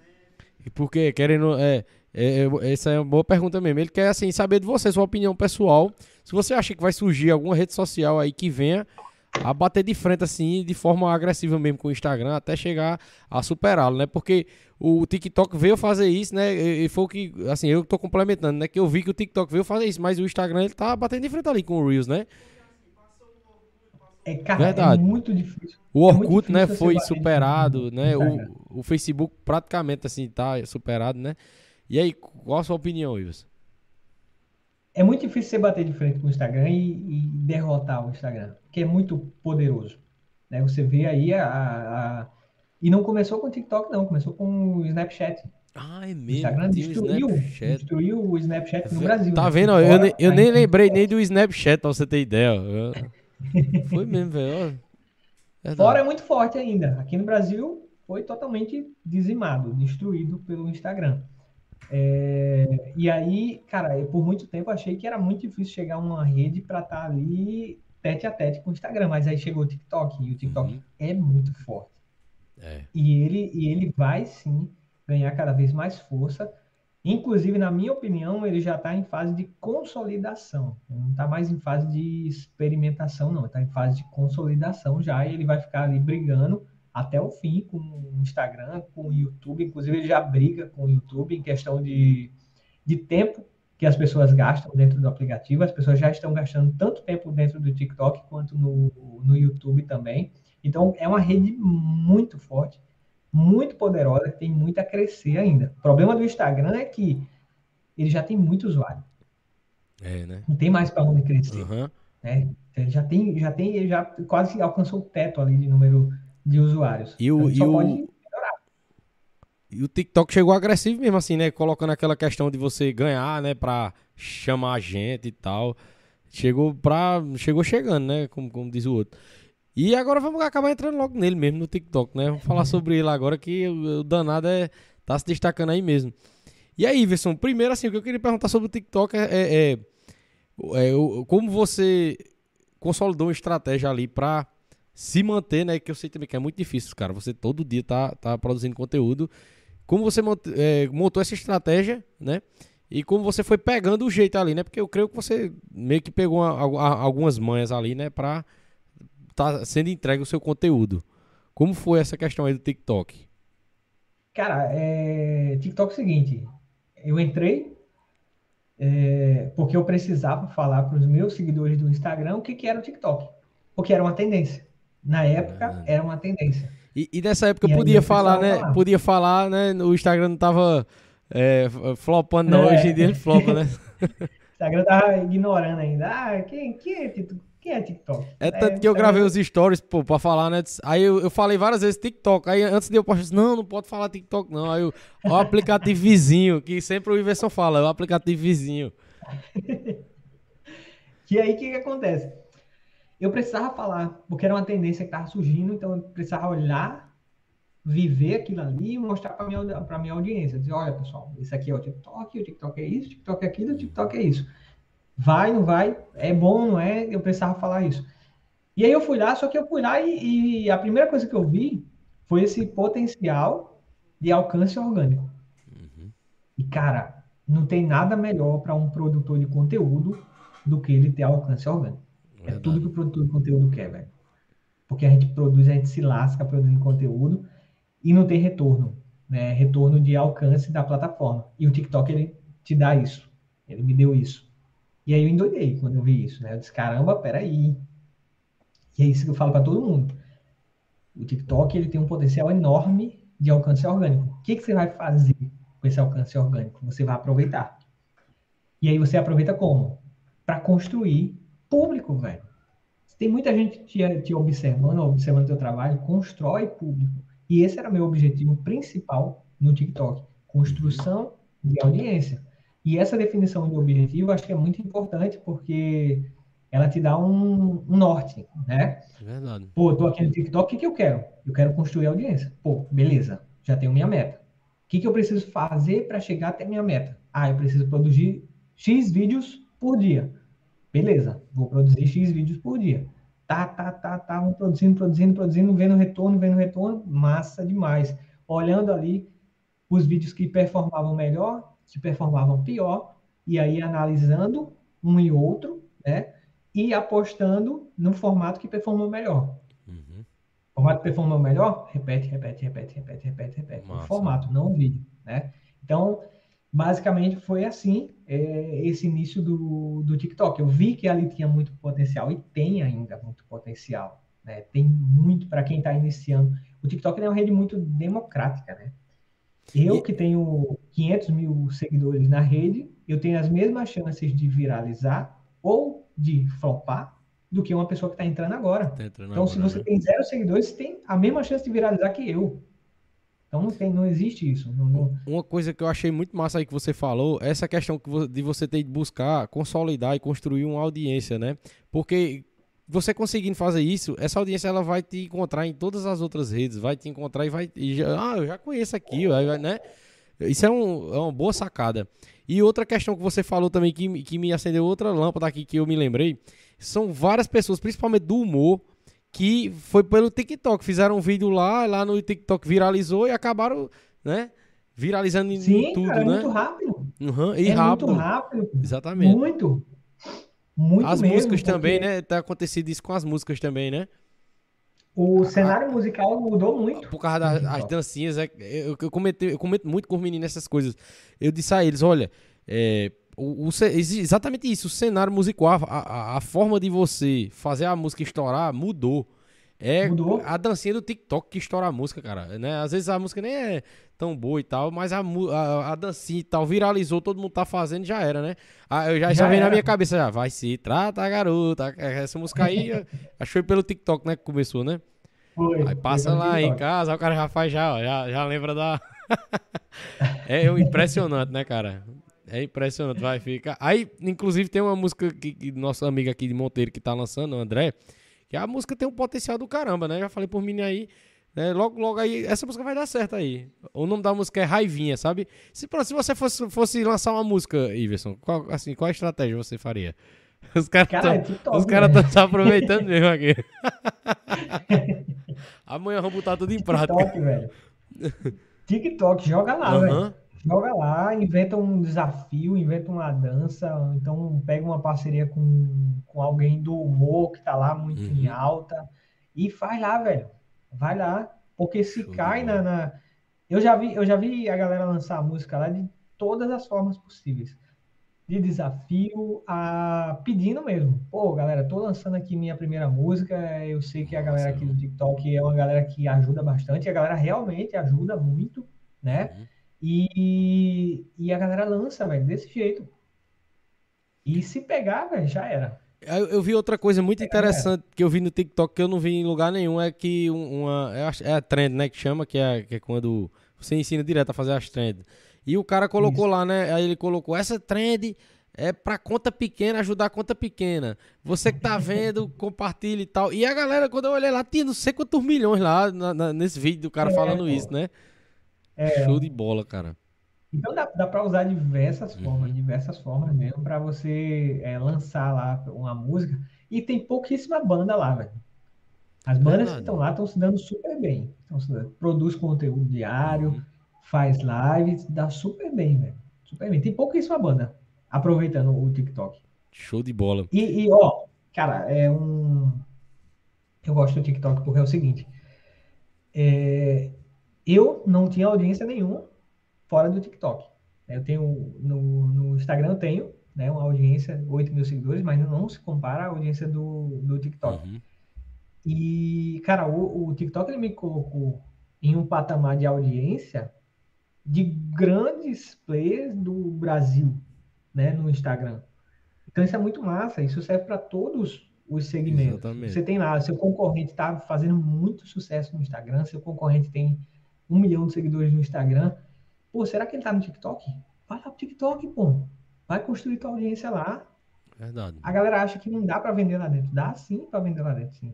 E por quê? Querendo. É, é, é, essa é uma boa pergunta mesmo. Ele quer assim saber de você, sua opinião pessoal. Se você acha que vai surgir alguma rede social aí que venha a bater de frente assim, de forma agressiva mesmo com o Instagram, até chegar a superá-lo, né? Porque o TikTok veio fazer isso, né? E foi o que, assim, eu tô complementando, né? Que eu vi que o TikTok veio fazer isso, mas o Instagram ele tá batendo de frente ali com o Reels, né? é, cara, Verdade. é muito difícil. O É Orkut, né, difícil você foi superado, né? O, o Facebook praticamente assim tá superado, né? E aí, qual a sua opinião, Ives? É muito difícil você bater de frente com o Instagram e, e derrotar o Instagram, porque é muito poderoso. Né? Você vê aí a, a- a- E não começou com o TikTok, não, começou com o Snapchat. Ah, é O mesmo, Instagram tinha o destruiu, destruiu o Snapchat no Brasil. Tá né? vendo? Fora, Eu, nem- eu tá nem em- lembrei nem do Snapchat, pra você ter ideia. Eu- Foi mesmo, velho. Verdade. Fora é muito forte ainda. Aqui no Brasil foi totalmente dizimado, destruído pelo Instagram. É, e aí, cara, eu por muito tempo achei que era muito difícil chegar a uma rede para estar ali tete a tete com o Instagram, mas aí chegou o TikTok e o TikTok Uhum. é muito forte. É. E ele, e ele vai sim ganhar cada vez mais força. Inclusive, na minha opinião, ele já está em fase de consolidação. Não está mais em fase de experimentação, não. Está em fase de consolidação já. E ele vai ficar ali brigando até o fim com o Instagram, com o YouTube. Inclusive, ele já briga com o YouTube em questão de, de tempo que as pessoas gastam dentro do aplicativo. As pessoas já estão gastando tanto tempo dentro do TikTok quanto no, no YouTube também. Então, é uma rede muito forte, muito poderosa, que tem muito a crescer ainda. O problema do Instagram é que ele já tem muito usuário. É, né? Não tem mais para onde crescer. Aham. Né? Ele já tem, já tem, ele já quase alcançou o teto ali de número de usuários. E o- Então, e o- E o TikTok chegou agressivo mesmo, assim, né? Colocando aquela questão de você ganhar, né? Pra chamar a gente e tal. Chegou pra. Chegou chegando, né? Como, como diz o outro. E agora vamos acabar entrando logo nele mesmo, no TikTok, né? Vamos falar sobre ele agora, que o, o danado é, tá se destacando aí mesmo. E aí, Iverson, primeiro, assim, o que eu queria perguntar sobre o TikTok é, é, é- é como você consolidou uma estratégia ali pra se manter, né? Que eu sei também que é muito difícil, cara. Você todo dia tá, tá produzindo conteúdo. Como você mont- é, montou essa estratégia, né? E como você foi pegando o jeito ali, né? Porque eu creio que você meio que pegou uma- a- algumas manhas ali, né? Pra tá sendo entregue o seu conteúdo. Como foi essa questão aí do TikTok? Cara, é... TikTok é o seguinte, eu entrei é, porque eu precisava falar para os meus seguidores do Instagram o que, que era o TikTok, porque era uma tendência. Na época, era uma tendência. E, e nessa época E podia eu falar, né? falar. Podia falar, né? O Instagram não tava é, flopando, não. É. Hoje em dia ele flopa, né? O Instagram tava ignorando ainda. Ah, quem, quem, é, Tik- quem é TikTok? É tanto que eu gravei os stories, pô, pra falar, né? Aí eu, eu falei várias vezes TikTok. Aí antes de eu postar, eu não, não pode falar TikTok, não. Aí o, o aplicativo vizinho, que sempre o Iverson fala, é o aplicativo vizinho. Que aí o que, que acontece? Eu precisava falar, porque era uma tendência que estava surgindo, então eu precisava olhar, viver aquilo ali e mostrar para minha, pra minha audiência. Dizer, olha, pessoal, esse aqui é o TikTok, o TikTok é isso, o TikTok é aquilo, o TikTok é isso. Vai, não vai, é bom, não é? Eu precisava falar isso. E aí eu fui lá, só que eu fui lá e, e a primeira coisa que eu vi foi esse potencial de alcance orgânico. E, cara, não tem nada melhor para um produtor de conteúdo do que ele ter alcance orgânico. É Verdade. tudo que o produtor de conteúdo quer, velho. Porque a gente produz, a gente se lasca produzindo conteúdo e não tem retorno, né? Retorno de alcance da plataforma. E o TikTok, ele te dá isso. Ele me deu isso. E aí eu endoidei quando eu vi isso, né? Eu disse, caramba, peraí. E é isso que eu falo para todo mundo. O TikTok ele tem um potencial enorme de alcance orgânico. O que, que você vai fazer com esse alcance orgânico? Você vai aproveitar. E aí você aproveita como? Para construir público, velho. Tem muita gente te, te observando, observando teu trabalho, constrói público. E esse era meu objetivo principal no TikTok. Construção de audiência. E essa definição de objetivo acho que é muito importante porque ela te dá um, um norte, né? É verdade. Pô, tô aqui no TikTok, o que, que eu quero? Eu quero construir audiência. Pô, beleza, já tenho minha meta. O que, que eu preciso fazer para chegar até minha meta? Ah, eu preciso produzir X vídeos por dia. Beleza, vou produzir X vídeos por dia. Tá, tá, tá, tá, vou produzindo, produzindo, produzindo, vendo retorno, vendo retorno, massa demais. Olhando ali os vídeos que performavam melhor, que performavam pior, e aí analisando um e outro, né? E apostando no formato que performou melhor. Uhum. Formato que performou melhor, repete, repete, repete, repete, repete, repete. Massa. O formato, não o vídeo, né? Então, basicamente foi assim é, esse início do, do TikTok. Eu vi que ali tinha muito potencial e tem ainda muito potencial. Né? Tem muito para quem está iniciando. O TikTok é uma rede muito democrática, né? Eu que tenho 500 mil seguidores na rede, eu tenho as mesmas chances de viralizar ou de flopar do que uma pessoa que está entrando agora. Tá entrando Então, se agora, você né? tem zero seguidores, você tem a mesma chance de viralizar que eu. Então, não, tem, não existe isso. Não- não- Uma coisa que eu achei muito massa aí que você falou, essa questão de você ter de buscar consolidar e construir uma audiência, né? Porque você conseguindo fazer isso, essa audiência ela vai te encontrar em todas as outras redes, vai te encontrar e vai. e já- ah, eu já conheço aqui, né? Isso é, um- é uma boa sacada. E outra questão que você falou também, que, que me acendeu outra lâmpada aqui que eu me lembrei, são várias pessoas, principalmente do humor, que foi pelo TikTok. Fizeram um vídeo lá, lá no TikTok viralizou e acabaram, né? Viralizando em, Sim, tudo, cara, é né? muito rápido. Uhum, e é rápido. muito rápido. Exatamente. Muito. Muito as mesmo, músicas também, porque né? Tá acontecido isso com as músicas também, né? O cenário musical mudou muito. Por causa das TikTok. dancinhas, é, eu, eu, comento, eu comento muito com os meninos essas coisas. Eu disse a eles, olha, é, o, o exatamente isso, o cenário musical, a, a, a forma de você fazer a música estourar mudou. É Mudou. a dancinha do TikTok que estoura a música, cara. Né? Às vezes a música nem é tão boa e tal, mas a, a, a dancinha e tal viralizou, todo mundo tá fazendo já era, né? Ah, eu já, já Já vem na minha cabeça, já, vai se trata, garota. Essa música aí, acho que foi pelo TikTok, né, que começou, né? Foi, Aí passa lá em casa, o cara já faz já, ó, já, já lembra da. é impressionante, né, cara? É impressionante, vai ficar. Aí, inclusive, tem uma música que, que nosso amigo aqui de Monteiro que tá lançando, o André, que a música tem um potencial do caramba, né? Já falei por mim aí. né? Logo, logo aí, essa música vai dar certo aí. O nome da música é Raivinha, sabe? Se, se você fosse, fosse lançar uma música, Iverson, qual, assim, qual estratégia você faria? Os caras Cara, é tão- TikTok. os caras né? estão se aproveitando mesmo aqui. Amanhã vamos botar tudo em prática. TikTok, velho. TikTok, joga lá, velho. Joga lá, inventa um desafio, inventa uma dança, ou então pega uma parceria com, com alguém do humor que tá lá muito em Uhum. alta e faz lá, velho. Vai lá, porque se Show cai na, na- Eu já vi, eu já vi a galera lançar a música lá de todas as formas possíveis. De desafio a pedindo mesmo. Pô, galera, tô lançando aqui minha primeira música. Eu sei que a galera aqui do TikTok é uma galera que ajuda bastante. A galera realmente ajuda muito, né? Uhum. E, e a galera lança, velho, desse jeito. E se pegar, velho, já era. Eu, eu vi outra coisa muito interessante que eu vi no TikTok que eu não vi em lugar nenhum. É que um- uma. É a trend, né? Que chama, que é, que é quando você ensina direto a fazer as trends. E o cara colocou lá, né? Aí ele colocou: essa trend é pra conta pequena, ajudar a conta pequena. Você que tá vendo, compartilha e tal. E a galera, quando eu olhei lá, tinha não sei quantos milhões lá na- na- nesse vídeo do cara É, falando pô. isso, né? É. Show de bola, cara. Então dá, dá para usar diversas Uhum. formas, diversas formas mesmo, para você é, lançar lá uma música. E tem pouquíssima banda lá, velho. As bandas Verdade. que estão lá estão se dando super bem. Então, produz conteúdo diário, Uhum. faz lives, dá super bem, velho. Super bem. Tem pouquíssima banda aproveitando o TikTok. Show de bola. E, e, ó, cara, é um. Eu gosto do TikTok porque é o seguinte. é, Eu não tinha audiência nenhuma fora do TikTok. Eu tenho. No, no Instagram eu tenho, né, uma audiência, 8 mil seguidores, mas não se compara à audiência do, do TikTok. Uhum. E, cara, o, o TikTok ele me colocou em um patamar de audiência de grandes players do Brasil, né, no Instagram. Então isso é muito massa, isso serve para todos os segmentos. Exatamente. Você tem lá, seu concorrente está fazendo muito sucesso no Instagram, seu concorrente tem um milhão de seguidores no Instagram. Pô, será que ele tá no TikTok? Vai lá pro TikTok, pô. Vai construir tua audiência lá. Verdade. A galera acha que não dá para vender lá dentro. Dá sim para vender lá dentro, sim.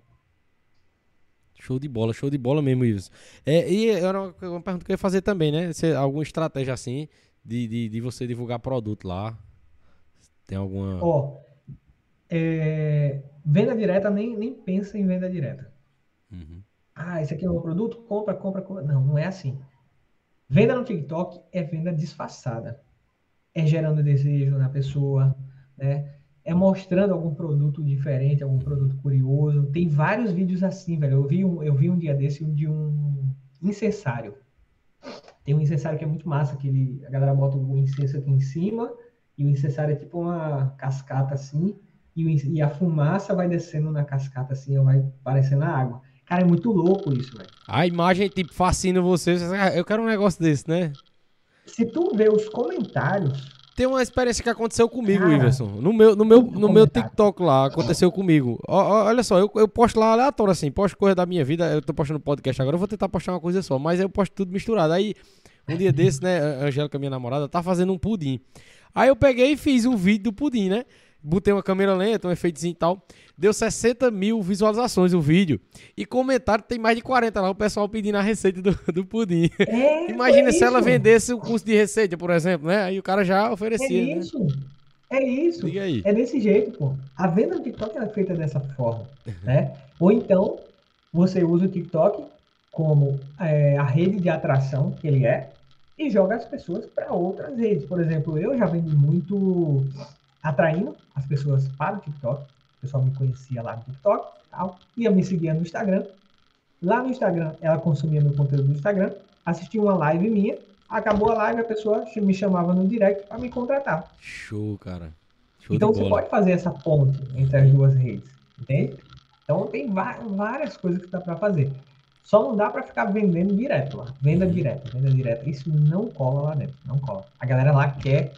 Show de bola, show de bola mesmo, Ives. É, e era uma, uma pergunta que eu ia fazer também, né? Se, alguma estratégia assim de, de, de você divulgar produto lá? Tem alguma. Ó, é, venda direta, nem, nem pensa em venda direta. Uhum. Ah, esse aqui é o meu produto, compra, compra, compra. Não, não é assim. Venda no TikTok é venda disfarçada. É gerando desejo na pessoa, né? É mostrando algum produto diferente, algum produto curioso. Tem vários vídeos assim, velho. Eu vi um, eu vi um dia desse de um incensário. Tem um incensário que é muito massa, que ele, a galera bota o incenso aqui em cima e o incensário é tipo uma cascata assim, e, o, e a fumaça vai descendo na cascata assim, vai parecendo a água. Cara, é muito louco isso, velho. A imagem, tipo, fascina você. você ah, Eu quero um negócio desse, né? Se tu vê os comentários, Tem uma experiência que aconteceu comigo, Cara, Iverson. No meu, no meu, no meu. TikTok lá, aconteceu comigo. Ó, olha só, eu, eu posto lá aleatório assim, posto coisa da minha vida. Eu tô postando podcast agora, eu vou tentar postar uma coisa só, mas eu posto tudo misturado. Aí, um dia desse, né, a Angélica, minha namorada, tá fazendo um pudim. Aí eu peguei e fiz um vídeo do pudim, né? Botei uma câmera lenta, um efeitozinho e tal. Deu 60 mil visualizações o vídeo. E comentário tem mais de 40 lá, o pessoal pedindo a receita do, do pudim. é, Imagina é se ela vendesse o curso de receita, por exemplo, né? Aí o cara já É oferecia, né? isso. É isso. Diga aí. É desse jeito, pô. A venda no TikTok é feita dessa forma, né? Ou então, você usa o TikTok como é, a rede de atração que ele é e joga as pessoas para outras redes. Por exemplo, eu já vendi muito atraindo as pessoas para o TikTok. O pessoal me conhecia lá no TikTok, tal, ia me seguir no Instagram. Lá no Instagram, ela consumia meu conteúdo no Instagram, assistia uma live minha, acabou a live, a pessoa me chamava no direct para me contratar. Show, cara. Show Então você bola. pode fazer essa ponte entre as duas redes, entende? Então tem várias coisas que dá para fazer. Só não dá para ficar vendendo direto lá. Venda direta, venda direta. Isso não cola lá dentro, não cola. A galera lá quer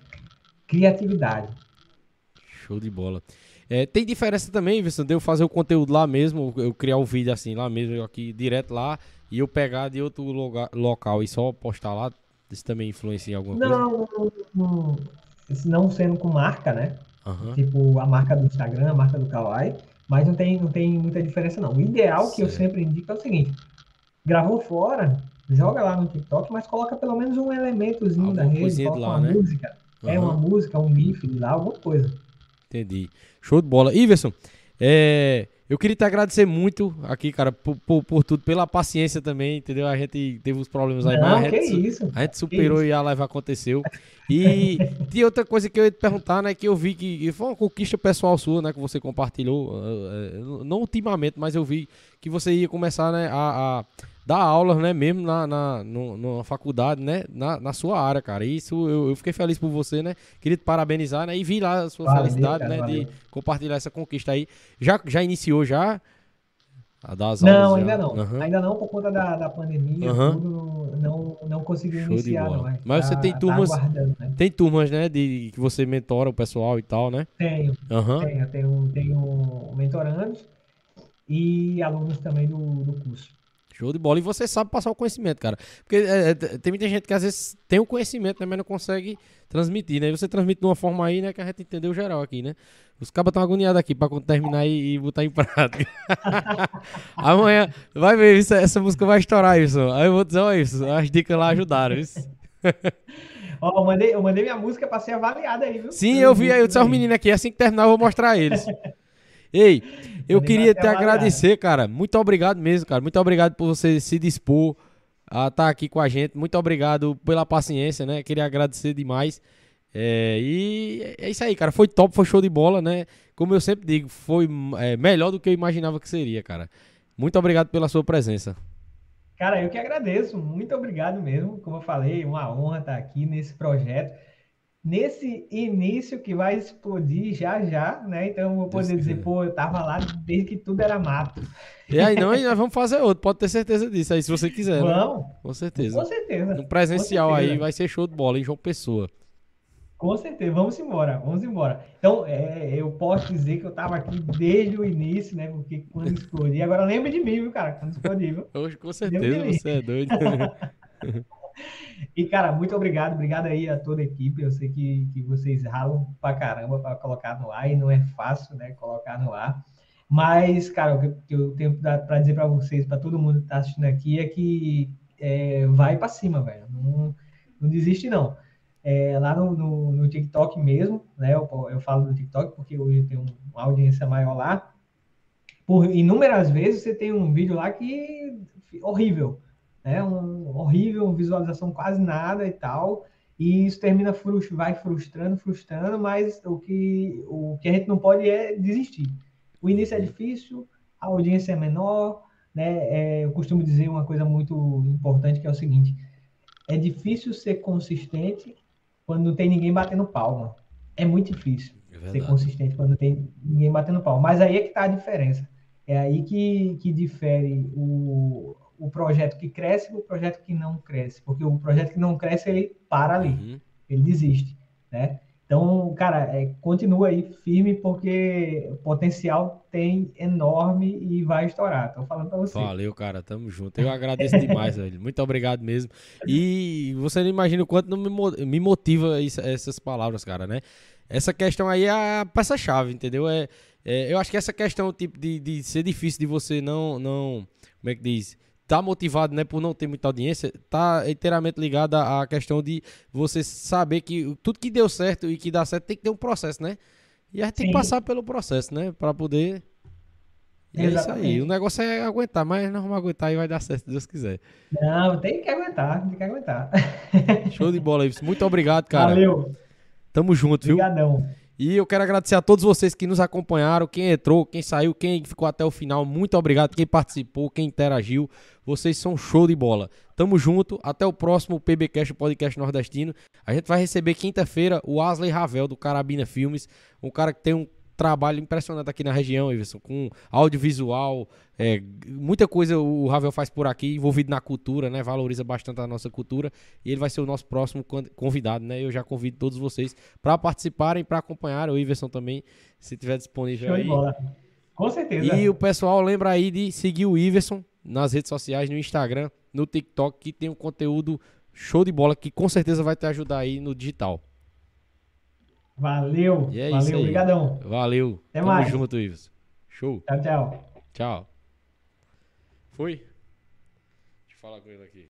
criatividade. Show de bola. É, tem diferença também, Wilson, de eu fazer o conteúdo lá mesmo, eu criar o vídeo assim lá mesmo, eu aqui direto lá, e eu pegar de outro loga- local e só postar lá, isso também influencia em alguma coisa? Não, não, não, não sendo com marca, né? Aham. Tipo a marca do Instagram, a marca do Kawaii, mas não tem, não tem muita diferença não. O ideal que eu Certo. sempre indico é o seguinte: gravou fora, joga lá no TikTok, mas coloca pelo menos um elementozinho da Alguma rede, coisinha de coloca lá, uma né? música, é uma música, um GIF lá, alguma coisa. Entendi. Show de bola. Iverson, é, eu queria te agradecer muito aqui, cara, por, por, por tudo, pela paciência também, entendeu? A gente teve uns problemas aí, mas Não, a que gente, isso. a gente superou e a live aconteceu. E tinha outra coisa que eu ia te perguntar, né? Que eu vi que, que foi uma conquista pessoal sua, né? Que você compartilhou. eh, eh, não ultimamente, mas eu vi que você ia começar né, a, a dar aulas, né? Mesmo na, na, no- numa faculdade, né? Na, na sua área, cara. E Isso eu, eu fiquei feliz por você, né? Queria te parabenizar, né? E vi lá a sua Valeu, felicidade, cara, né? valeu. De compartilhar essa conquista aí. Já, já iniciou já? A dar as Não, aulas já? ainda não. Aham. Ainda não, por conta da, da pandemia, Aham. tudo, não, não consegui Show iniciar, não. Mas, Mas você tá- tem tá turmas- aguardando, né? Tem turmas, né? De que você mentora o pessoal e tal, né? Tenho, Aham. tenho, tenho, tenho mentorandos e alunos também do, do curso. Show de bola. E você sabe passar o conhecimento, cara. Porque é, é, tem muita gente que às vezes tem o conhecimento, né, mas não consegue transmitir, né? E você transmite de uma forma aí, né, que a gente entendeu geral aqui, né? Os cabas estão agoniados aqui pra quando terminar e, e botar em prática. Amanhã, vai ver, isso, essa música vai estourar, isso. Aí eu vou dizer, ó, isso, as dicas lá ajudaram, isso. Ó, eu mandei, eu mandei minha música para ser avaliada aí, viu? Sim, eu vi aí, eu disse aos meninos aqui, assim que terminar eu vou mostrar a eles. Ei, eu queria te avaliado. agradecer, cara. Muito obrigado mesmo, cara. Muito obrigado por você se dispor a estar aqui com a gente. Muito obrigado pela paciência, né? Queria agradecer demais. É, e é isso aí, cara. Foi top, foi show de bola, né? Como eu sempre digo, foi é, melhor do que eu imaginava que seria, cara. Muito obrigado pela sua presença. Cara, eu que agradeço. Muito obrigado mesmo. Como eu falei, uma honra estar aqui nesse projeto. Nesse início que vai explodir já já, né? Então eu vou poder Deus dizer, pô, eu tava lá desde que tudo era mato. E aí não, e nós vamos fazer outro, pode ter certeza disso aí, se você quiser, né? Vamos, Com certeza. com certeza. No presencial Com aí certeza. vai ser show de bola em João Pessoa. Com certeza, vamos embora, vamos embora. Então, é, eu posso dizer que eu estava aqui desde o início, né? Porque quando explodir, agora lembra de mim, viu, cara? Quando explodir, viu? Hoje, com certeza, você é doido. E, cara, muito obrigado, obrigado aí a toda a equipe. Eu sei que, que vocês ralam pra caramba para colocar no ar e não é fácil, né? Colocar no ar. Mas, cara, o que eu tenho para dizer para vocês, para todo mundo que tá assistindo aqui, é que é, vai para cima, velho. Não, não desiste, não. É, lá no, no, no TikTok mesmo, né? Eu, eu falo do TikTok porque hoje tenho uma audiência maior lá. Por inúmeras vezes você tem um vídeo lá que horrível, né? Um horrível, visualização quase nada e tal. E isso termina frust, vai frustrando, frustrando, mas o que, o que a gente não pode é desistir. O início é difícil, a audiência é menor, né? É, eu costumo dizer uma coisa muito importante que é o seguinte: é difícil ser consistente quando não tem ninguém batendo palma. É muito difícil É ser consistente quando não tem ninguém batendo palma. Mas aí é que está a diferença. É aí que, que difere o, o projeto que cresce do projeto que não cresce. Porque o projeto que não cresce, ele para ali, Uhum. ele desiste, né? Então, cara, é, continua aí firme, porque o potencial tem enorme e vai estourar. Tô falando para você. Valeu, cara, tamo junto. Eu agradeço demais, velho. Muito obrigado mesmo. E você não imagina o quanto não me motiva isso- essas palavras, cara, né? Essa questão aí é a peça-chave, entendeu? É, é, eu acho que essa questão tipo, de, de ser difícil de você não, não. Como é que diz? Tá motivado, né, por não ter muita audiência, tá inteiramente ligada à questão de você saber que tudo que deu certo e que dá certo tem que ter um processo, né? E a gente tem que Sim. passar pelo processo, né? Pra poder. E é isso aí. O negócio é aguentar, mas nós vamos aguentar e vai dar certo, se Deus quiser. Não, tem que aguentar, tem que aguentar. Show de bola, Ives. Muito obrigado, cara. Valeu, Tamo junto, viu? obrigadão. E eu quero agradecer a todos vocês que nos acompanharam, quem entrou, quem saiu, quem ficou até o final. Muito obrigado, quem participou, quem interagiu. Vocês são show de bola. Tamo junto, até o próximo PBcast, podcast nordestino. A gente vai receber quinta-feira o Asley Ravel do Carabina Filmes, um cara que tem um trabalho impressionante aqui na região, Iverson, com audiovisual, é, muita coisa o Ravel faz por aqui, envolvido na cultura, né? Valoriza bastante a nossa cultura e ele vai ser o nosso próximo con- convidado, né? Eu já convido todos vocês para participarem, para acompanhar o Iverson também, se tiver disponível Show de aí. bola. Com certeza. E o pessoal lembra aí de seguir o Iverson nas redes sociais, no Instagram, no TikTok, que tem um conteúdo show de bola que com certeza vai te ajudar aí no digital. Valeu, E é isso valeu, aí. obrigadão. Valeu. Até Tamo mais. junto, Iverson. Show. Tchau, tchau. Tchau. Foi? Deixa eu falar com ele aqui.